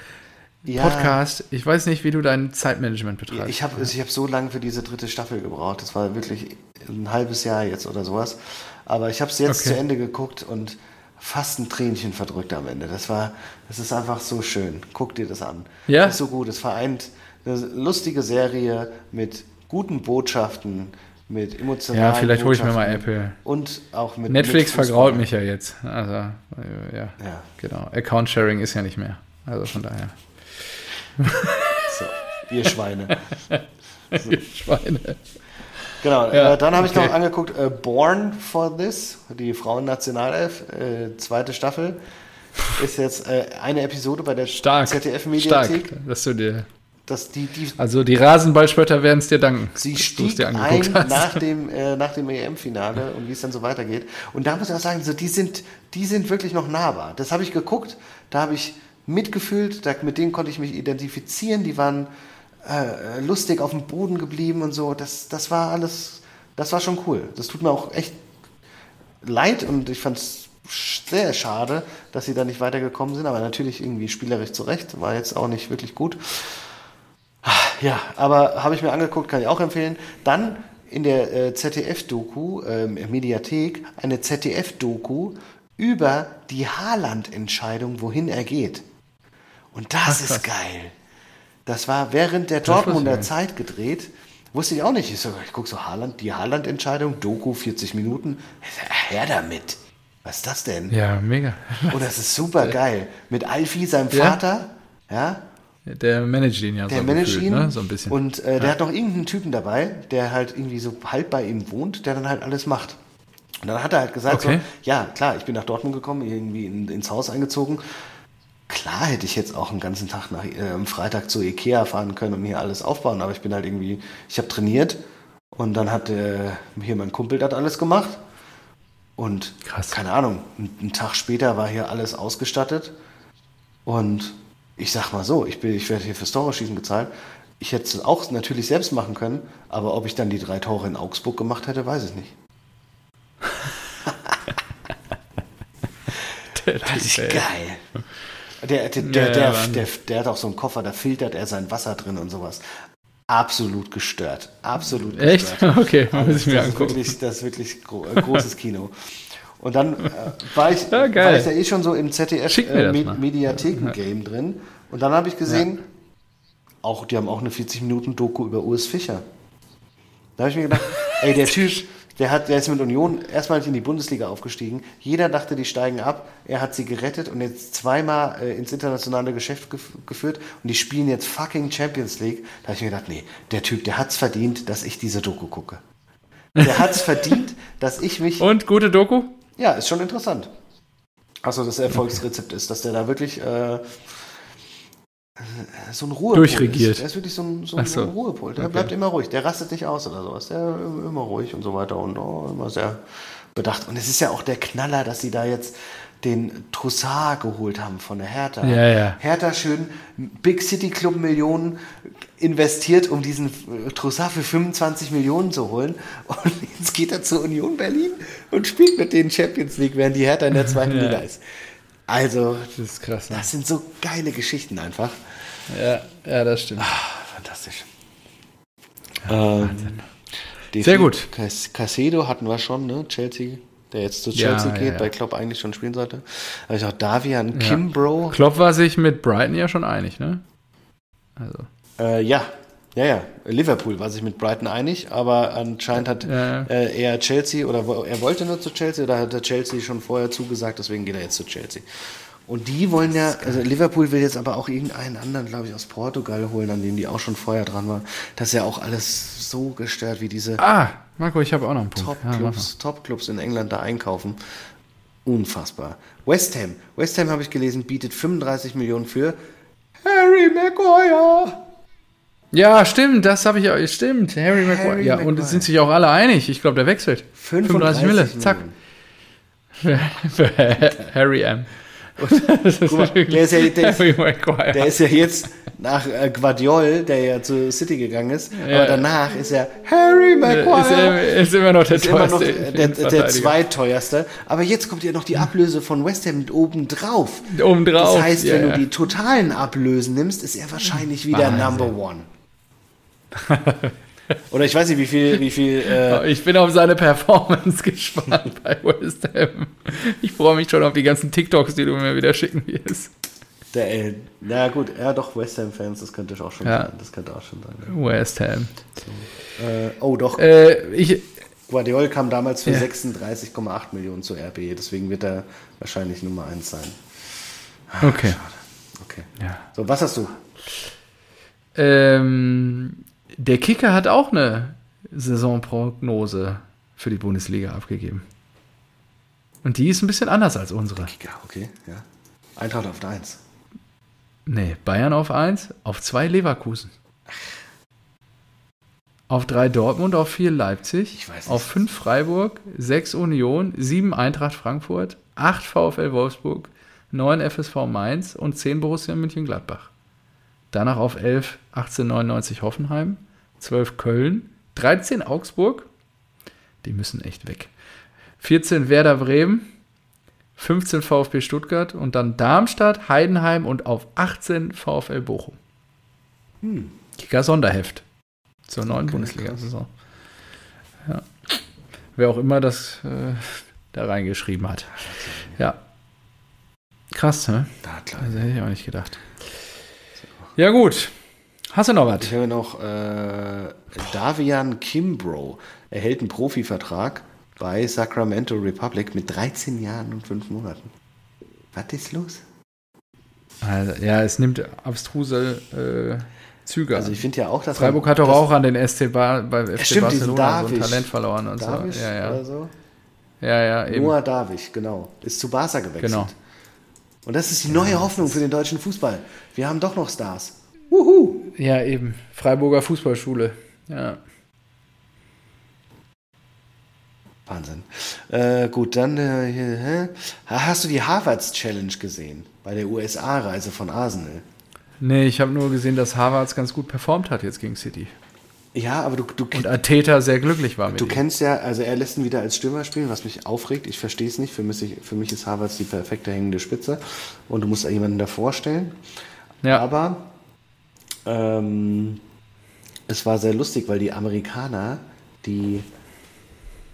Speaker 1: ja. Podcast. Ich weiß nicht, wie du dein Zeitmanagement betreibst.
Speaker 2: Ich habe ich hab so lange für diese dritte Staffel gebraucht. Das war wirklich ein halbes Jahr jetzt oder sowas. Aber ich habe es jetzt okay. zu Ende geguckt und fast ein Tränchen verdrückt am Ende. Das war, das ist einfach so schön. Guck dir das an.
Speaker 1: Ja.
Speaker 2: Das ist so gut. Es vereint eine lustige Serie mit guten Botschaften, mit emotionalen
Speaker 1: Ja, vielleicht hole ich mir mal Apple.
Speaker 2: Und auch mit
Speaker 1: Netflix mit vergrault mich ja jetzt. Also, ja,
Speaker 2: ja.
Speaker 1: Genau. Account Sharing ist ja nicht mehr. Also von daher.
Speaker 2: So, ihr Schweine.
Speaker 1: So. ihr Schweine.
Speaker 2: Genau, ja, äh, dann habe okay. ich noch angeguckt äh, Born for This, die Frauen-Nationalelf, äh, zweite Staffel. Ist jetzt äh, eine Episode bei der ZDF-Mediathek.
Speaker 1: Stark, dass du dir
Speaker 2: dass die, die,
Speaker 1: also die Rasenballspötter werden es dir danken.
Speaker 2: Sie stieg dir ein hast. nach dem, äh, nach dem EM-Finale und wie es dann so weitergeht. Und da muss ich auch sagen, so, die, sind, die sind wirklich noch nahbar. Das habe ich geguckt, da habe ich mitgefühlt, da, mit denen konnte ich mich identifizieren. Die waren äh, lustig auf dem Boden geblieben und so. Das, das war alles, das war schon cool. Das tut mir auch echt leid und ich fand es sehr schade, dass sie da nicht weitergekommen sind, aber natürlich irgendwie spielerisch zurecht, war jetzt auch nicht wirklich gut. Ja, aber habe ich mir angeguckt, kann ich auch empfehlen. Dann in der äh, ZDF-Doku, äh, Mediathek, eine ZDF-Doku über die Haaland-Entscheidung, wohin er geht. Und das Ach, ist geil. Das war während der Dortmunder Zeit gedreht. Wusste ich auch nicht. Ich, so, ich gucke so Haaland, die Haaland-Entscheidung, Doku 40 Minuten. Her damit. Was ist das denn?
Speaker 1: Ja, mega.
Speaker 2: Und oh, das ist super geil. Mit Alfie, seinem Vater, ja.
Speaker 1: ja? Der managt ihn ja
Speaker 2: der so, managt gefühlt, ihn,
Speaker 1: ne? so ein bisschen.
Speaker 2: Und äh, der hat noch irgendeinen Typen dabei, der halt irgendwie so halb bei ihm wohnt, der dann halt alles macht. Und dann hat er halt gesagt, okay. so, ja, klar, ich bin nach Dortmund gekommen, irgendwie in, ins Haus eingezogen Klar hätte ich jetzt auch einen ganzen Tag nach, äh, am Freitag zu Ikea fahren können und hier alles aufbauen, aber ich bin halt irgendwie, ich habe trainiert und dann hat äh, hier mein Kumpel das alles gemacht und
Speaker 1: Krass.
Speaker 2: keine Ahnung, einen Tag später war hier alles ausgestattet und ich sag mal so, ich, bin, ich werde hier fürs Tore-Schießen gezahlt. Ich hätte es auch natürlich selbst machen können, aber ob ich dann die drei Tore in Augsburg gemacht hätte, weiß ich nicht. das ist geil. Der, der, der, ja, der, der, der, hat auch so einen Koffer, da filtert er sein Wasser drin und sowas. Absolut gestört. Absolut
Speaker 1: Echt?
Speaker 2: gestört.
Speaker 1: Okay,
Speaker 2: muss ich mir das angucken. Ist wirklich, das ist wirklich gro äh, großes Kino. Und dann äh, war, ich, ja, war ich ja eh schon so im ZDF äh, drin. Und dann habe ich gesehen, auch, die haben auch eine 40-Minuten-Doku über Urs Fischer. Da habe ich mir gedacht, ey, der Typ, der, hat, der ist mit Union erstmal in die Bundesliga aufgestiegen. Jeder dachte, die steigen ab. Er hat sie gerettet und jetzt zweimal äh, ins internationale Geschäft gef geführt und die spielen jetzt fucking Champions League. Da habe ich mir gedacht, nee, der Typ, der hat's verdient, dass ich diese Doku gucke. Der hat's verdient, dass ich mich.
Speaker 1: Und gute Doku?
Speaker 2: Ja, ist schon interessant. Achso, das Erfolgsrezept ist, dass der da wirklich äh, so ein Ruhepol
Speaker 1: Durchregiert.
Speaker 2: Ist. Der ist wirklich so ein, so ein,
Speaker 1: so.
Speaker 2: ein Ruhepol. Der
Speaker 1: Okay.
Speaker 2: bleibt immer ruhig. Der rastet nicht aus oder sowas. Der immer ruhig und so weiter und oh, immer sehr bedacht. Und es ist ja auch der Knaller, dass sie da jetzt den Troussard geholt haben von der Hertha.
Speaker 1: Ja, ja.
Speaker 2: Hertha schön Big City Club Millionen investiert, um diesen äh, Troussard für 25 Millionen zu holen. Und jetzt geht er zur Union Berlin und spielt mit denen Champions League, während die Hertha in der zweiten
Speaker 1: Ja.
Speaker 2: Liga ist. Also,
Speaker 1: Das ist krass. Ne?
Speaker 2: das sind so geile Geschichten einfach.
Speaker 1: Ja, ja, das stimmt.
Speaker 2: Fantastisch. Ähm, die
Speaker 1: Sehr gut.
Speaker 2: Cas Casedo hatten wir schon, ne? Chelsea, der jetzt zu
Speaker 1: Ja,
Speaker 2: Chelsea
Speaker 1: ja,
Speaker 2: geht,
Speaker 1: ja.
Speaker 2: bei Klopp eigentlich schon spielen sollte. Habe ich auch Davian Kimbrough.
Speaker 1: Klopp war sich mit Brighton ja schon einig, ne? Also.
Speaker 2: Äh, ja, ja, ja. Liverpool war sich mit Brighton einig, aber anscheinend hat
Speaker 1: Ja.
Speaker 2: äh, er Chelsea oder er wollte nur zu Chelsea oder hat der Chelsea schon vorher zugesagt, deswegen geht er jetzt zu Chelsea. Und die wollen ja, also Liverpool will jetzt aber auch irgendeinen anderen, glaube ich, aus Portugal holen, an dem die auch schon vorher dran waren. Das ist ja auch alles so gestört, wie diese
Speaker 1: Ah, Marco, ich habe auch noch einen Punkt. Ja, mach mal.
Speaker 2: Top-Clubs Top-Clubs in England da einkaufen. Unfassbar. West Ham. West Ham habe ich gelesen, bietet 35 Millionen für Harry Maguire.
Speaker 1: ja, stimmt, das habe ich auch. Stimmt, Harry Maguire.
Speaker 2: Harry
Speaker 1: Ja, und
Speaker 2: Maguire.
Speaker 1: es sind sich auch alle einig. Ich glaube, der wechselt. 35 Mille, zack. Für Harry M.
Speaker 2: Mal, der ist ja- der ist-
Speaker 1: Harry Maguire.
Speaker 2: Der ist ja jetzt nach äh, Guardiol, der ja zu City gegangen ist,
Speaker 1: Ja.
Speaker 2: aber danach ist er Harry Maguire.
Speaker 1: ist, ist immer noch der
Speaker 2: ist immer noch
Speaker 1: teuerste
Speaker 2: der, der zweiteuerste. Aber jetzt kommt ja noch die Ablöse von West Ham mit oben drauf.
Speaker 1: Obendrauf,
Speaker 2: Das heißt,
Speaker 1: ja,
Speaker 2: wenn du die totalen Ablösen nimmst, ist er wahrscheinlich wieder
Speaker 1: Wahnsinn.
Speaker 2: Number One. Oder ich weiß nicht, wie viel, wie viel. Äh,
Speaker 1: Ich bin auf seine Performance gespannt bei West Ham. Ich freue mich schon auf die ganzen TikToks, die du mir wieder schicken wirst.
Speaker 2: der, äh, na gut, ja doch, West Ham-Fans, das könnte auch schon
Speaker 1: Ja.
Speaker 2: sein. Das könnte auch schon sein.
Speaker 1: West Ham.
Speaker 2: Äh, oh doch,
Speaker 1: Äh, ich,
Speaker 2: Guardiol kam damals für
Speaker 1: Ja.
Speaker 2: 36,8 Millionen zu RB, deswegen wird er wahrscheinlich Nummer 1 sein.
Speaker 1: okay.
Speaker 2: Okay.
Speaker 1: Ja.
Speaker 2: So, was hast du?
Speaker 1: Ähm, der Kicker hat auch eine Saisonprognose für die Bundesliga abgegeben. Und die ist ein bisschen anders als unsere.
Speaker 2: Ja, okay, ja. Eintracht auf der 1.
Speaker 1: Nee, Bayern auf 1, auf 2 Leverkusen. Auf 3 Dortmund, auf 4 Leipzig, auf 5 Freiburg, 6 Union, 7 Eintracht Frankfurt, 8 VfL Wolfsburg, 9 FSV Mainz und 10 Borussia Mönchengladbach. Danach auf 11 1899 Hoffenheim, 12 Köln, 13 Augsburg, die müssen echt weg. 14 Werder Bremen, 15 VfB Stuttgart und dann Darmstadt, Heidenheim und auf 18 VfL Bochum. Kicker Sonderheft zur neuen Bundesliga-Saison. Ja. Wer auch immer das äh, da reingeschrieben hat. Ja. Krass, ne?
Speaker 2: Da.
Speaker 1: Also hätte ich auch nicht gedacht. Ja, gut. Hast du noch was?
Speaker 2: Ich habe noch äh, Davian Kimbrough erhält einen Profivertrag bei Sacramento Republic mit 13 Jahren und 5 Monaten. Was ist los?
Speaker 1: Also, ja, es nimmt abstruse äh, Züge
Speaker 2: Also ich finde ja auch, dass
Speaker 1: Freiburg
Speaker 2: man-
Speaker 1: hat doch auch an den SC Bar, bei FC
Speaker 2: stimmt,
Speaker 1: Barcelona so ein. Talent verloren und
Speaker 2: Davisch
Speaker 1: so. Ja, ja.
Speaker 2: oder so.
Speaker 1: ja, ja, eben.
Speaker 2: Noah Davisch, genau. Ist zu Barca gewechselt.
Speaker 1: Genau.
Speaker 2: Und das ist die neue Hoffnung für den deutschen Fußball. Wir haben doch noch Stars. Wuhu!
Speaker 1: Ja, eben. Freiburger Fußballschule. Ja.
Speaker 2: Wahnsinn. Äh, gut, dann äh, hier, hä? hast du die Harvards Challenge gesehen bei der USA-Reise von Arsenal?
Speaker 1: Nee, ich habe nur gesehen, dass Harvards ganz gut performt hat jetzt gegen City.
Speaker 2: Ja, aber du, du,
Speaker 1: Und Arteta sehr glücklich war mit
Speaker 2: du
Speaker 1: ihm.
Speaker 2: kennst ja, also er lässt ihn wieder als Stürmer spielen, was mich aufregt. Ich verstehe es nicht. Für mich, für mich ist Harvards die perfekte hängende Spitze und du musst da jemanden davor stellen.
Speaker 1: Ja,
Speaker 2: Aber ähm, es war sehr lustig, weil die Amerikaner, die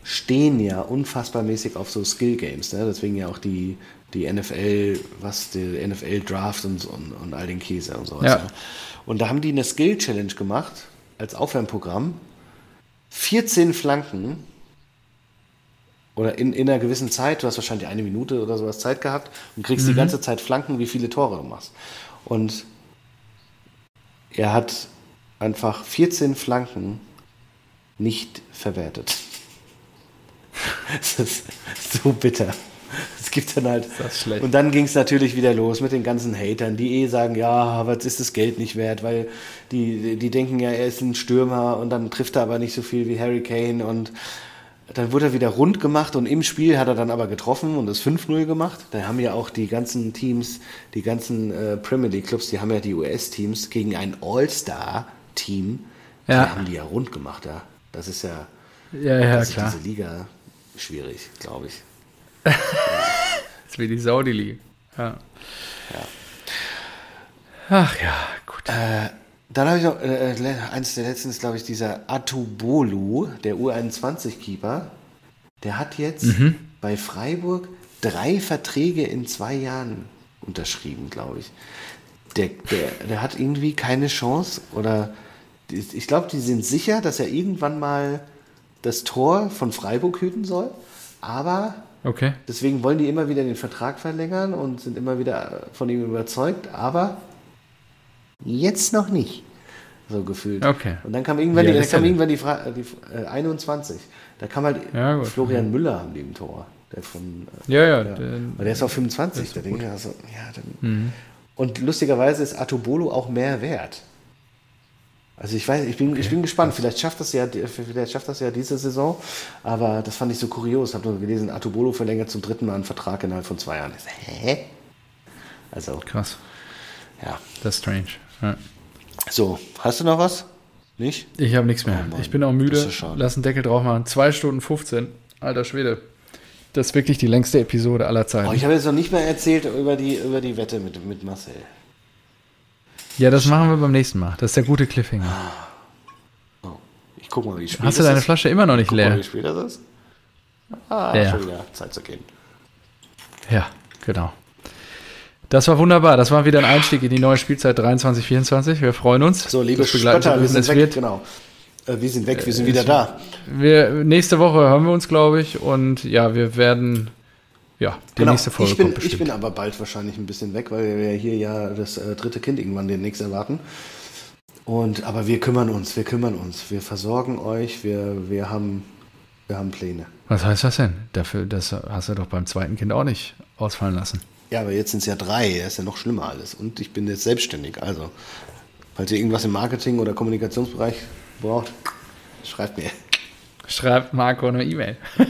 Speaker 2: stehen ja unfassbar mäßig auf so Skill Games. Ne? Deswegen ja auch die, die NFL, was die NFL Draft und, und, und all den Käse und sowas.
Speaker 1: Ja.
Speaker 2: Ja. Und da haben die eine Skill Challenge gemacht als Aufwärmprogramm. 14 Flanken oder in, in einer gewissen Zeit, du hast wahrscheinlich eine Minute oder sowas Zeit gehabt und kriegst die ganze Zeit Flanken, wie viele Tore du machst. Und er hat einfach 14 Flanken nicht verwertet. Das ist so bitter. Es gibt dann halt.
Speaker 1: das schlecht.
Speaker 2: Und dann ging es natürlich wieder los mit den ganzen Hatern, die eh sagen, ja, aber jetzt ist das Geld nicht wert, weil die, die denken ja, er ist ein Stürmer und dann trifft er aber nicht so viel wie Harry Kane und dann wurde er wieder rund gemacht und im Spiel hat er dann aber getroffen und das 5-0 gemacht. Da haben ja auch die ganzen Teams, die ganzen äh, Premier League Clubs, die haben ja die US-Teams gegen ein All-Star-Team, die
Speaker 1: Ja.
Speaker 2: haben die ja rund gemacht. Ja. Das ist ja,
Speaker 1: Ja, ja,
Speaker 2: das ist
Speaker 1: klar.
Speaker 2: diese Liga schwierig, glaube ich.
Speaker 1: Das ist wie die Saudi League. Ja. Ach ja, gut.
Speaker 2: Dann habe ich noch, äh, le- eins der letzten ist, glaube ich, dieser Atubolu, der U21-Keeper. Der hat jetzt
Speaker 1: Mhm.
Speaker 2: bei Freiburg drei Verträge in zwei Jahren unterschrieben, glaube ich. Der, der, der hat irgendwie keine Chance oder ich glaube, die sind sicher, dass er irgendwann mal das Tor von Freiburg hüten soll, aber
Speaker 1: Okay.
Speaker 2: Deswegen wollen die immer wieder den Vertrag verlängern und sind immer wieder von ihm überzeugt, aber jetzt noch nicht. So gefühlt.
Speaker 1: Okay.
Speaker 2: Und dann kam irgendwann,
Speaker 1: Wie
Speaker 2: die, dann kam irgendwann die, Fra die äh, 21. Da kam halt
Speaker 1: Ja.
Speaker 2: Florian Müller am dem Tor. Der von, äh,
Speaker 1: Ja, ja.
Speaker 2: ja.
Speaker 1: der-
Speaker 2: Aber der ist auch 25. Da denke ich also, ja, dann. Und lustigerweise ist Atobolo auch mehr wert. Also ich weiß, ich bin, ich bin gespannt. Vielleicht schafft das ja, vielleicht schafft das ja diese Saison. Aber das fand ich so kurios. Habe nur gelesen, Atobolo verlängert zum dritten Mal einen Vertrag innerhalb von zwei Jahren. Ich so, Hä? Also
Speaker 1: Krass.
Speaker 2: ja.
Speaker 1: Das ist strange. Ja.
Speaker 2: So, hast du noch was? Nicht?
Speaker 1: Ich habe nichts mehr.
Speaker 2: Oh
Speaker 1: ich bin auch müde. Lass einen Deckel drauf machen. 2 Stunden 15. Alter Schwede. Das ist wirklich die längste Episode aller Zeiten.
Speaker 2: Oh, ich habe jetzt noch nicht mehr erzählt über die, über die Wette mit, mit Marcel.
Speaker 1: ja, das machen wir beim nächsten Mal. Das ist der gute Cliffhanger.
Speaker 2: Oh, ich guck mal, wie spät
Speaker 1: Hast du deine
Speaker 2: ist.
Speaker 1: Flasche immer noch nicht
Speaker 2: Guck mal,
Speaker 1: leer?
Speaker 2: wie spät das ist. Ah,
Speaker 1: Ja.
Speaker 2: schon wieder Zeit zu gehen.
Speaker 1: Ja, genau. Das war wunderbar. Das war wieder ein Einstieg in die neue Spielzeit 23-24. Wir freuen uns.
Speaker 2: So, liebe Spötter, wir sind
Speaker 1: Es
Speaker 2: weg.
Speaker 1: wird,
Speaker 2: Genau. Äh, wir sind weg, wir sind wieder da.
Speaker 1: wir, nächste Woche hören wir uns, glaube ich. Und ja, wir werden. Ja, die
Speaker 2: Genau.
Speaker 1: nächste Folge
Speaker 2: ich, bin,
Speaker 1: kommt bestimmt.
Speaker 2: ich bin aber bald wahrscheinlich ein bisschen weg, weil wir hier ja das äh, dritte Kind irgendwann demnächst erwarten. Und, aber wir kümmern uns, wir kümmern uns. Wir versorgen euch, wir, wir, haben, wir haben Pläne.
Speaker 1: Was heißt das denn? Dafür, das hast du doch beim zweiten Kind auch nicht ausfallen lassen.
Speaker 2: Ja, aber jetzt sind es ja drei, das ist ja noch schlimmer alles. Und ich bin jetzt selbstständig. Also, falls ihr irgendwas im Marketing- oder Kommunikationsbereich braucht, schreibt mir.
Speaker 1: Schreibt Marco eine E-Mail.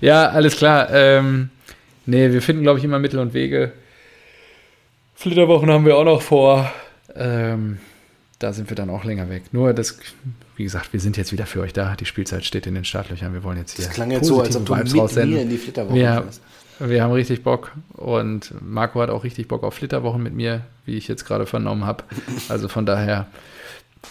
Speaker 1: ja, alles klar. Ähm, nee, wir finden, glaube ich, immer Mittel und Wege. Flitterwochen haben wir auch noch vor. Ähm, da sind wir dann auch länger weg. Nur das, wie gesagt, wir sind jetzt wieder für euch da. Die Spielzeit steht in den Startlöchern. Wir wollen jetzt hier.
Speaker 2: Das klang jetzt so, als ob du mit
Speaker 1: raussenden.
Speaker 2: mir in die Flitterwoche
Speaker 1: wir,
Speaker 2: fährst.
Speaker 1: Wir haben richtig Bock und Marco hat auch richtig Bock auf Flitterwochen mit mir, wie ich jetzt gerade vernommen habe. Also von daher,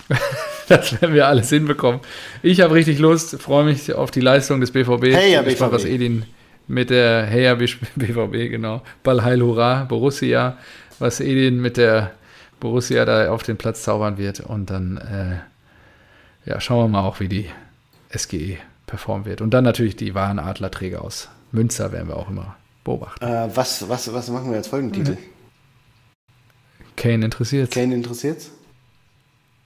Speaker 1: das werden wir alles hinbekommen. Ich habe richtig Lust, freue mich auf die Leistung des BVB.
Speaker 2: Hey, ja,
Speaker 1: Ich bin gespannt,
Speaker 2: BVB.
Speaker 1: was Edin mit der Hey, ja, BVB, genau. Ball Heil Hurra, Borussia, was Edin mit der Borussia da auf den Platz zaubern wird. Und dann äh, ja, schauen wir mal auch, wie die SGE performen wird. Und dann natürlich die wahren Adlerträger aus Münster werden wir auch immer beobachten.
Speaker 2: Äh, was, was, was machen wir als Folgentitel?
Speaker 1: Kane interessiert.
Speaker 2: Kane interessiert's?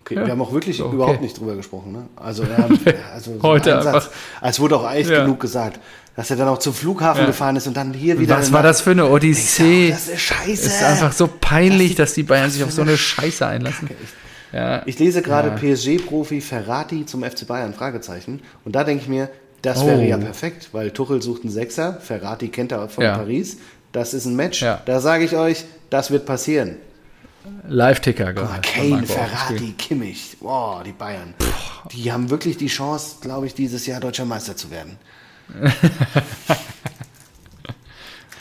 Speaker 2: Okay,
Speaker 1: Ja,
Speaker 2: wir haben auch wirklich
Speaker 1: so, okay.
Speaker 2: überhaupt nicht drüber gesprochen. Ne? Also, haben, also so
Speaker 1: Heute
Speaker 2: ein Satz.
Speaker 1: einfach.
Speaker 2: Es wurde auch echt
Speaker 1: Ja.
Speaker 2: genug gesagt, dass er dann auch zum Flughafen
Speaker 1: Ja.
Speaker 2: gefahren ist und dann hier wieder.
Speaker 1: Was war das für eine Odyssee?
Speaker 2: sag, Das ist scheiße.
Speaker 1: Es ist einfach so peinlich, dass die Bayern sich auf so
Speaker 2: eine
Speaker 1: Scheiße einlassen. Ja.
Speaker 2: Ich lese gerade
Speaker 1: Ja.
Speaker 2: PSG-Profi Ferrati zum FC Bayern, Fragezeichen. Und da denke ich mir, das
Speaker 1: Oh.
Speaker 2: wäre ja perfekt, weil Tuchel sucht einen Sechser, Ferrati kennt er von
Speaker 1: Ja.
Speaker 2: Paris. Das ist ein Match.
Speaker 1: Ja.
Speaker 2: Da sage ich euch, das wird passieren.
Speaker 1: Live-Ticker gerade.
Speaker 2: Kane, Ferrati. Kimmich. Boah, die Bayern. Die haben wirklich die Chance, glaube ich, dieses Jahr deutscher Meister zu werden.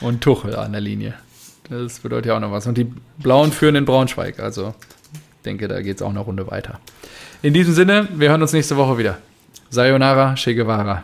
Speaker 1: Und Tuchel an der Linie. Das bedeutet ja auch noch was. Und die Blauen führen in Braunschweig. Also, ich denke, da geht es auch eine Runde weiter. In diesem Sinne, wir hören uns nächste Woche wieder. Sayonara, Che Guevara.